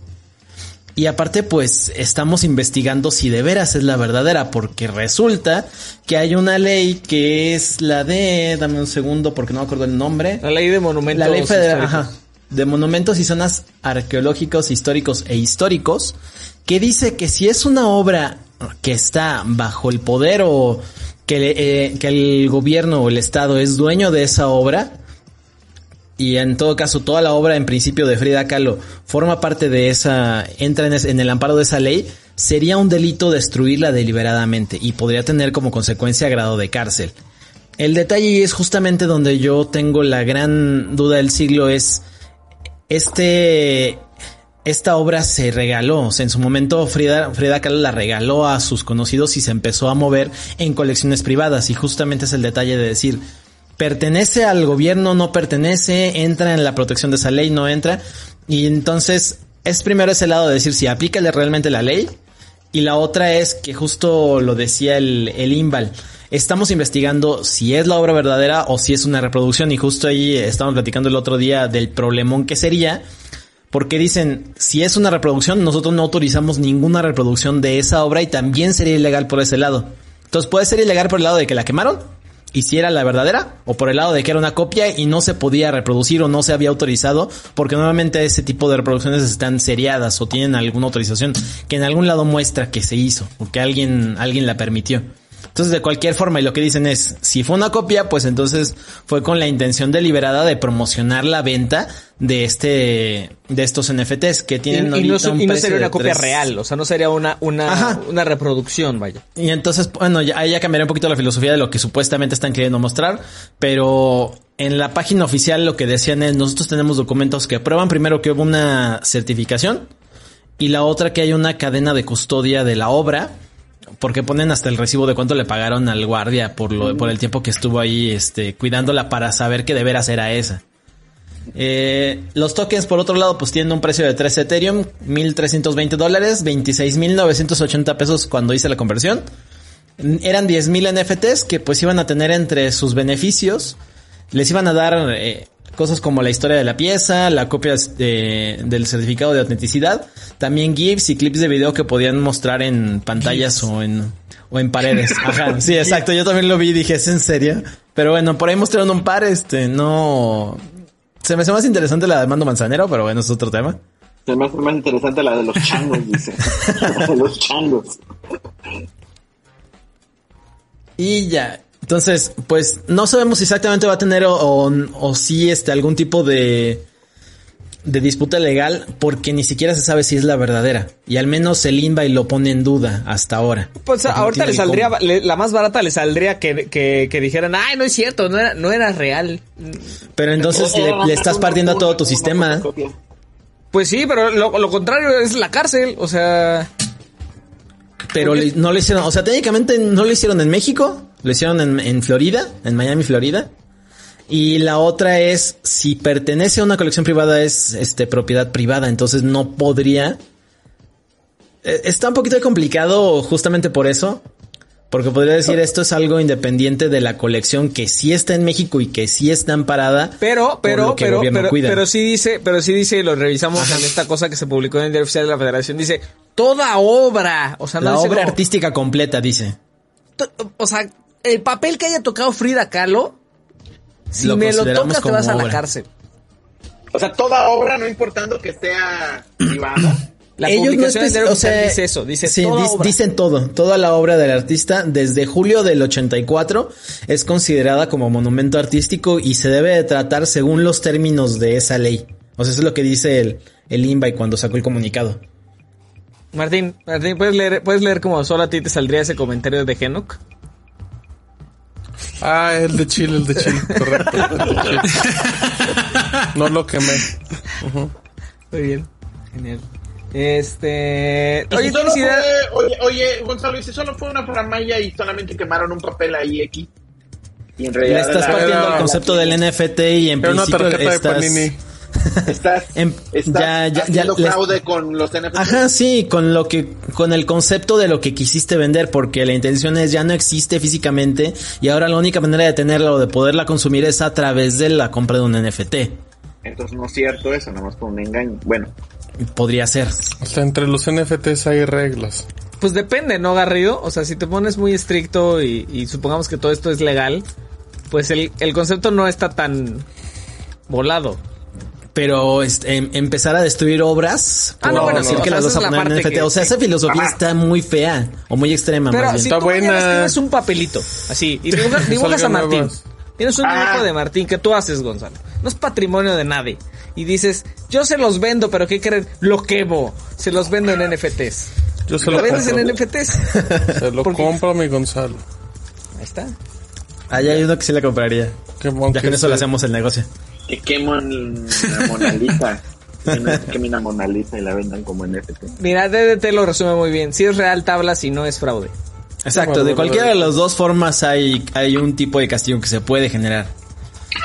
y aparte, pues estamos investigando si de veras es la verdadera, porque resulta que hay una ley que es la de, dame un segundo porque no me acuerdo el nombre. La ley de monumentos. La ley federal, ajá, de monumentos y zonas arqueológicos, históricos e históricos, que dice que si es una obra que está bajo el poder o que, eh, que el gobierno o el estado es dueño de esa obra, y en todo caso toda la obra en principio de Frida Kahlo forma parte de esa, entra en, el amparo de esa ley, sería un delito destruirla deliberadamente y podría tener como consecuencia grado de cárcel. El detalle es justamente donde yo tengo la gran duda del siglo es este esta obra se regaló, o sea, en su momento Frida, Frida Kahlo la regaló a sus conocidos y se empezó a mover en colecciones privadas y justamente es el detalle de decir pertenece al gobierno, no pertenece, entra en la protección de esa ley, no entra. Y entonces es primero ese lado de decir si aplica realmente la ley. Y la otra es que justo lo decía el, el Imbal. Estamos investigando si es la obra verdadera o si es una reproducción. Y justo ahí estamos platicando el otro día del problemón que sería. Porque dicen, si es una reproducción, nosotros no autorizamos ninguna reproducción de esa obra y también sería ilegal por ese lado. Entonces puede ser ilegal por el lado de que la quemaron y si era la verdadera o por el lado de que era una copia y no se podía reproducir o no se había autorizado porque normalmente ese tipo de reproducciones están seriadas o tienen alguna autorización que en algún lado muestra que se hizo o que alguien alguien la permitió. Entonces, de cualquier forma, y lo que dicen es, si fue una copia, pues entonces fue con la intención deliberada de promocionar la venta de este, de estos NFTs que tienen y, y no, un y no sería una copia real, o sea, no sería una, una, una reproducción, vaya. Y entonces, bueno, ya, ahí ya cambiaría un poquito la filosofía de lo que supuestamente están queriendo mostrar, pero en la página oficial lo que decían es, nosotros tenemos documentos que prueban primero que hubo una certificación y la otra que hay una cadena de custodia de la obra, porque ponen hasta el recibo de cuánto le pagaron al guardia por lo, por el tiempo que estuvo ahí, este, cuidándola para saber que de veras era esa. Eh, los tokens, por otro lado, pues tienen un precio de 3 Ethereum, 1320 dólares, 26.980 pesos cuando hice la conversión. Eran 10.000 NFTs que pues iban a tener entre sus beneficios. Les iban a dar eh, cosas como la historia de la pieza, la copia de- del certificado de autenticidad, también GIFs y clips de video que podían mostrar en pantallas o en, o en paredes. Ajá, sí, exacto. Yo también lo vi y dije, ¿es en serio? Pero bueno, por ahí mostraron un par, este, no... Se me hace más interesante la de Mando Manzanero, pero bueno, es otro tema. Se me hace más interesante la de los changos, dice. La de los changos. Y ya. Entonces, pues no sabemos si exactamente va a tener o, o, o si este algún tipo de de disputa legal porque ni siquiera se sabe si es la verdadera y al menos el Inbay lo pone en duda hasta ahora. Pues ahorita le saldría, le- la más barata le saldría que, que, que dijeran, ay, no es cierto, no era, no era real. Pero entonces le, le estás partiendo a todo tu sistema. Pues sí, pero lo, lo contrario es la cárcel, o sea... Pero le- no lo hicieron, o sea, técnicamente no lo hicieron en México, lo hicieron en, en Florida, en Miami, Florida. Y la otra es, si pertenece a una colección privada, es este propiedad privada, entonces no podría. Eh, Está un poquito complicado justamente por eso. Porque podría decir esto es algo independiente de la colección que sí está en México y que sí está amparada. Pero, pero, que pero, pero, cuida. pero sí dice, pero sí dice, y lo revisamos en esta cosa que se publicó en el diario oficial de la federación, dice, toda obra, o sea, no la dice obra como- artística completa, dice. o sea, el papel que haya tocado Frida Kahlo, si Lo me lo tocas te vas a la obra. cárcel. O sea, toda obra, no importando que sea privada. La Ellos no publicación especi- diario o sea, dice eso, dice sí, toda dis- obra. dicen todo, toda la obra del artista desde julio del 84 es considerada como monumento artístico y se debe de tratar según los términos de esa ley. O sea, eso es lo que dice el, el INBAI cuando sacó el comunicado. Martín, Martín, ¿puedes leer, puedes leer como solo a ti te saldría ese comentario de Genok? Ah, el de Chile, el de Chile, correcto. el de Chile. No lo quemé. Muy bien, genial. Este, oye, oye, oye, Gonzalo, y si solo fue una faramaya y solamente quemaron un papel ahí aquí. Y en Le realidad estás la- partiendo el concepto del NFT y en una principio tarjeta de estás... Em, ya, ya, haciendo les- fraude con los NFTs. Ajá, sí, con lo que, con el concepto de lo que quisiste vender, porque la intención es ya no existe físicamente y ahora la única manera de tenerla o de poderla consumir es a través de la compra de un NFT. Entonces no es cierto eso, nada más fue un engaño. Bueno, Podría ser. O sea, entre los NFTs hay reglas. Pues depende, ¿no, Garrido? O sea, si te pones muy estricto y, y supongamos que todo esto es legal, pues el, el concepto no está tan volado. Pero este, em- empezar a destruir obras Ah, por no, bueno, decir que las vas a la poner en NFT. que- o sea, esa filosofía Ajá. está muy fea o muy extrema. Pero más bien. si Está tú buena. tienes un papelito, así, y dibujas, dibujas a Martín. Tienes un Ah. dibujo de Martín que tú haces, Gonzalo. No es patrimonio de nadie. Y dices, yo se los vendo, pero ¿qué creen? Lo quemo. Se los vendo en NFTs. Yo se ¿Lo lo vendes en compro. NFTs? Se lo compro a mi Gonzalo. Ahí está. Ahí hay uno que sí le compraría. Que Ya con eso le le hacemos el negocio. Que queman la Mona Lisa. Que quemen la Mona Lisa y la vendan como NFT. Mira, DDT lo resume muy bien. Si es real, tabla, si no es fraude. Exacto, de cualquiera de las dos formas hay, hay un tipo de castigo que se puede generar.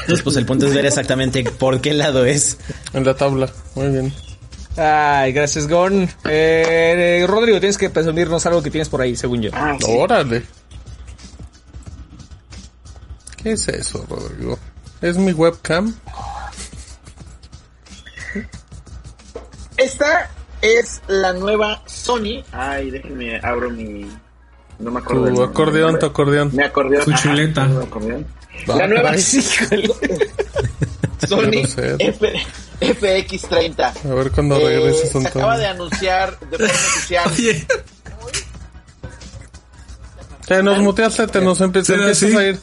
Entonces, pues el punto es ver exactamente por qué lado es. En la tabla. Muy bien. Ay, gracias, Gon. Eh, Rodrigo, tienes que presumirnos algo que tienes por ahí, según yo. Ah, sí. Órale. ¿Qué es eso, Rodrigo? ¿Es mi webcam? Esta es la nueva Sony. Ay, déjenme, abro mi... No me acuerdo. Tu acordeón, nombre. tu acordeón. Mi acordeón. Tu ajá, chuleta. mi acordeón. Va. La nueva. Sony grosero. F- FX30. A ver cuando Eh, regreses, se acaba de anunciar de forma oficial. Oye, Te nos muteaste, te nos empe- te ¿Será empiezas a ir.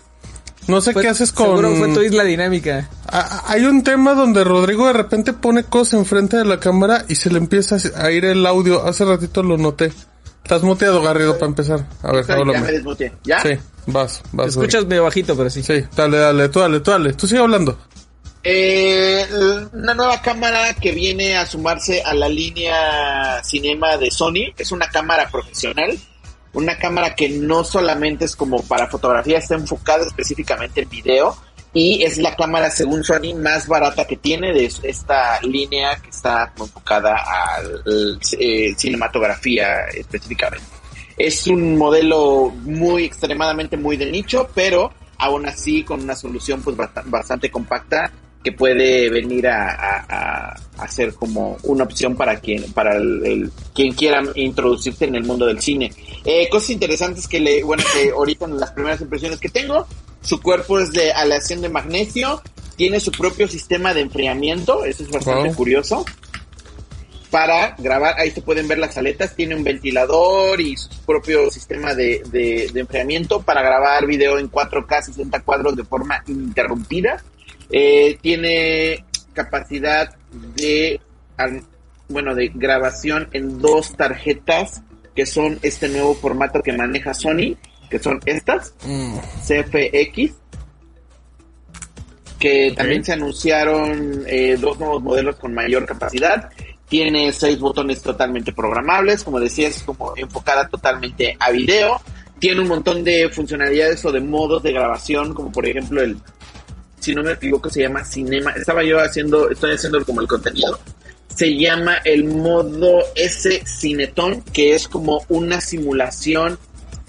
No sé Pues, qué haces con... Seguro fue tu isla dinámica. Ah, Hay un tema donde Rodrigo de repente pone cosas enfrente de la cámara y se le empieza a ir el audio. Hace ratito lo noté. Estás muteado, Garrido, para empezar. A ver, ya me háblame. desmuteé. ¿Ya? Sí, vas, Te vas. escuchas medio bajito, pero sí. Sí, dale, dale, tú dale, tú dale. Tú sigue hablando. Eh, una nueva cámara que viene a sumarse a la línea cinema de Sony. Es una cámara profesional. Una cámara que no solamente es como para fotografía, está enfocada específicamente en video. Y es la cámara, según Sony, más barata que tiene de esta línea que está enfocada a cinematografía específicamente. Es un modelo muy extremadamente muy de nicho, pero aún así con una solución pues bast- bastante compacta que puede venir a, a- a- ser como una opción para quien para el, el- quien quiera introducirse en el mundo del cine. Eh, cosas interesantes que le bueno que ahorita en las primeras impresiones que tengo, su cuerpo es de aleación de magnesio, tiene su propio sistema de enfriamiento, eso es bastante Wow. curioso para grabar. Ahí se pueden ver las aletas. Tiene un ventilador y su propio sistema de, de- de enfriamiento para grabar video en 4K 60 cuadros de forma ininterrumpida. Eh, tiene capacidad de, bueno, de grabación en dos tarjetas que son este nuevo formato que maneja Sony, que son estas, CFX que también se anunciaron eh, dos nuevos modelos con mayor capacidad. Tiene seis botones totalmente programables, como decía, es como enfocada totalmente a video. Tiene un montón de funcionalidades o de modos de grabación, como por ejemplo el, si no me equivoco, se llama Cinema. Estaba yo haciendo, estoy haciendo como el contenido. Se llama el modo S Cineton, que es como una simulación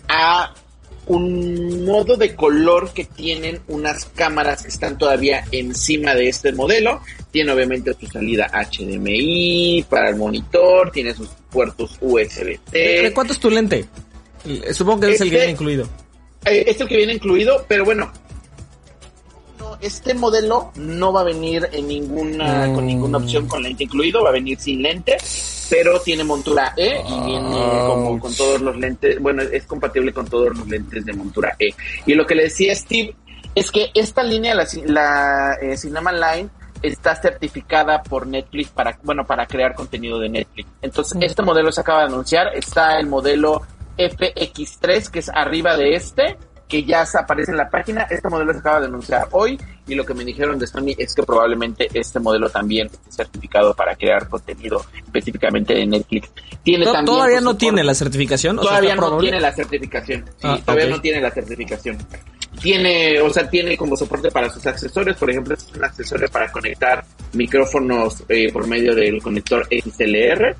a un modo de color que tienen unas cámaras que están todavía encima de este modelo. Tiene obviamente su salida HDMI para el monitor, tiene sus puertos USB. ¿De cuánto es tu lente? Supongo que es el que Este- viene incluido. Eh, es el que viene incluido, pero bueno. Este modelo no va a venir en ninguna, Mm. con ninguna opción con lente incluido, va a venir sin lente, pero tiene montura E y viene como con todos los lentes, bueno, es compatible con todos los lentes de montura E. Y lo que le decía Steve es que esta línea, la, la eh, Cinema Line, está certificada por Netflix para, bueno, para crear contenido de Netflix. Entonces, este modelo se acaba de anunciar, está el modelo FX3, que es arriba de este, que ya se aparece en la página. Este modelo se acaba de anunciar hoy y lo que me dijeron de Sony es que probablemente este modelo también esté certificado para crear contenido específicamente de Netflix. Tiene To- también, Todavía no tiene la certificación. o sea, Todavía no probable. tiene la certificación. Sí, Ah, todavía no tiene la certificación. Tiene, o sea, tiene como soporte para sus accesorios. Por ejemplo, es un accesorio para conectar micrófonos eh, por medio del conector XLR.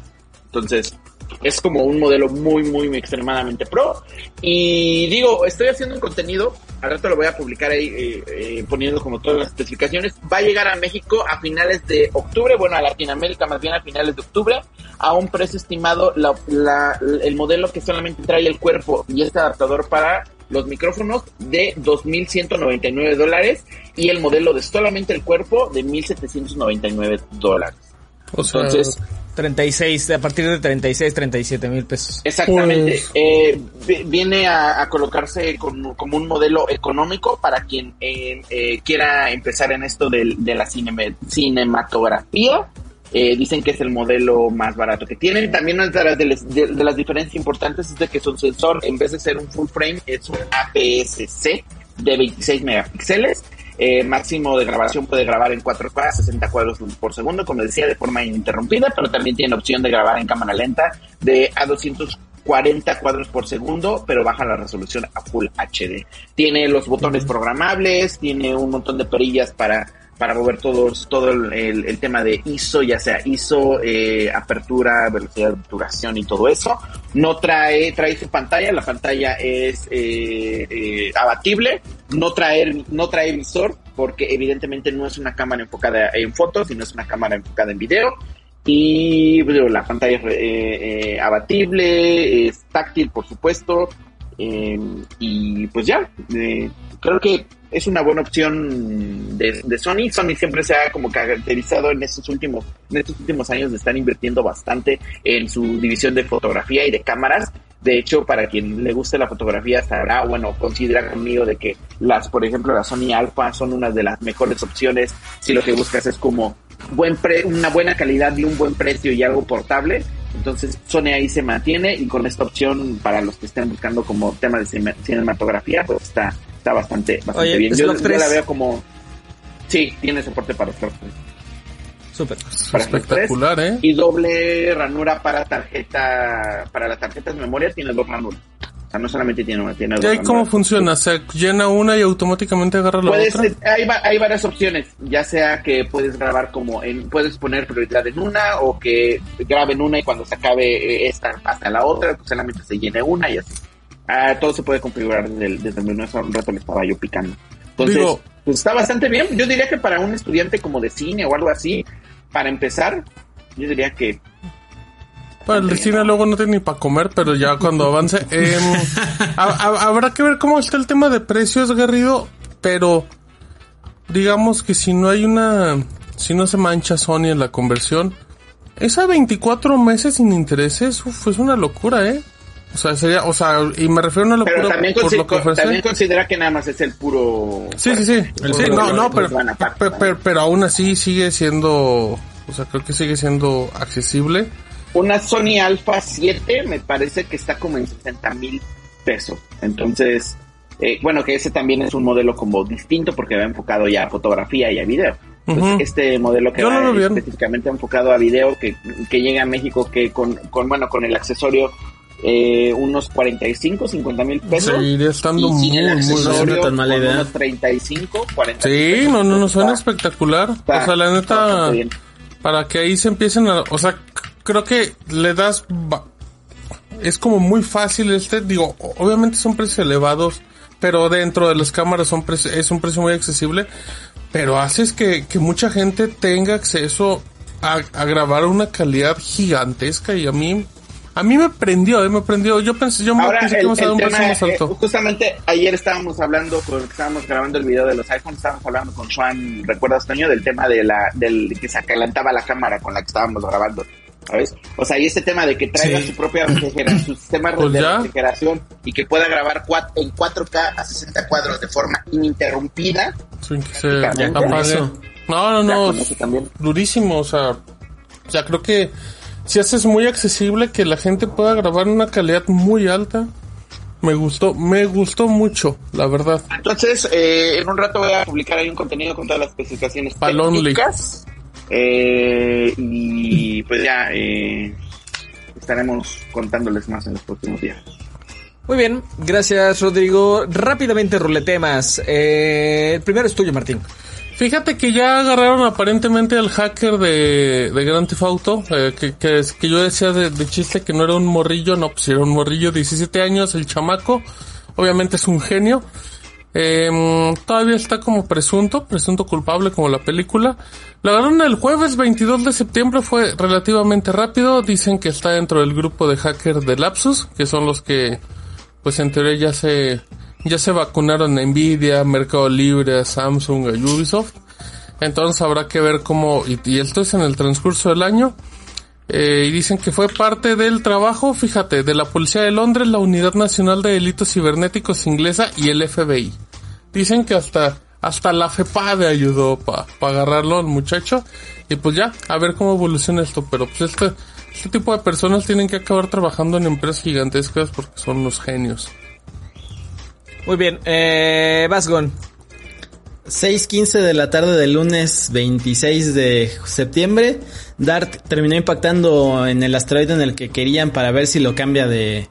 Entonces, es como un modelo muy, muy, extremadamente pro. Y digo, estoy haciendo un contenido, al rato lo voy a publicar ahí eh, eh, poniendo como todas las especificaciones. Va a llegar a México a finales de octubre, bueno, a Latinoamérica más bien a finales de octubre, a un precio estimado, la, la- el modelo que solamente trae el cuerpo y este adaptador para los micrófonos de 2.199 dólares y el modelo de solamente el cuerpo de 1.799 dólares. O sea, Entonces, 36, a partir de 36, 37 mil pesos. Exactamente. Pues- Eh, vi- viene a, a colocarse con- como un modelo económico para quien eh, eh, quiera empezar en esto del- de, la cineme- cinematografía. Eh, dicen que es el modelo más barato que tienen. También una de las, de las- de- de las diferencias importantes es de que su sensor, en vez de ser un full frame, es un APS-C de 26 megapíxeles. Eh, máximo de grabación puede grabar en 4K, 60 cuadros por segundo, como decía, de forma ininterrumpida, pero también tiene opción de grabar en cámara lenta de a 200 40 cuadros por segundo, pero baja la resolución a Full HD. Tiene los botones programables, tiene un montón de perillas para para mover todos, todo el, el, tema de ISO, ya sea ISO, eh, apertura, velocidad de obturación y todo eso. No trae, trae su pantalla, la pantalla es eh, eh, abatible, no trae, no trae visor, porque evidentemente no es una cámara enfocada en fotos, sino es una cámara enfocada en video. Y la pantalla es abatible, es táctil, por supuesto. y pues ya, creo que es una buena opción de, Sony. Sony siempre se ha como caracterizado en estos últimos, en estos últimos años de estar invirtiendo bastante en su división de fotografía y de cámaras. De hecho, para quien le guste la fotografía, sabrá, bueno, considera conmigo de que las, por ejemplo, las Sony Alpha son una de las mejores opciones si lo que buscas es como buen pre una buena calidad y un buen precio y algo portable. Entonces, Sony ahí se mantiene y con esta opción para los que estén buscando como tema de cinematografía, pues está, está bastante, bastante bien. Yo, la veo como... Sí, tiene soporte para Xbox 3. Súper. Espectacular, ¿eh? Y doble ranura para tarjeta, para las tarjetas de memoria tiene dos ranuras. O sea, no solamente tiene una, tiene dos. ¿Y cómo funciona? ¿Se llena una y automáticamente agarra la puedes, otra? Hay, hay varias opciones, ya sea que puedes grabar como en, puedes poner prioridad en una o que graben una y cuando se acabe esta hasta la otra, pues solamente se llene una y así. Ah, todo se puede configurar desde el, desde. Hace un rato le estaba yo picando. Entonces, pues está bastante bien. Yo diría que para un estudiante como de cine o algo así, para empezar, yo diría que. Para el cine luego no tiene ni para comer, pero ya cuando avance. Em, habrá que ver cómo está el tema de precios, Garrido. Pero digamos que si no hay una. Si no se mancha Sony en la conversión, esa 24 meses sin intereses, uf, es una locura, ¿eh? O sea, sería, o sea, y me refiero a una locura pero también, por lo que ofrece. también considera que nada más es el puro. Sí, sí, sí. sí no, no, pero, pero, pero, aún así sigue siendo, o sea, creo que sigue siendo accesible. Una Sony Alpha 7 me parece que está como en 60 mil pesos. Entonces, eh, bueno, que ese también es un modelo como distinto porque va enfocado ya a fotografía y a video. Este modelo que va específicamente enfocado a video que, que llega a México que con, con, bueno, con el accesorio eh, unos 45, 50 mil pesos. Seguiría estando muy, muy tan mala idea. Unos 35, 40 Sí, no, no, no, suena espectacular. o sea, la neta, para que ahí se empiecen a, o sea, creo que le das, es como muy fácil este, digo, obviamente son precios elevados, pero dentro de las cámaras son es un precio muy accesible, pero haces que, que mucha gente tenga acceso a, a grabar una calidad gigantesca y a mí a mí me prendió, eh, me prendió. Yo pensé, yo me pensé que íbamos a dar un precio más alto. Eh, justamente ayer estábamos hablando, con, estábamos grabando el video de los iPhones, estábamos hablando con Juan, ¿recuerdas, Toño? Del tema de la, del que se acalentaba la cámara con la que estábamos grabando. ¿Sabes? O sea, y este tema de que traiga su propia refrigeración, su sistema pues de refrigeración y que pueda grabar en 4K a 60 cuadros de forma ininterrumpida. Sin que se No, no, no. Durísimo, o sea, o sea, creo que si haces muy accesible que la gente pueda grabar en una calidad muy alta. Me gustó, me gustó mucho, la verdad. Entonces, eh, en un rato voy a publicar ahí un contenido con todas las especificaciones técnicas. Eh, y pues ya eh, estaremos contándoles más en los próximos días. Muy bien, gracias Rodrigo. Rápidamente ruletemas. Eh, el primero es tuyo, Martín. Fíjate que ya agarraron aparentemente al hacker de, de Grand Theft Auto, eh, que, que, que, yo decía de, chiste que no era un morrillo, no, pues era un morrillo, 17 años, el chamaco, obviamente es un genio. Eh, todavía está como presunto, presunto culpable como la película. La agarraron el jueves 22 de septiembre, fue relativamente rápido, dicen que está dentro del grupo de hackers de Lapsus, que son los que, pues en teoría ya se ya se vacunaron Nvidia, Mercado Libre, Samsung, a Ubisoft. Entonces habrá que ver cómo, y, esto es en el transcurso del año. Eh, y dicen que fue parte del trabajo, fíjate, de la Policía de Londres, la Unidad Nacional de Delitos Cibernéticos inglesa y el FBI. Dicen que hasta, hasta la FEPADE ayudó para pa agarrarlo al muchacho. Y pues ya, a ver cómo evoluciona esto. Pero pues este, este tipo de personas tienen que acabar trabajando en empresas gigantescas porque son los genios. Muy bien, eh, Vasgon. 6.15 de la tarde del lunes 26 de septiembre, Dart terminó impactando en el asteroide en el que querían para ver si lo cambia de,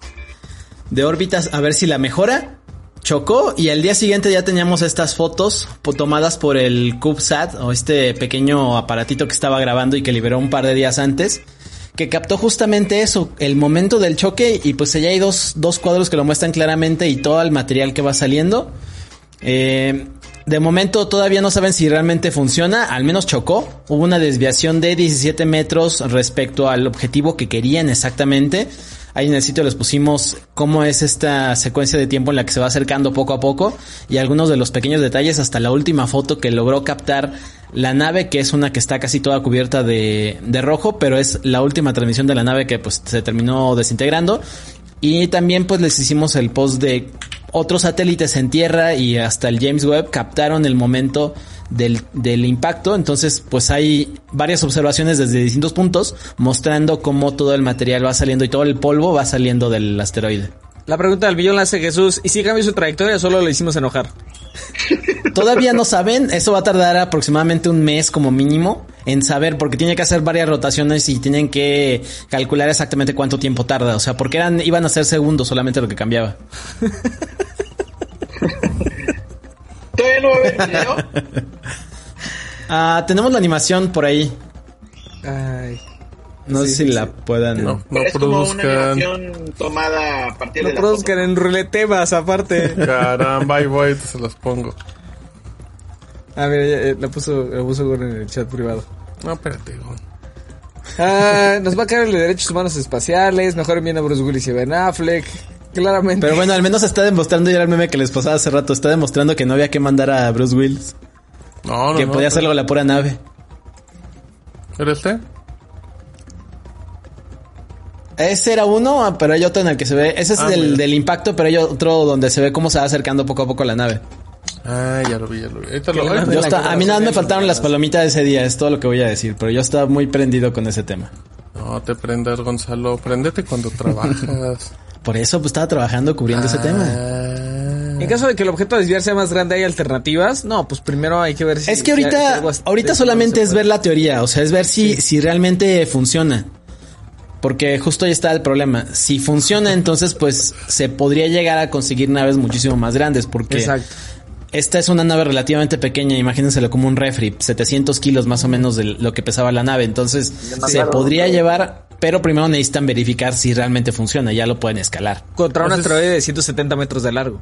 de órbitas, a ver si la mejora. Chocó y al día siguiente ya teníamos estas fotos tomadas por el CubeSat o este pequeño aparatito que estaba grabando y que liberó un par de días antes que captó justamente eso, el momento del choque y pues allá hay dos, dos cuadros que lo muestran claramente y todo el material que va saliendo. Eh, de momento todavía no saben si realmente funciona, al menos chocó. Hubo una desviación de 17 metros respecto al objetivo que querían exactamente. Ahí en el sitio les pusimos cómo es esta secuencia de tiempo en la que se va acercando poco a poco y algunos de los pequeños detalles hasta la última foto que logró captar la nave, que es una que está casi toda cubierta de, de rojo, pero es la última transmisión de la nave que pues se terminó desintegrando. Y también pues les hicimos el post de otros satélites en tierra y hasta el James Webb captaron el momento del, del impacto. Entonces pues hay varias observaciones desde distintos puntos mostrando cómo todo el material va saliendo y todo el polvo va saliendo del asteroide. La pregunta del billón la hace Jesús. ¿Y si cambió su trayectoria o solo le hicimos enojar? Todavía no saben, eso va a tardar aproximadamente un mes como mínimo en saber, porque tiene que hacer varias rotaciones y tienen que calcular exactamente cuánto tiempo tarda. O sea, porque eran, iban a ser segundos solamente lo que cambiaba. ¿Todavía no va a haber video? Ah, tenemos la animación por ahí. Ay. No Sí, sé si sí, la puedan. No, no es como una produzcan. animación tomada a partir No de la produzcan en ruletemas aparte. Caramba, ahí voy, te se los pongo. Ah, mira, ya, eh, la puso, la puso Gon en el chat privado. No, espérate, Gon. Ah, nos va a caer el de derechos humanos espaciales. Mejor envíen a Bruce Willis y Ben Affleck. Claramente. Pero bueno, al menos está demostrando ya el meme que les pasaba hace rato. Está demostrando que no había que mandar a Bruce Willis. No, no, que no, podía no. hacerlo con la pura nave. ¿Era este? Ese era uno, ah, pero hay otro en el que se ve. Ese es Ah, del, impacto, pero hay otro donde se ve cómo se va acercando poco a poco la nave. Ah, ya lo vi, ya lo vi. Ahorita lo voy Yo está- a mí nada más me faltaron las palomitas de ese día, es todo lo que voy a decir, pero yo estaba muy prendido con ese tema. No te prendas, Gonzalo. Préndete cuando trabajas. Por eso pues estaba trabajando cubriendo ese tema. Ah. En caso de que el objeto a desviar sea más grande, ¿hay alternativas? No, pues primero hay que ver si... Es que ahorita, ahorita solamente es ver la teoría, o sea, es ver si, si realmente funciona. Porque justo ahí está el problema. Si funciona, entonces pues se podría llegar a conseguir naves muchísimo más grandes, porque Exacto. esta es una nave relativamente pequeña, imagínenselo como un refri, 700 kilos más o menos de lo que pesaba la nave, entonces se podría llevar, pero primero necesitan verificar si realmente funciona, ya lo pueden escalar. Contra un asteroide de 170 metros de largo.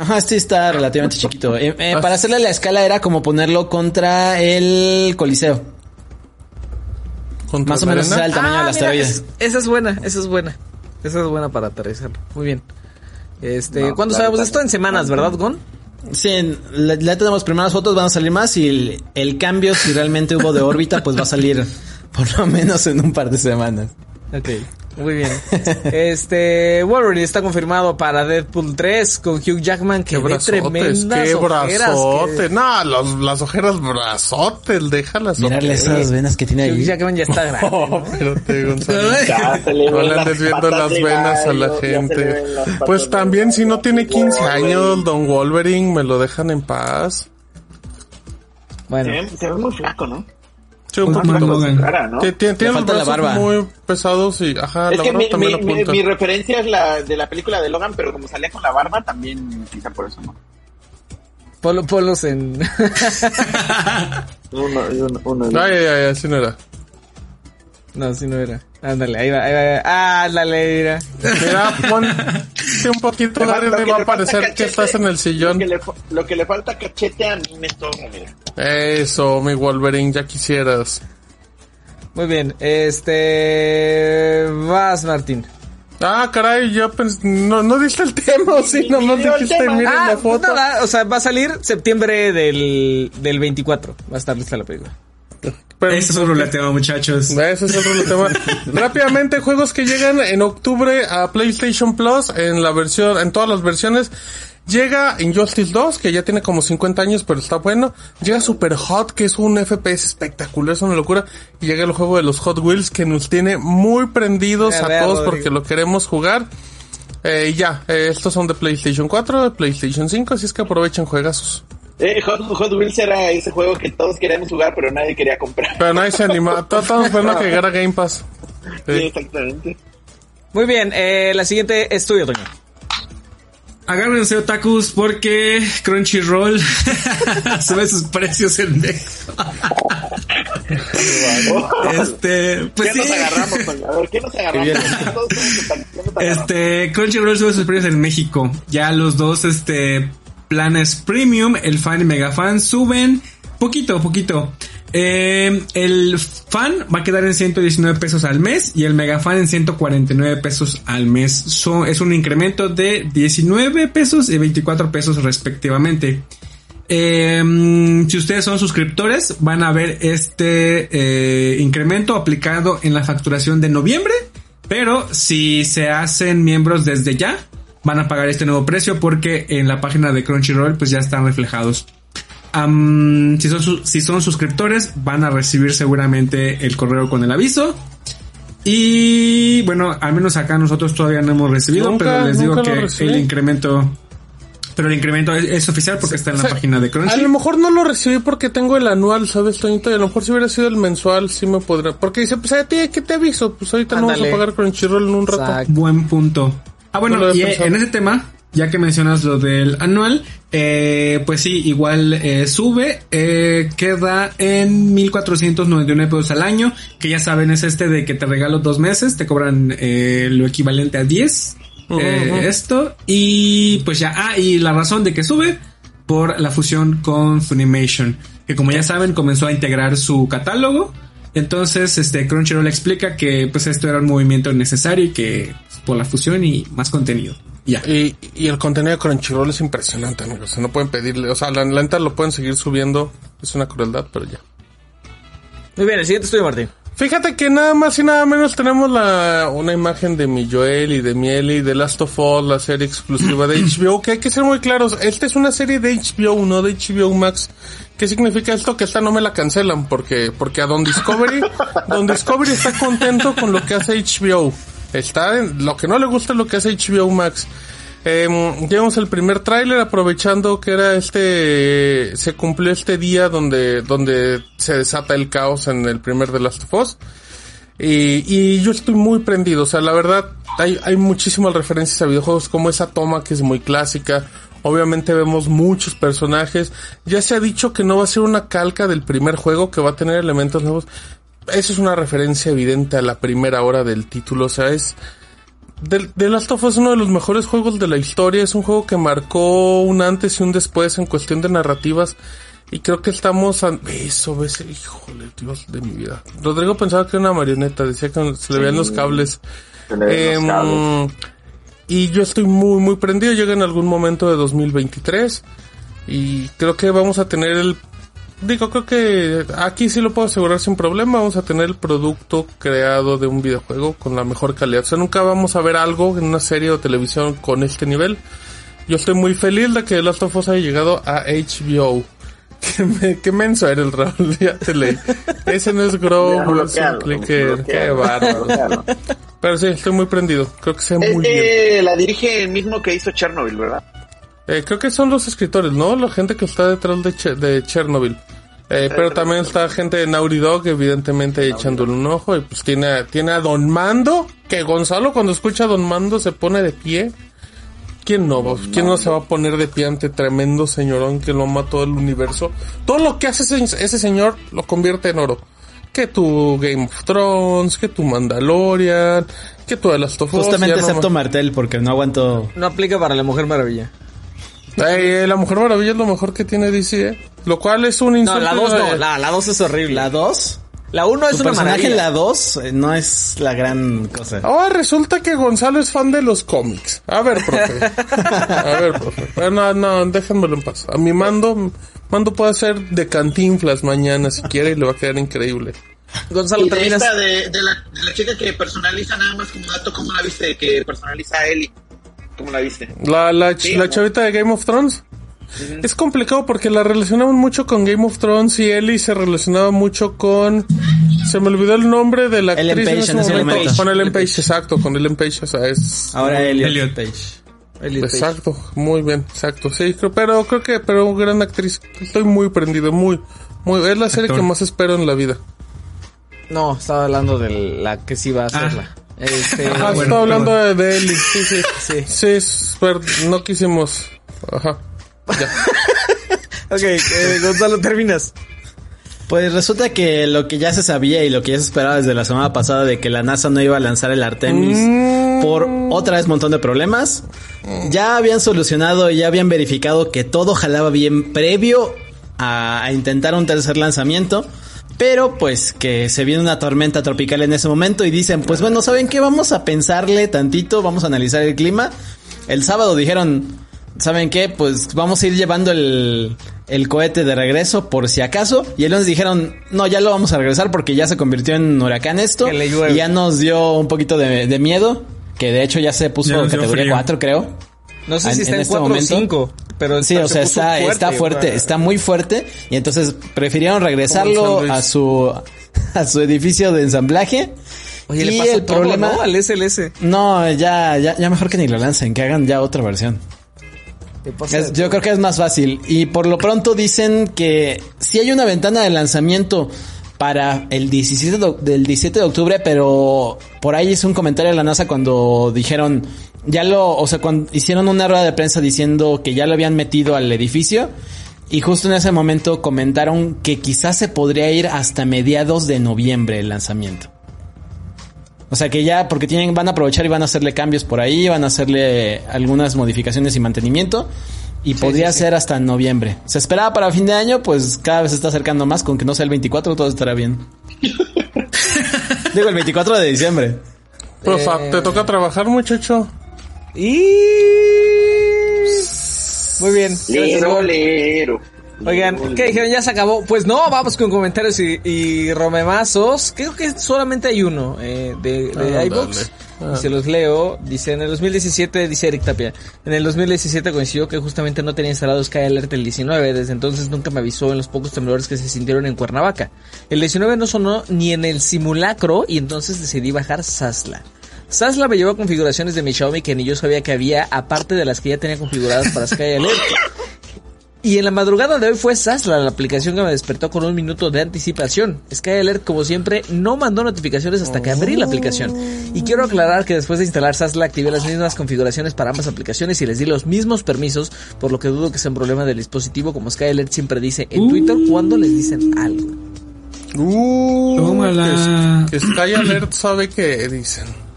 Ajá, este está relativamente chiquito. Eh, eh, para hacerle la escala era como ponerlo contra el Coliseo. ¿Contra Más o menos ese arena? era el tamaño Ah, del asteroide. es- esa es buena, esa es buena. Esa es buena para aterrizar. Muy bien. Este, No, ¿cuándo claro, sabemos claro. esto? En semanas, ¿verdad, Gon? Sí, ya tenemos primeras fotos, van a salir más y el, el cambio, si realmente hubo de órbita, pues va a salir por lo menos en un par de semanas. Ok, muy bien. Este, Wolverine está confirmado para Deadpool 3 con Hugh Jackman que Qué ve brazotes, tremendas qué ojeras, brazote. que- No, los, las ojeras brazotes, déjalas. Mirarle ojeras. esas venas que tiene Hugh ahí. Jackman ya está grande. Oh, ¿no? espérate, Gonzalo. Ya se le No le las andes viendo las venas a la gente. Pues también si no tiene 15 Wolverine. años, Don Wolverine, me lo dejan en paz. Se Bueno, ve, se ve muy flaco, ¿no? Sí, un poquito. Cara, ¿no? Tiene, tiene- tiene los falta la barba. muy pesados y, ajá, Es la que barba mi, también mi, mi, apunta. mi referencia es la de la película de Logan, pero como salía con la barba, también quizá por eso, ¿no? ponlo, ponlos en... Uno, uno, uno. Ay, ay, ay, así no era. no, si no era. Ándale, ahí va, ahí va. Ándale, mira. Mira, un poquito Lo y le va a parecer que estás en el Lo sillón. que, le, lo que le falta cachete a mí me toca, mira. Eso, mi Wolverine, ya quisieras. Muy bien, este... Vas, Martín. Ah, caray, yo pens- no, no diste el tema, ¿o sí, nomás el dijiste, miren Ah, la pues foto. nada, o sea, va a salir septiembre del, del 24. Va a estar lista la película. Pero- Ese es un ruleteo, muchachos. Ese es otro tema. Rápidamente, juegos que llegan en octubre a PlayStation Plus en la versión, en todas las versiones. Llega Injustice 2, que ya tiene como 50 años, pero está bueno. Llega Super Hot, que es un FPS espectacular, es una locura. Y llega el juego de los Hot Wheels, que nos tiene muy prendidos A a, ver, todos Rodrigo. porque lo queremos jugar. Eh, y ya, eh, estos son de PlayStation 4, de PlayStation 5, así es que aprovechen juegazos. Eh, Hot, Hot Wheels era ese juego que todos queríamos jugar, pero nadie quería comprar. Pero nadie se animó. Todos estamos esperando que llegara Game Pass. Sí, Sí. exactamente. Muy bien, eh, la siguiente es tuya, Toño. Agárrense otakus porque Crunchyroll sube sus precios en México. este, pues ¿Qué nos sí. agarramos, otakus, ¿qué nos agarramos? Este, Crunchyroll sube sus precios en México. Ya los dos, este, planes premium, el fan y mega fan, suben poquito, poquito. Eh, el fan va a quedar en 119 pesos al mes y el mega fan en 149 pesos al mes. Son, es un incremento de 19 pesos y 24 pesos respectivamente. Eh, si ustedes son suscriptores, van a ver este eh, incremento aplicado en la facturación de noviembre. Pero si se hacen miembros desde ya, van a pagar este nuevo precio porque en la página de Crunchyroll pues ya están reflejados. Am, si, son su- si son suscriptores, van a recibir seguramente el correo con el aviso. Y bueno, al menos acá nosotros todavía no hemos recibido, Nunca- pero les digo que el incremento... Pero el incremento es, es oficial porque está en la sea, página de A Crunchy. lo mejor no lo recibí porque tengo el anual, ¿sabes, Toñito? Y a lo mejor si hubiera sido el mensual, sí me podría. Porque dice, pues a ti, ¿qué te aviso? Pues ahorita no vamos a pagar Crunchyroll en un rato. Exacto. Buen punto. Ah, bueno, y eh, en ese tema, ya que mencionas lo del anual, eh, pues sí, igual eh, sube, eh, queda en 1499 pesos al año, que ya saben es este de que te regalo dos meses, te cobran eh, lo equivalente a 10, eh, Ujú. esto, y pues ya, ah, y la razón de que sube, por la fusión con Funimation, que como ya saben comenzó a integrar su catálogo, entonces este Crunchyroll explica que pues esto era un movimiento necesario y que pues, por la fusión y más contenido. Ya. Y, y el contenido de Crunchyroll es impresionante, amigos. O sea, no pueden pedirle, o sea, la neta lo pueden seguir subiendo. Es una crueldad, pero ya. Muy bien, el siguiente es tuyo, Martín. Fíjate que nada más y nada menos tenemos la, una imagen de mi Joel y de Miel y de Last of Us, la serie exclusiva de HBO, que hay que ser muy claros. Esta es una serie de HBO, no de HBO Max. ¿Qué significa esto? Que esta no me la cancelan, porque, porque a Don Discovery, Don Discovery está contento con lo que hace HBO. Está en, lo que no le gusta es lo que hace HBO Max. Eh, llevamos el primer tráiler aprovechando que era este, se cumplió este día donde, donde se desata el caos en el primer de Last of Us. Y, y yo estoy muy prendido, o sea, la verdad, hay, hay muchísimas referencias a videojuegos como esa toma que es muy clásica. Obviamente vemos muchos personajes. Ya se ha dicho que no va a ser una calca del primer juego, que va a tener elementos nuevos. Eso es una referencia evidente a la primera hora del título, o sea, es, The, The Last of Us es uno de los mejores juegos de la historia. Es un juego que marcó un antes y un después en cuestión de narrativas. Y creo que estamos... a- Eso, ves, híjole, Dios de mi vida. Rodrigo pensaba que era una marioneta. Decía que se le veían los cables. Se le ven los Em, cables. y yo estoy muy, muy prendido. Llega en algún momento de 2023. Y creo que vamos a tener el... Digo, creo que aquí sí lo puedo asegurar sin problema. Vamos a tener el producto creado de un videojuego con la mejor calidad. O sea, nunca vamos a ver algo en una serie o televisión con este nivel. Yo estoy muy feliz de que The Last of Us haya llegado a HBO. Qué, me- qué menso eres, Raúl. Ya te leí. Ese no es Grow, es un clicker. Qué bárbaro. Pero sí, estoy muy prendido. Creo que se ve muy bien. Este la dirige el mismo que hizo Chernobyl, ¿verdad? Eh, creo que son los escritores, ¿no? La gente que está detrás de, Che- de Chernobyl. Eh, pero también está gente de Naughty Dog, evidentemente, echándole un ojo. Y pues tiene, a- tiene a Don Mando, que Gonzalo cuando escucha a Don Mando se pone de pie. ¿Quién no? ¿Quién no se va a poner de pie ante tremendo señorón que lo ama todo el universo? Todo lo que hace ese, ese señor lo convierte en oro. Que tu Game of Thrones, que tu Mandalorian, que tu Last of Us, Justamente ya no acepto más. Martel porque no aguanto. No aplica para la Mujer Maravilla. Ay, la Mujer Maravilla es lo mejor que tiene DC, ¿eh? Lo cual es un No, insulto. la 2 eh, no, la, la 2 es horrible. La 2. La 1 es una personaje maravilla. la 2 eh, no es la gran cosa. Ahora resulta que Gonzalo es fan de los cómics. A ver, profe. A ver, profe. No, no, déjenmelo en paz. A mi mando, mando puede hacer de cantinflas mañana si quiere y le va a quedar increíble. Gonzalo, Y de terminas. esta, de, de la, de la chica que personaliza nada más como dato, ¿cómo la viste? Que personaliza a Ellie. ¿Cómo la viste? La, la, ch- Sí, la ¿no? chavita de Game of Thrones. Es complicado porque la relacionamos mucho con Game of Thrones y Ellie se relacionaba mucho con... Se me olvidó el nombre de la Ellen actriz Page en ese en ese momento. momento. Con Ellen Page, exacto, con Ellen Page. O sea, es... Ahora Elliot, Elliot. Page. Elliot Page. Exacto, muy bien, exacto. Sí, creo- pero creo que, pero gran actriz. Estoy muy prendido, muy, muy. Es la serie Actor. que más espero en la vida. No, estaba hablando de la que sí va a Ah. Este, Ah, bueno, estaba hablando de, de Ellie. Sí, sí. sí. Sí, ver- no quisimos. Ajá. Ok, eh, Gonzalo, terminas. Pues resulta que lo que ya se sabía y lo que ya se esperaba desde la semana pasada de que la NASA no iba a lanzar el Artemis por otra vez montón de problemas, ya habían solucionado y ya habían verificado que todo jalaba bien previo a, a intentar un tercer lanzamiento. Pero pues que se viene una tormenta tropical en ese momento y dicen, pues bueno, ¿saben qué? Vamos a pensarle tantito, vamos a analizar el clima. El sábado dijeron, ¿saben qué? Pues vamos a ir llevando el, el cohete de regreso por si acaso. Y el lunes dijeron, no, ya lo vamos a regresar porque ya se convirtió en huracán esto. Que le llueve. Y ya nos dio un poquito de, de miedo. Que de hecho ya se puso Ya categoría frío. 4, creo. No sé En- si está en este 4 o momento. 5, pero Sí, o se sea, está, está fuerte, para- está muy fuerte. Y entonces prefirieron regresarlo a su, a su edificio de ensamblaje. Oye, y le pasa el todo, problema. ¿no? Al SLS. No, ya, ya, ya mejor que ni lo lancen, que hagan ya otra versión. Es- yo creo que es más fácil. Y por lo pronto dicen que si hay una ventana de lanzamiento para el 17 de, del 17 de octubre, pero por ahí es un comentario de la NASA cuando dijeron, ya lo, o sea, cuando hicieron una rueda de prensa diciendo que ya lo habían metido al edificio. Y justo en ese momento comentaron que quizás se podría ir hasta mediados de noviembre el lanzamiento. O sea que ya, porque tienen, van a aprovechar y van a hacerle cambios por ahí, van a hacerle algunas modificaciones y mantenimiento. Y podría ser hasta noviembre. Se esperaba para fin de año, pues cada vez se está acercando más, con que no sea el 24 todo estará bien. Digo, el 24 de diciembre. Pues ah, te toca trabajar, muchacho. Y... Muy bien. Lero. Oigan, ¿qué dijeron? Ya se acabó. Pues no, vamos con comentarios y, y romemazos. Creo que solamente hay uno eh, de, de Ah, dale. Y se los leo. Dice, en el 2017, dice Eric Tapia, en el 2017 coincidió que justamente no tenía instalado Sky Alert el 19. Desde entonces nunca me avisó en los pocos temblores que se sintieron en Cuernavaca. El 19 no sonó ni en el simulacro y entonces decidí bajar Sasla. Sasla me llevó a configuraciones de mi Xiaomi que ni yo sabía que había, aparte de las que ya tenía configuradas para Sky Alert. Y en la madrugada de hoy fue Sasla la aplicación que me despertó con un minuto de anticipación. Sky Alert, como siempre, no mandó notificaciones hasta que abrí la aplicación. Y quiero aclarar que después de instalar Sasla activé las mismas configuraciones para ambas aplicaciones y les di los mismos permisos, por lo que dudo que sea un problema del dispositivo, como Sky Alert siempre dice en Twitter cuando les dicen algo. Uh, Tómala. que, que Sky Alert sabe que dicen.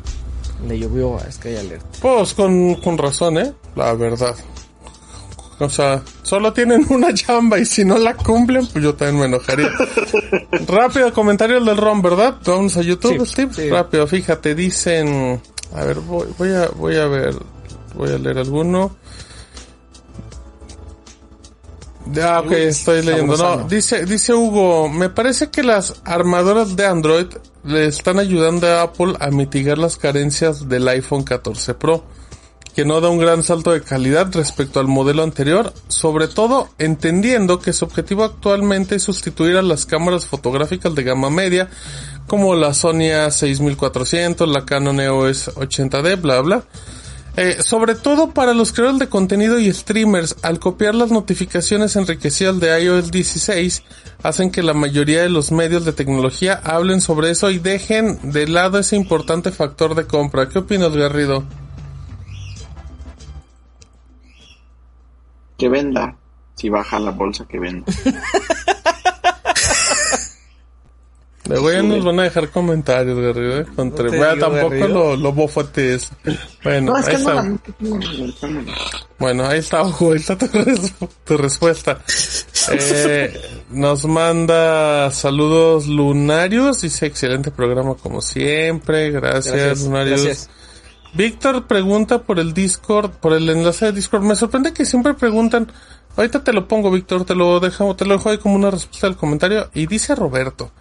Le llovió a Sky Alert. Pues con, con razón, ¿eh? La verdad. O sea, solo tienen una chamba y si no la cumplen, pues yo también me enojaría. Rápido, comentarios del ROM, ¿verdad? Vamos a YouTube, Sí, Steve. sí. Rápido, fíjate, dicen... A ver, voy, voy a, voy a ver, voy a leer alguno. Ah, ok, estoy leyendo. No, dice, dice Hugo, me parece que las armadoras de Android le están ayudando a Apple a mitigar las carencias del iPhone 14 Pro, que no da un gran salto de calidad respecto al modelo anterior, sobre todo entendiendo que su objetivo actualmente es sustituir a las cámaras fotográficas de gama media, como la Sony A6400, la Canon EOS 80D, bla bla. Eh, sobre todo para los creadores de contenido y streamers, al copiar las notificaciones enriquecidas de iOS 16, hacen que la mayoría de los medios de tecnología hablen sobre eso y dejen de lado ese importante factor de compra. ¿Qué opinas, Garrido? Que venda. Si baja la bolsa, que venda. Luego ya nos van a dejar comentarios, Garrido. ¿eh? Contra- No te digo, tampoco Garrido. lo, lo bofatees. Bueno, No, es ahí está. no, no, no, no. Bueno, ahí está, Hugo, ahí está tu, res- tu respuesta. Eh, nos manda saludos lunarios, dice excelente programa como siempre, gracias, Gracias, lunarios. gracias. Víctor pregunta por el Discord, por el enlace de Discord. Me sorprende que siempre preguntan. Ahorita te lo pongo, Víctor, te lo dejo, te lo dejo ahí como una respuesta al comentario. Y dice Roberto.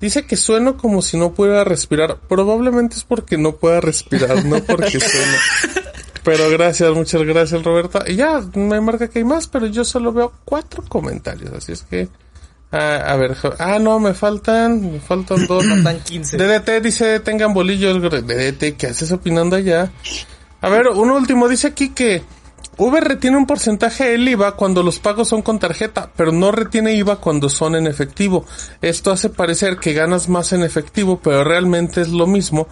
Dice que sueno como si no pudiera respirar. Probablemente es porque no pueda respirar, no porque sueno. Pero gracias, muchas gracias, Roberto. Y ya, me marca que hay más, pero yo solo veo cuatro comentarios. Así es que. ah, a ver, ah, no, me faltan, me faltan dos. Faltan 15. DDT dice, tengan bolillos. DDT, ¿qué haces opinando allá? A ver, un último. Dice aquí que Uber retiene un porcentaje del IVA cuando los pagos son con tarjeta, pero no retiene IVA cuando son en efectivo. Esto hace parecer que ganas más en efectivo, pero realmente es lo mismo.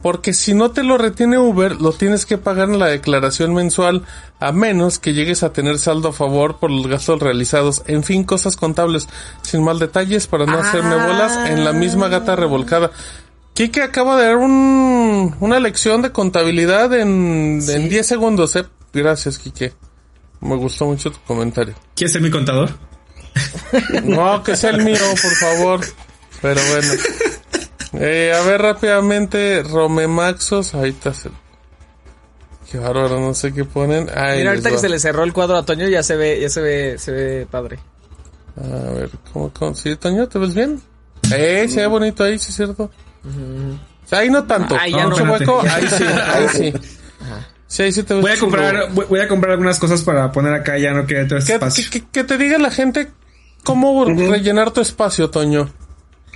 Porque si no te lo retiene Uber, lo tienes que pagar en la declaración mensual, a menos que llegues a tener saldo a favor por los gastos realizados. En fin, cosas contables, sin mal detalles para no hacerme bolas en la misma gata revolcada. Kike acaba de dar un, una lección de contabilidad en, en 10 segundos, eh. Gracias, Kike. Me gustó mucho tu comentario. ¿Quieres ser mi contador? No, que sea el mío, por favor. Pero bueno. Eh, a ver rápidamente, Romemaxos. Ahí está. se- Qué bárbaro, no sé qué ponen. Ahí Mira, ahorita que se le cerró el cuadro a Toño, ya se ve, ya se ve, se ve padre. A ver, ¿cómo, cómo? ¿Sí, Toño? ¿Te ves bien? Eh, se ve bonito ahí, sí es cierto. O sea, ahí no tanto. Ahí ya Mucho no. hueco, ahí sí, ahí sí. Sí, ahí sí te ves Voy a comprar, voy, voy a comprar algunas cosas para poner acá, ya no quede todo este Que, espacio. que- que- que te diga la gente cómo rellenar tu espacio, Toño.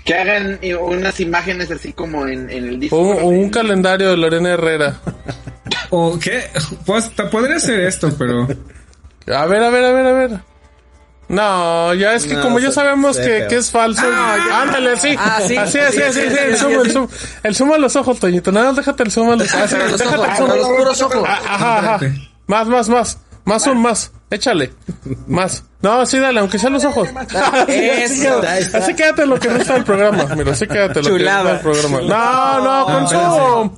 Que hagan eh, unas imágenes así como en, en el O, disco. o un calendario de Lorena Herrera. ¿O qué? Pues podría hacer esto, pero... A ver, a ver, a ver, a ver. No, ya es que No, como ya sabemos que, que es falso. Ándale, sí. Ah, sí. Así, así, Sí, así, sí, sí, sí, el zoom, el zoom. El zoom a los ojos, Toñito. Nada, déjate el zoom a los ojos. Pero los Déjate ojos, el zoom. los puros ojos. Ah, Ajá, ajá. Más, más, más. Más zoom, más. Échale. Más. No, sí, dale, aunque sean los ojos. Eso. Así, quédate lo que no está el programa. Mira, así quédate lo que no está el programa. No, no, con zoom.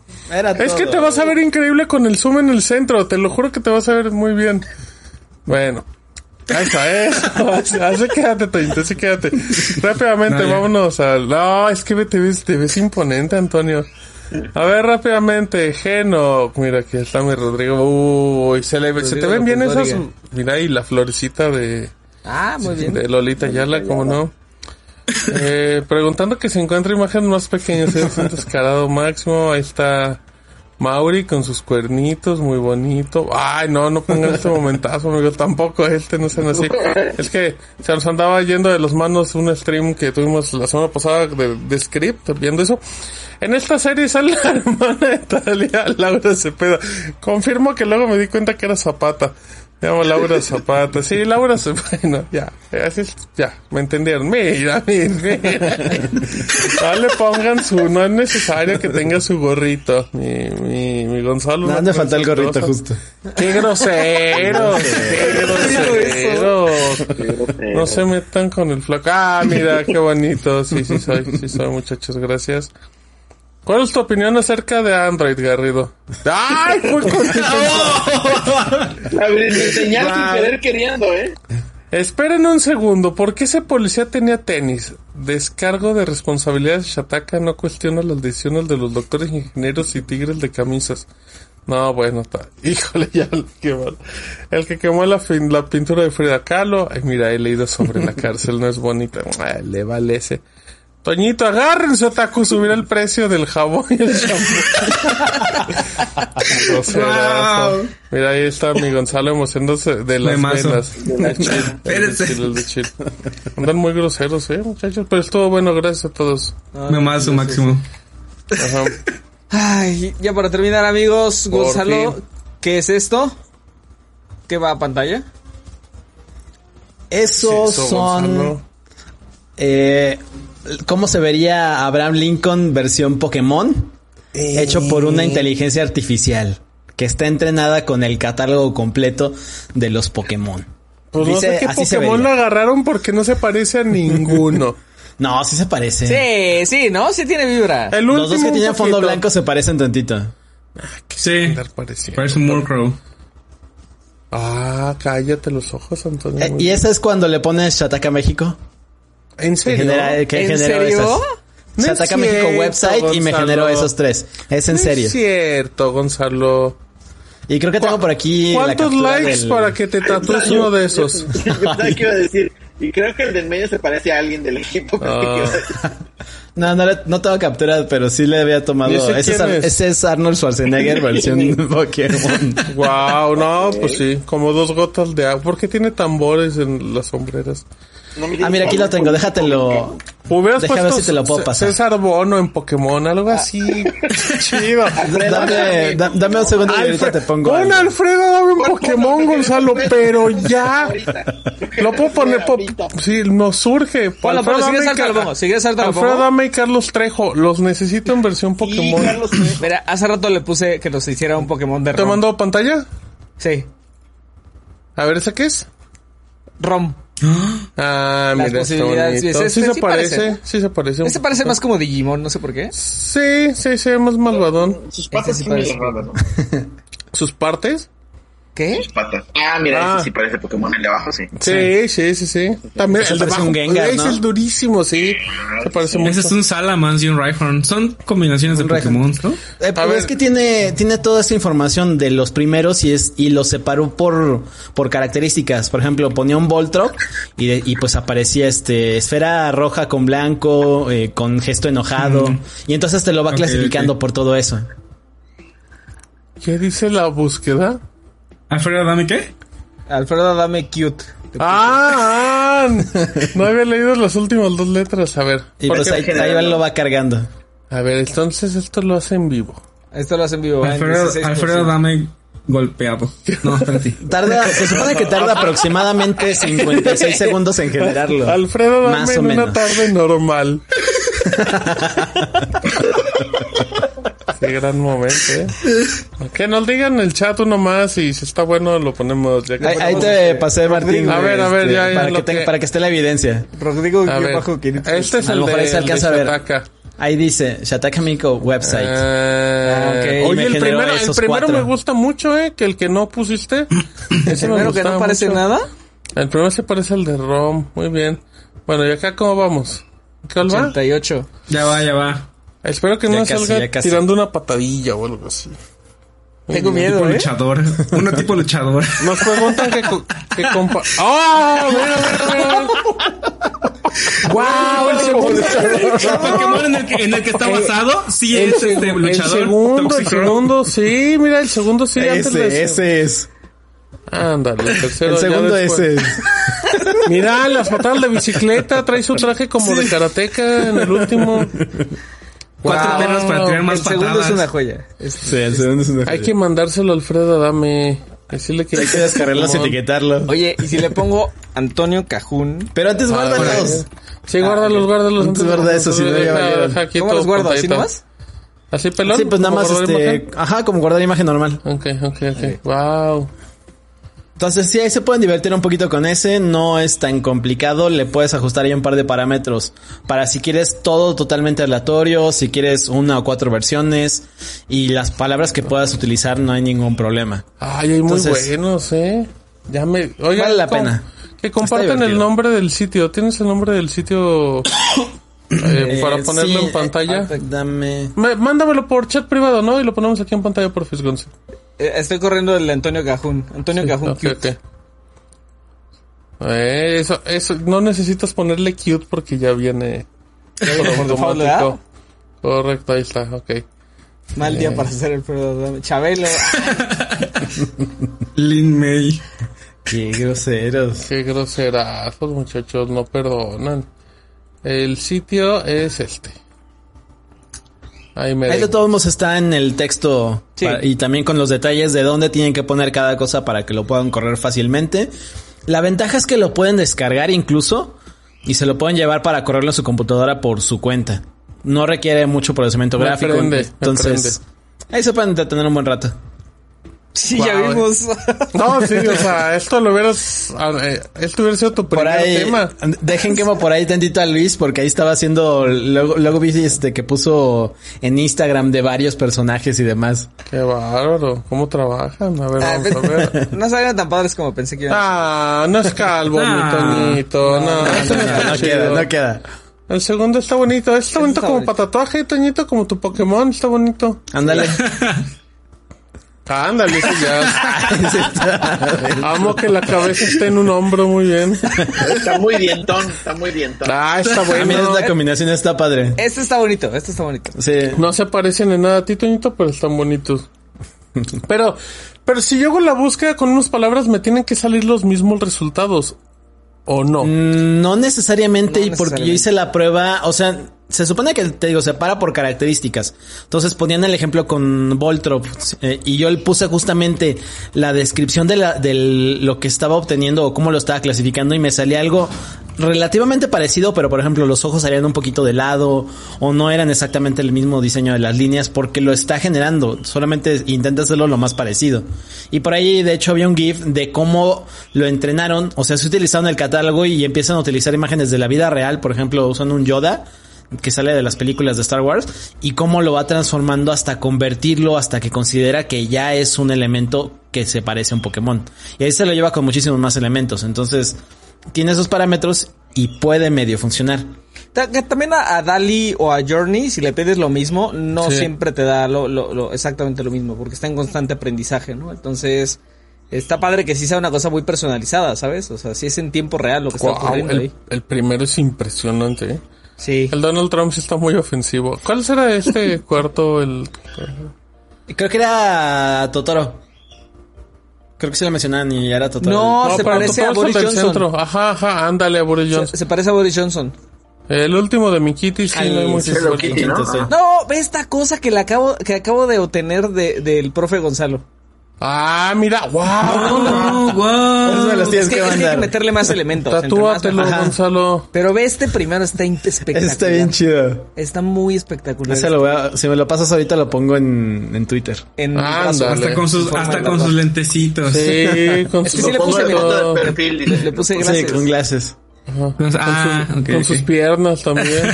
Es que te vas a ver increíble con el zoom en el centro. Te lo juro que te vas a ver muy bien. Bueno. Eso, eso. Así quédate, Toñito, así quédate. Rápidamente, No, vámonos al... No, es que te ves, te ves imponente, Antonio. A ver, rápidamente, Geno. Mira, aquí está mi Rodrigo. Uy, se, le, se te Rodrigo ven bien esas... Mira ahí la florecita de, Ah, muy bien. de Lolita Yala, ¿cómo no? Eh, preguntando que se encuentra imágenes más pequeñas, es un descarado máximo. Ahí está Mauri con sus cuernitos, muy bonito. Ay, no, no pongan este momentazo, amigo. Tampoco este, no sean así. Es que se nos andaba yendo de las manos un stream que tuvimos la semana pasada de, de script, viendo eso. En esta serie sale la hermana de Talia, Laura Cepeda. Confirmo que luego me di cuenta que era Zapata. Llamo Laura Zapata. Sí, Laura Zapata. Bueno, ya. Así es, ya. Me entendieron. Mira, mira, mira. No le pongan su... No es necesario que tenga su gorrito. Mi, mi, mi Gonzalo. No, no me falta el gorrito justo. ¡Qué grosero! ¡Qué grosero! No se metan con el flaco. Ah, mira, qué bonito. Sí, sí soy, sí soy, muchachos, gracias. ¿Cuál es tu opinión acerca de Android, Garrido? ¡Ay, fue contento! A ver, enseñar sin querer queriendo, ¿eh? Esperen un segundo, ¿por qué ese policía tenía tenis? Descargo de responsabilidades Shataka no cuestiona las decisiones de los doctores, ingenieros y tigres de camisas. No, bueno, está. Híjole, ya el que, mal. el que quemó la, fin- la pintura de Frida Kahlo. Ay, mira, he leído sobre la cárcel, no es bonita. Le vale ese. Toñito, agárrense, otaku, subir el precio del jabón y el shampoo. Groserazo. Mira, ahí está mi Gonzalo emocionándose de las velas. Espérense. Andan muy groseros, eh, muchachos. Pero estuvo bueno, gracias a todos. Me más su máximo. Ajá. Ay, ya para terminar, amigos, Por Gonzalo, fin. ¿qué es esto? ¿Qué va a pantalla? Esos Eso, son... Gonzalo. Eh, ¿Cómo se vería Abraham Lincoln versión Pokémon? Hecho por una inteligencia artificial que está entrenada con el catálogo completo de los Pokémon. Pues no sé Dice, qué así se Pokémon lo vería. agarraron porque no se parece a ninguno. No, sí se parece. Sí, sí, ¿no? Sí tiene vibra. El Los dos que tienen fondo blanco se parecen tantito. Sí. Andar pareciendo. Parece un Murkrow. Ah, cállate los ojos, Antonio. Eh, ¿Y ese es cuando le pones Shataka México? ¿En Que serio? genera, que ¿En generó serio? esas. No Shataka México website y me Gonzalo. generó esos tres. Es en No serio. Es cierto, Gonzalo. Y creo que tengo por aquí la ¿Cuántos captura likes del- para que te tatúes uno de esos? Que iba a decir. Y creo que el del medio se parece a alguien del equipo. ¿qué decir? No, no, le- no tengo captura, pero sí le había tomado. ¿Y ese Ese es, es? ese es Arnold Schwarzenegger versión Pokémon. wow, no, pues sí, como dos gotas de agua. ¿Por qué tiene tambores en las sombreras? No me Ah, mira, aquí lo tengo, déjatelo. Hubieras Déjame ver puesto si te lo puedo pasar. César Bono en Pokémon, algo así. Chido. Dame, da- dame un segundo y ahorita te pongo. Pon algo. Alfredo dame un Pokémon, Gonzalo, pero ya. Lo puedo poner. po- Sí, nos surge. Ponlo, Alfredo ponlo, si quieres Dame y ahorita lo Ca- pongo, si quieres ahorita lo Alfredo. Dame y Carlos Trejo. Los necesito en versión Pokémon. Mira, hace rato le puse que nos hiciera un Pokémon de ¿Te ROM. mando pantalla? Sí, A ver, ¿ese qué es? ROM. Ah, Las mira, está posibilidades. ¿ves? Sí Este se sí parece, parece. sí se parece. Este más como Digimon, no sé por qué. Sí, sí, sí, más malvadón. Sus sí medio parece. raras, ¿no? ¿Sus partes? ¿Qué? Sus patas. Ah, mira, Ah. ese sí parece Pokémon, el de abajo, sí. Sí, sí, sí, sí. También Ese el de abajo. un Gengar, es durísimo, sí. Se parece mucho. Ese es un Salamence y un Rhyhorn. Son combinaciones de Un. Pokémon, ¿no? Eh, pero ver. es que tiene, tiene toda esa información de los primeros y es, y los separó por, por características. Por ejemplo, ponía un Voltron y, de- y pues aparecía este, esfera roja con blanco, eh, con gesto enojado. Mm. Y entonces te lo va clasificando por todo eso. ¿Qué dice la búsqueda? Alfredo, dame qué? Alfredo, dame cute. Ah, ah, no había leído las últimas dos letras. A ver. Y ¿por pues ahí, ahí lo va cargando. A ver, entonces esto lo hace en vivo. Esto lo hacen vivo. ¿eh? Alfredo, 16%. Alfredo, dame golpeado. No, espérate. Tarda, se supone que tarda aproximadamente 56 segundos en generarlo. Alfredo, dame Más o en una tarde normal. Qué gran momento, ¿eh? Que nos digan en el chat uno más y si está bueno lo ponemos. Ya que Ahí, ahí te este- pasé, Martín. A ver, a ver, ya, ya para, que tenga- que- para que esté la evidencia. Rodrigo, A ver, bajo 500. este es A el lo mejor de, ahí se el de alcanza a ver. Ahí dice Shataka Miko website. Ah, ok. Y Oye, el primero, el primero cuatro. me gusta mucho, eh, que el que no pusiste. Ese me Primero que no parece mucho. nada. El primero se parece al de Rom, muy bien. Bueno, ¿y acá cómo vamos? ¿Cuál va? 88. Ya va, ya va. Espero que Ya no casi, salga tirando una patadilla o algo así. Tengo miedo, Tipo ¿eh? luchador. Uno tipo luchador. Nos preguntan que, que compa... ¡Ah! mira, mira, mira! ¡Guau! El segundo, El Pokémon en el que, en el que está basado, sí el, es este el luchador. segundo, el segundo, sí, mira, el segundo sí, antes de ese, ese es. Ándale, el tercero El segundo ese es. Mira, las patadas de bicicleta, trae su traje como de karateca en el último. Cuatro Wow. perros para tirar más el segundo patadas. es una joya. Este, Sí, el segundo es una Hay que mandárselo a Alfredo Adame. Decirle que... Hay que descargarlos y etiquetarlo. Oye, y si le pongo Antonio Cajún, Pero antes Ah, guárdalos. Sí, guárdalos, guárdalos. Antes guarda eso, si no, ya Deja- valieron. deja aquí ¿cómo los guardo? ¿Así nomás? ¿Así pelón? Sí, pues nada ¿Como más este. imagen? Ajá, como guardar imagen normal. Ok, ok, ok. Wow. Entonces, sí, ahí se pueden divertir un poquito con ese. No es tan complicado. Le puedes ajustar ahí un par de parámetros. Para si quieres todo totalmente aleatorio, si quieres una o cuatro versiones. Y las palabras que puedas utilizar, no hay ningún problema. Ay, hay muy buenos, eh. Ya me... Oiga, Vale la pena. Que compartan el nombre del sitio. ¿Tienes el nombre del sitio eh, para Eh, ponerlo sí, en pantalla? eh, dame. Me- mándamelo por chat privado, ¿no? Y lo ponemos aquí en pantalla por Fisgonce. Eh, Estoy corriendo el Antonio Cajún. Antonio Cajún Ok, cute. Eh, eso, eso, no necesitas ponerle cute porque ya viene automático. Correcto, ahí está, ok. Mal Eh. día para hacer el programa. Chabelo. Lin May. Qué groseros. Qué groserazos, muchachos, no perdonan. El sitio es este. Ahí me Ahí de todos modos está en el texto Sí. y también con los detalles de dónde tienen que poner cada cosa para que lo puedan correr fácilmente. La ventaja es que lo pueden descargar incluso y se lo pueden llevar para correrlo en su computadora por su cuenta. No requiere mucho procesamiento Me gráfico. prende, entonces, ahí se pueden entretener un buen rato. Sí, Wow. ya vimos. No, sí, o sea, esto lo hubieras... esto hubiera sido tu Por primer ahí, tema. dejen quemo por ahí tantito a Luis porque ahí estaba haciendo, luego, luego vi este que puso en Instagram de varios personajes y demás. Qué bárbaro, ¿cómo trabajan? A ver, Ah, vamos a ver. no salgan tan padres como pensé que iban. Ah, no es calvo, mi. Toñito. No, no No queda, no queda. El segundo está bonito. Está bonito está como bonito. para tatuaje, Toñito, como tu Pokémon. Está bonito. Ándale. Ándale, sí, ya. Amo que la cabeza esté en un hombro muy bien. Está muy dientón, está muy dientón. Ah, está bueno. la combinación está padre. Este está bonito, este está bonito. Sí. No se parecen en nada a ti, Toñito, pero están bonitos. Pero, pero si yo hago la búsqueda con unas palabras, me tienen que salir los mismos resultados. ¿O no? Mm, No necesariamente, No y porque yo necesariamente. hice la prueba, o sea, se supone que, te digo, se para por características. Entonces ponían el ejemplo con Voltrop, eh, y yo le puse justamente la descripción de, la, de lo que estaba obteniendo o cómo lo estaba clasificando y me salía algo relativamente parecido, pero por ejemplo los ojos salían un poquito de lado o no eran exactamente el mismo diseño de las líneas porque lo está generando, solamente intenta hacerlo lo más parecido. Y por ahí de hecho había un GIF de cómo lo entrenaron, o sea, se utilizaron el catálogo y empiezan a utilizar imágenes de la vida real, por ejemplo, usan un Yoda que sale de las películas de Star Wars y cómo lo va transformando hasta convertirlo, hasta que considera que ya es un elemento que se parece a un Pokémon. Y ahí se lo lleva con muchísimos más elementos. Entonces, tiene esos parámetros y puede medio funcionar. También a, a Dali o a Journey, si le pides lo mismo, no Sí. siempre te da lo, lo- lo- exactamente lo mismo, porque está en constante aprendizaje, ¿no? Entonces, está padre que sí sea una cosa muy personalizada, ¿sabes? O sea, si es en tiempo real lo que está ocurriendo el, ahí. el primero es impresionante. ¿eh? Sí. El Donald Trump sí está muy ofensivo. ¿Cuál será este cuarto? El creo que era Totoro. Creo que se lo mencionaban y era Totoro. No, se parece a Totoro Boris Johnson. centro. Ajá, ajá, ándale a Boris Se, Johnson. se parece a Boris Johnson. El último de mi Kitty sí, Ay, no. Kitty, ¿no? sí. No, ve esta cosa que le acabo, que acabo de obtener de, del profe Gonzalo. Ah, mira, wow. Eso wow. me los Es tienes que, que es que hay que meterle más elementos. más Tatúatelo, mejor. Gonzalo. Pero ve este primero, está espectacular. Está bien chido. Está muy espectacular. Ese lo voy a- si me lo pasas ahorita lo pongo en, en Twitter. En brazo. Hasta con sus, hasta con sus lentecitos. Sí, con Es que sus sí le puse de le- perfil, Le, puse Sí, gracias. con glasses. Entonces, ah, con, ok, con sus piernas también.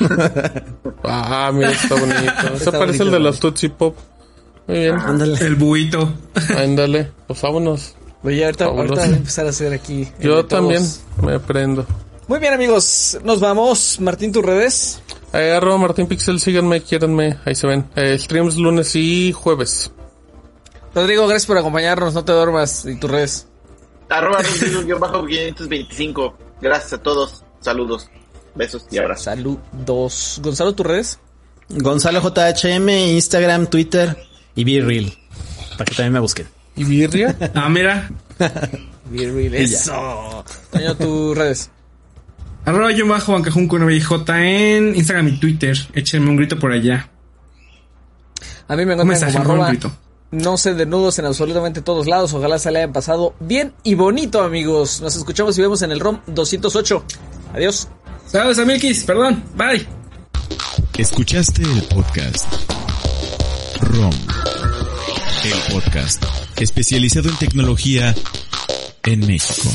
ah, mira, está bonito. Se Está parece bonito, el de ¿no? los Tootsie Pop. Muy bien. Ándale. El buito. Ándale, pues vámonos. Oye, ahorita, ahorita voy a empezar a hacer aquí. Yo también me prendo. Muy bien, amigos. Nos vamos. Martín, tus redes. Eh, arroba Martín Pixel, síganme, quiéranme, ahí se ven. Eh, streams lunes y jueves. Rodrigo, gracias por acompañarnos. No te duermas. Y tus redes. Arroba Rodrigo, bajo 525. Gracias a todos. Saludos. Besos y abrazos. Saludos. Gonzalo, tus redes. Gonzalo JHM, Instagram, Twitter y Be Real. Para que también me busquen. ¿Y birria? Ah, mira. Bien, bien, Eso. Toño, tus redes. Arroba yo bajo bancajun con J en Instagram y Twitter. Échenme un grito por allá. A mí me encuentran como arroba grito. no sé de nudos en absolutamente todos lados. Ojalá se le hayan pasado bien y bonito, amigos. Nos escuchamos y vemos en el ROM 208. Adiós. Saludos a Milkis, perdón. Bye. Escuchaste el podcast ROM. El podcast especializado en tecnología en México.